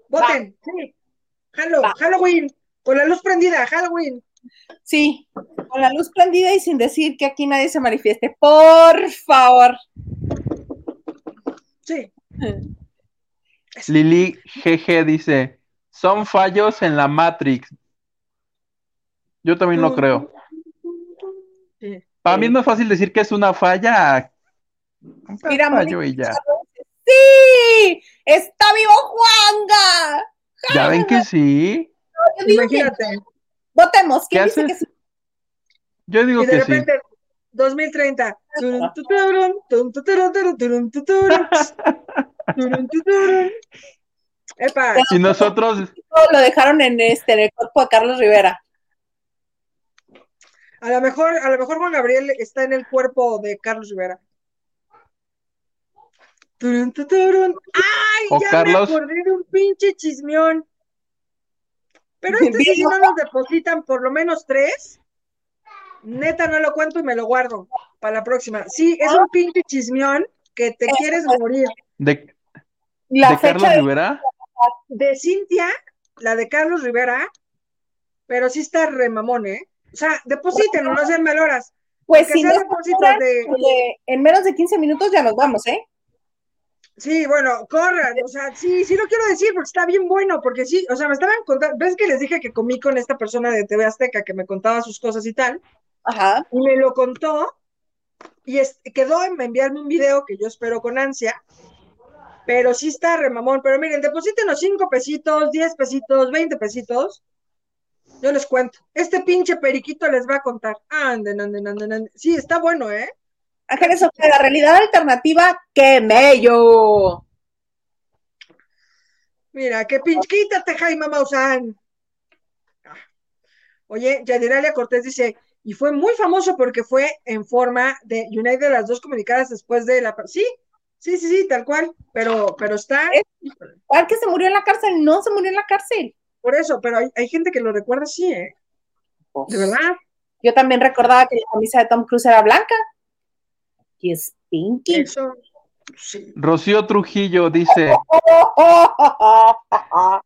Voten, sí. Halo- Va. Halloween, con la luz prendida, Halloween. Sí, con la luz prendida y sin decir que aquí nadie se manifieste. Por favor. Sí. [LAUGHS] Lili GG dice, son fallos en la Matrix. Yo también lo creo. Sí. Para mí es más fácil decir que es una falla. Mira, fallo y ya. ¡Sí! ¡Está vivo Juanga! Ya ven que sí. Yo digo que Imagínate. votemos. ¿Quién ¿Qué dice que sí? Yo digo Y de que sí. repente, 2030. Turun, tuturun. [LAUGHS] Epa, Y nosotros, Lo dejaron en este, en el cuerpo de Carlos Rivera. A lo mejor, a lo mejor Juan Gabriel está en el cuerpo de Carlos Rivera. Turun. ¡Ay! O ya Carlos- me acordé de un pinche chismión. Pero este si no nos depositan por lo menos tres, neta no lo cuento y me lo guardo para la próxima. Sí, es un pinche chismión que te quieres morir. de, La de fecha Carlos de- Rivera, de Cintia, la de Carlos Rivera, pero sí está remamón, ¿eh? O sea, depositen, no sean maloras. Pues si no de- oye, en menos de 15 minutos ya nos vamos, ¿eh? Sí, bueno, corran, o sea, sí, sí lo quiero decir porque está bien bueno, porque sí, o sea, me estaban contando, ves que les dije que comí con esta persona de TV Azteca que me contaba sus cosas y tal, Ajá. y me lo contó, y es- quedó en enviarme un video que yo espero con ansia, pero sí está remamón, pero miren, deposítenos cinco pesitos, 10 pesitos, 20 pesitos, yo les cuento, este pinche periquito les va a contar, anden, anden, anden, anden, sí, está bueno, ¿eh? Ángeles Ojeda, la realidad alternativa, ¡qué mello! Mira, que pinche, quítate, Jaime Maussan. Oye, Yadiralia Cortés dice, y fue muy famoso porque fue en forma de United de las dos comunicadas después de la... Sí, sí, sí, sí, tal cual, pero, pero está... ¿Cuál que se murió en la cárcel? No se murió en la cárcel. Por eso, pero hay, hay gente que lo recuerda así, ¿eh? Pues, De verdad. Yo también recordaba que la camisa de Tom Cruise era blanca. Y es pinky. Eso, sí. Rocío Trujillo dice, [LAUGHS]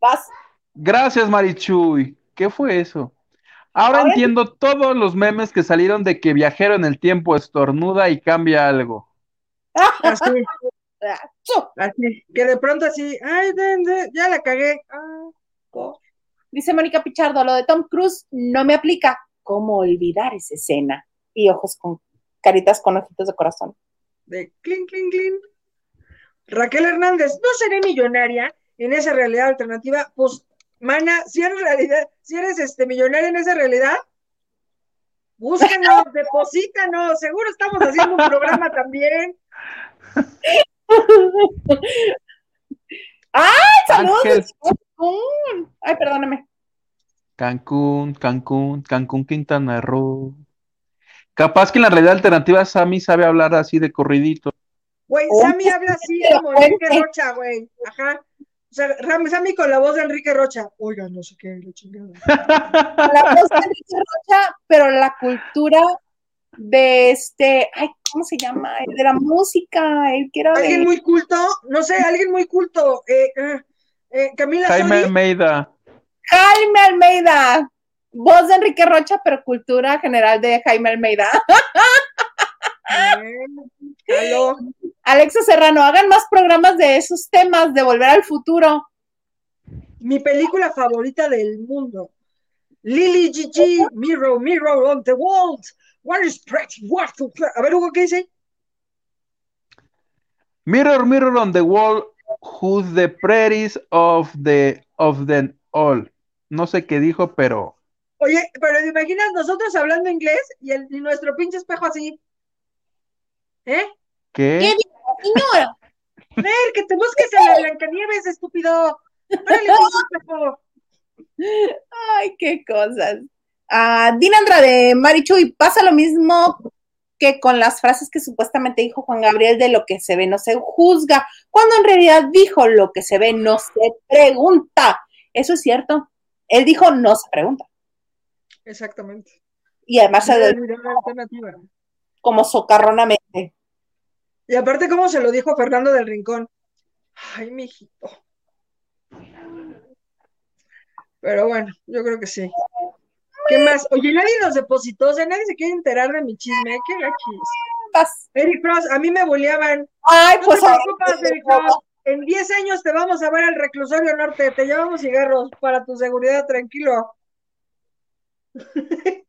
Vas. gracias Marichuy. ¿Qué fue eso? Ahora entiendo todos los memes que salieron de que viajero en el tiempo estornuda y cambia algo. Así, [LAUGHS] Chu. así. Que de pronto así, ay, de- de- ya la cagué. Ah, Dice Mónica Pichardo, lo de Tom Cruise no me aplica. ¿Cómo olvidar esa escena? Y ojos con caritas con ojitos de corazón. de clink, clink, clink. Raquel Hernández, no seré millonaria en esa realidad alternativa. Pues, mana, si eres realidad, si eres este millonaria en esa realidad, búsquenos, [LAUGHS] deposítanos, seguro estamos haciendo un programa [LAUGHS] también. [LAUGHS] ¡Saludos! Ángel. Cancún! Ay, perdóname. Cancún, Cancún, Cancún, Quintana Roo. Capaz que en la realidad alternativa Sammy sabe hablar así de corridito. Güey, Oh, Sammy habla así como Enrique. Rocha, güey. Ajá. O sea, Sammy con la voz de Enrique Rocha. Oiga, no sé qué, la chingada. [LAUGHS] La voz de Enrique Rocha, pero la cultura de este, ay, ¿cómo se llama? El de la música, el que era de Alguien muy culto, no sé, alguien muy culto. Eh, eh, eh, Camila Jaime. Almeida. Jaime Almeida. Voz de Enrique Rocha, pero cultura general de Jaime Almeida. Eh, aló. Alexa Serrano, hagan más programas de esos temas, de volver al futuro. Mi película favorita del mundo. Lily Gigi, Mirror, Mirror on the Wall. What is pretty? What to- A ver, Hugo, ¿qué dice? Mirror, mirror on the wall, who's the prettiest of the of them all. No sé qué dijo, pero Oye, pero ¿te imaginas nosotros hablando inglés y, el, y nuestro pinche espejo así? ¿Eh? ¿qué? ¿Qué Señora, [LAUGHS] Ver, que te busques a la Blancanieves, estúpido. Órale, pinche espejo. ay, qué cosas. Ah, Dina Andrade, Marichuy, pasa lo mismo que con las frases que supuestamente dijo Juan Gabriel de lo que se ve no se juzga, cuando en realidad dijo lo que se ve no se pregunta. Eso es cierto. Él dijo no se pregunta. Exactamente. Y además se lo como socarronamente. Y aparte, ¿cómo se lo dijo Fernando del Rincón? Ay, mijito. Pero bueno, yo creo que sí. ¿Qué más? Oye, nadie nos depositó, o sea, nadie se quiere enterar de mi chisme. ¿Qué gachis? Eric Frost, a mí me boleaban. Ay, No pues te ahora preocupes, Eric Frost. En 10 años te vamos a ver al reclusorio norte, te llevamos cigarros para tu seguridad, tranquilo. [LAUGHS]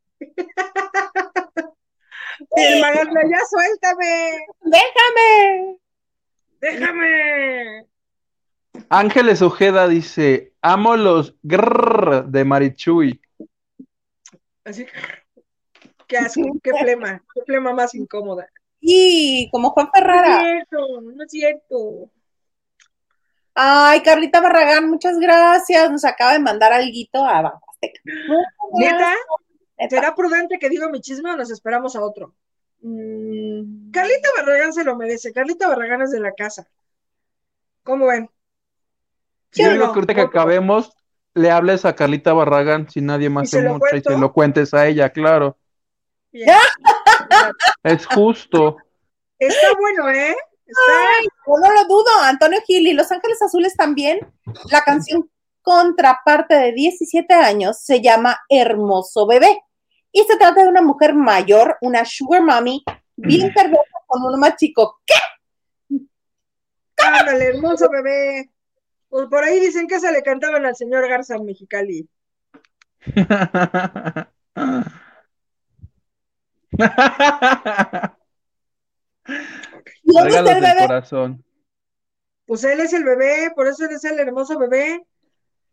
El ya suéltame, déjame. déjame. Ángeles Ojeda dice, amo los grrr de Marichuy. Así, qué asco, qué flema, qué flema más incómoda. Y como Juan No es Ferrara. cierto, no es cierto. Ay, Carlita Barragán, muchas gracias. Nos acaba de mandar alguito a Banco Azteca. ¿Neta? ¿Será prudente que diga mi chisme o nos esperamos a otro? Mm, Carlita Barragán se lo merece. Carlita Barragán es de la casa. ¿Cómo ven? ¿Sí Yo digo no? que ahorita que acabemos, le hables a Carlita Barragán si nadie ¿Y más se mocha y se lo cuentes a ella, claro. Bien. [LAUGHS] Es justo. Está bueno, ¿eh? Está. Ay, yo no lo dudo. Antonio Gil y Los Ángeles Azules también. La canción Contraparte de 17 años se llama Hermoso Bebé. Y se trata de una mujer mayor, una sugar mommy, bien perversa con uno más chico. ¿Qué? Ándale, hermoso bebé. Pues por ahí dicen que se le cantaban al señor Garza Mexicali. ¿Y [LAUGHS] dónde está el bebé? corazón. Pues él es el bebé, por eso él es el hermoso bebé.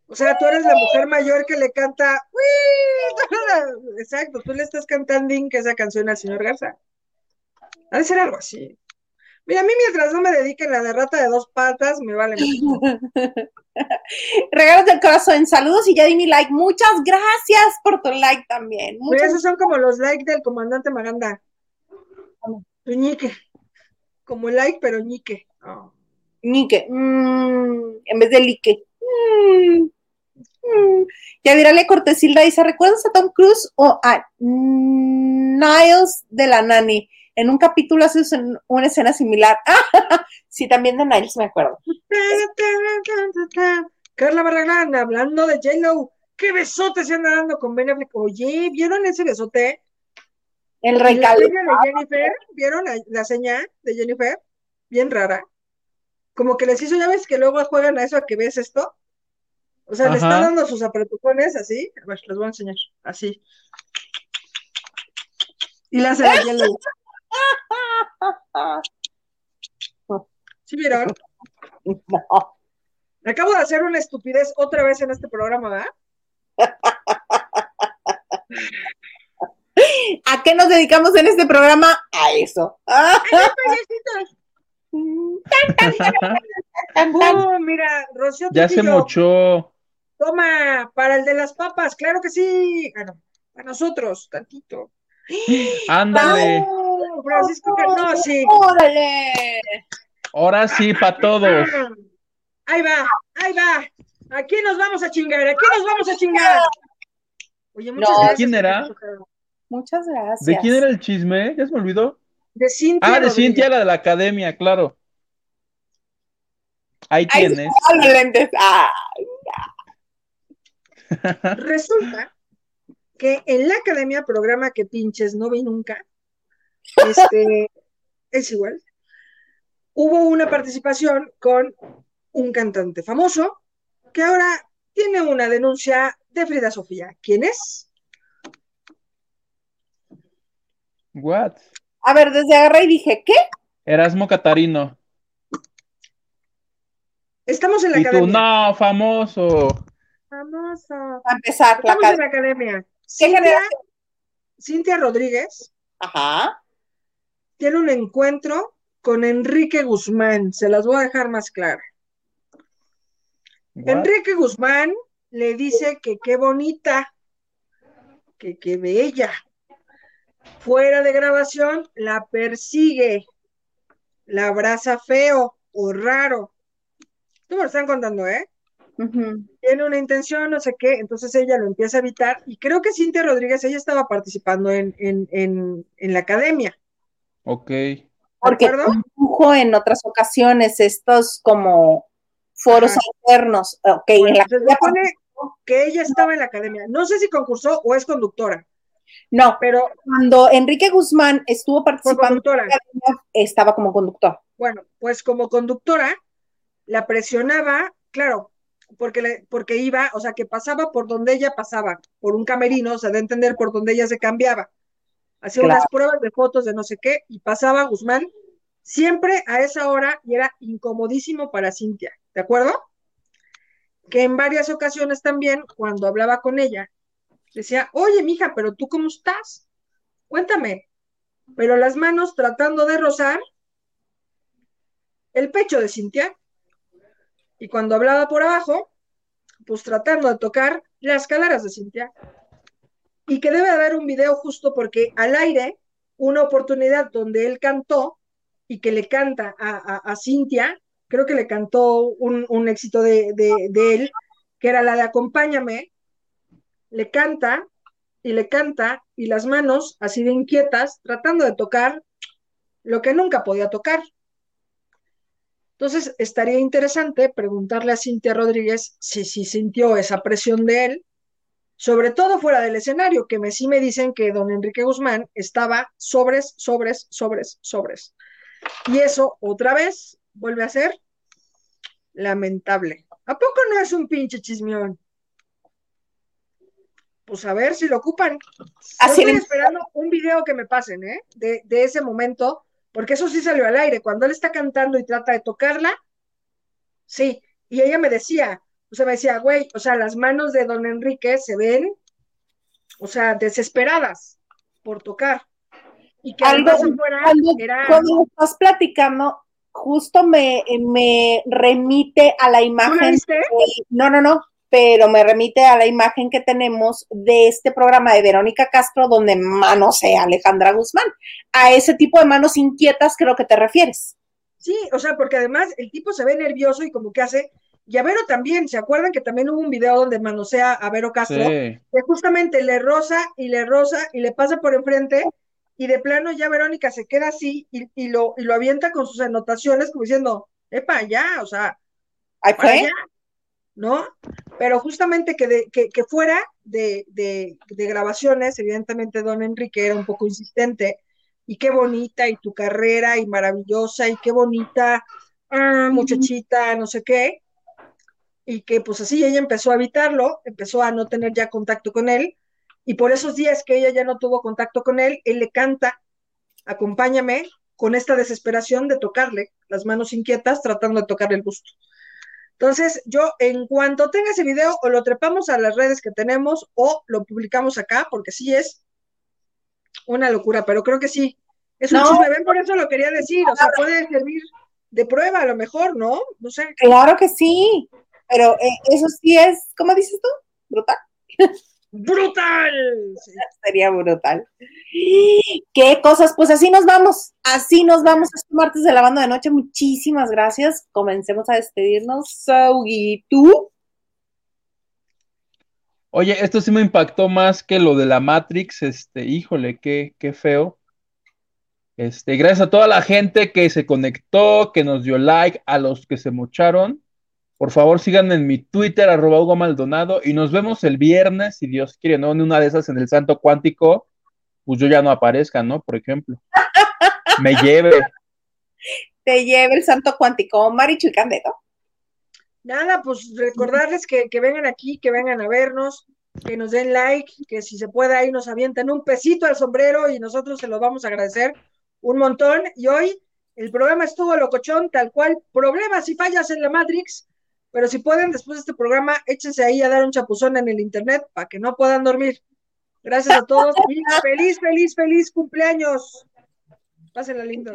O sea, tú eres la mujer mayor que le canta. "Uy". [LAUGHS] Exacto, tú le estás cantando que esa canción al señor Garza. Ha de ser algo así. Mira, a mí mientras no me dediquen la rata de dos patas, me vale mucho. [LAUGHS] Regalos del corazón. Saludos y ya di mi like. Muchas gracias por tu like también. Mira, Muchas esos son como los likes del comandante Maganda. Tu ñique. Como like, pero ñique. Oh, Nique. Mm, en vez de like. Mm, Mm. Yavirale Cortesilda dice, ¿recuerdas a Tom Cruise o a Niles de la Nani? En un capítulo hace una escena similar. [LAUGHS] sí, también de Niles me acuerdo. Carla Barragán, hablando de J-Lo, ¿qué besote se anda dando con Ben Affleck? Oye, ¿vieron ese besote? El recalco. de Jennifer, ¿vieron la, la señal de Jennifer? Bien rara. Como que les hizo, ya ves que luego juegan a eso, a que ves esto. O sea, le está dando sus apretujones así. A ver, les voy a enseñar. Así. Y la hace la Yellow. ¿Sí vieron? No. Acabo de hacer una estupidez otra vez en este programa, ¿verdad? ¿A qué nos dedicamos en este programa? A eso. oh, mira, Rocío. Ya se mochó. Toma, para el de las papas, claro que sí. Bueno, para nosotros, tantito. Ándale. Francisco, no, sí. Órale. Ahora sí, para todos. Ahí va, ahí va. Aquí nos vamos a chingar, aquí nos vamos a chingar. Oye, muchas No, gracias. ¿De quién era? Muchas gracias. ¿De quién era el chisme? ¿Ya se me olvidó? De Cintia. Ah, de Rodríguez. Cintia, la de la academia, claro. Ahí Ay, tienes. lentes. Ah, [LAUGHS] Resulta que en la academia, programa que pinches no vi nunca, este, es igual, hubo una participación con un cantante famoso que ahora tiene una denuncia de Frida Sofía. ¿Quién es? What? A ver, desde agarré y dije, ¿qué? Erasmo Catarino. Estamos en la Y tú, academia. no, famoso. Famoso. Empezar, la Estamos en cadena. la academia. ¿Qué Cintia? Cintia Rodríguez Ajá. Tiene un encuentro con Enrique Guzmán. Se las voy a dejar más claras. Enrique Guzmán le dice que qué bonita, que qué bella. Fuera de grabación, la persigue, la abraza feo o raro. Tú me lo están contando, ¿eh? Tiene una intención, no sé qué, entonces ella lo empieza a evitar. Y creo que Cintia Rodríguez, ella estaba participando en, en, en, en la academia. Ok. Porque condujo en otras ocasiones estos como foros Ajá. alternos. Ok, Bueno, en la se supone que ella estaba en la academia. No sé si concursó o es conductora, No, pero cuando Enrique Guzmán estuvo participando, estaba como conductor. Bueno, pues como conductora, la presionaba, claro, porque, le- porque iba, o sea, que pasaba por donde ella pasaba, por un camerino, o sea, de entender por donde ella se cambiaba. Hacía Claro. unas pruebas de fotos de no sé qué y pasaba Guzmán siempre a esa hora y era incomodísimo para Cintia, ¿de acuerdo? Que en varias ocasiones también, cuando hablaba con ella, decía, oye, mija, pero tú cómo estás? Cuéntame. Pero las manos tratando de rozar el pecho de Cintia. Y cuando hablaba por abajo, pues tratando de tocar las calaras de Cintia. Y que debe haber un video justo porque al aire, una oportunidad donde él cantó y que le canta a, a, Cintia, creo que le cantó un, un éxito de, de, de él, que era la de Acompáñame, le canta y le canta y las manos así de inquietas, tratando de tocar lo que nunca podía tocar. Entonces, estaría interesante preguntarle a Cintia Rodríguez si, si sintió esa presión de él, sobre todo fuera del escenario, que me, sí me dicen que don Enrique Guzmán estaba sobres, sobres, sobres, sobres. Y eso, otra vez, vuelve a ser lamentable. ¿A poco no es un pinche chismión? Pues a ver si lo ocupan. Yo Así estoy le- esperando un video que me pasen, ¿eh? De, de ese momento, porque eso sí salió al aire. Cuando él está cantando y trata de tocarla, sí. Y ella me decía, o sea, me decía, güey, o sea, las manos de don Enrique se ven, o sea, desesperadas por tocar. Y que Algo- afuera Cuando, era. cuando estás platicando, justo me, me remite a la ¿Tú la imagen. viste? de- no, no, no, pero me remite a la imagen que tenemos de este programa de Verónica Castro, donde manosea a Alejandra Guzmán. A ese tipo de manos inquietas creo que te refieres. Sí, o sea, porque además el tipo se ve nervioso y como que hace, Y a Vero también, ¿se acuerdan que también hubo un video donde manosea a Vero Castro? Que justamente le rosa y le rosa y le pasa por enfrente y de plano ya Verónica se queda así y, lo, y lo avienta con sus anotaciones como diciendo, epa, ya, o sea, ¿Ahí ¿no? Pero justamente que, de, que, que fuera de, de, de, grabaciones, evidentemente don Enrique era un poco insistente, y qué bonita, y tu carrera, y maravillosa, y qué bonita, ah, muchachita, no sé qué, y que pues así ella empezó a evitarlo, empezó a no tener ya contacto con él, y por esos días que ella ya no tuvo contacto con él, él le canta, acompáñame, con esta desesperación de tocarle, las manos inquietas, tratando de tocarle el busto. Entonces, yo en cuanto tenga ese video, o lo trepamos a las redes que tenemos, o lo publicamos acá, porque sí es una locura, pero creo que sí. Es un chisme, ven, por eso lo quería decir, o sea, puede servir de prueba a lo mejor, ¿no? No sé. Claro que sí, pero eh, eso sí es, ¿cómo dices tú? Brutal. brutal. [LAUGHS] Sería brutal. ¿Qué cosas? Pues así nos vamos. Así nos vamos este martes de la banda de noche. Muchísimas gracias. Comencemos a despedirnos. ¿y tú? Oye, esto sí me impactó más que lo de la Matrix. Este, híjole, qué, qué feo. Este, gracias a toda la gente que se conectó, que nos dio like, a los que se mocharon. Por favor, sigan en mi Twitter, arroba Hugo Maldonado, y nos vemos el viernes, si Dios quiere, ¿no? En una de esas en el Santo Cuántico, pues yo ya no aparezca, ¿no? Por ejemplo. [LAUGHS] Me lleve. Te lleve el Santo Cuántico, Marichu y Candedo. Nada, pues recordarles que, que vengan aquí, que vengan a vernos, que nos den like, que si se puede ahí nos avientan un pesito al sombrero y nosotros se lo vamos a agradecer un montón. Y hoy el programa estuvo locochón, tal cual, problemas y fallas en la Matrix, pero si pueden, después de este programa, échense ahí a dar un chapuzón en el internet para que no puedan dormir. Gracias a todos y [LAUGHS] feliz, feliz, feliz cumpleaños. Pásenla lindo.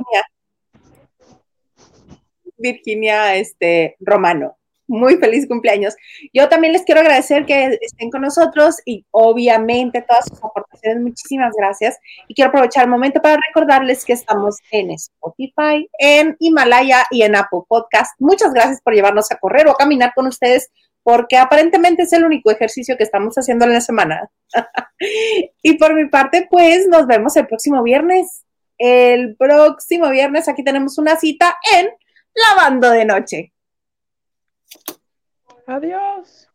Virginia, este, Romano muy feliz cumpleaños. Yo también les quiero agradecer que estén con nosotros y obviamente todas sus aportaciones, muchísimas gracias. Y quiero aprovechar el momento para recordarles que estamos en Spotify, en Himalaya y en Apple Podcast. Muchas gracias por llevarnos a correr o a caminar con ustedes porque aparentemente es el único ejercicio que estamos haciendo en la semana. [LAUGHS] y por mi parte, pues nos vemos el próximo viernes. El próximo viernes aquí tenemos una cita en Lavando de Noche. Adiós.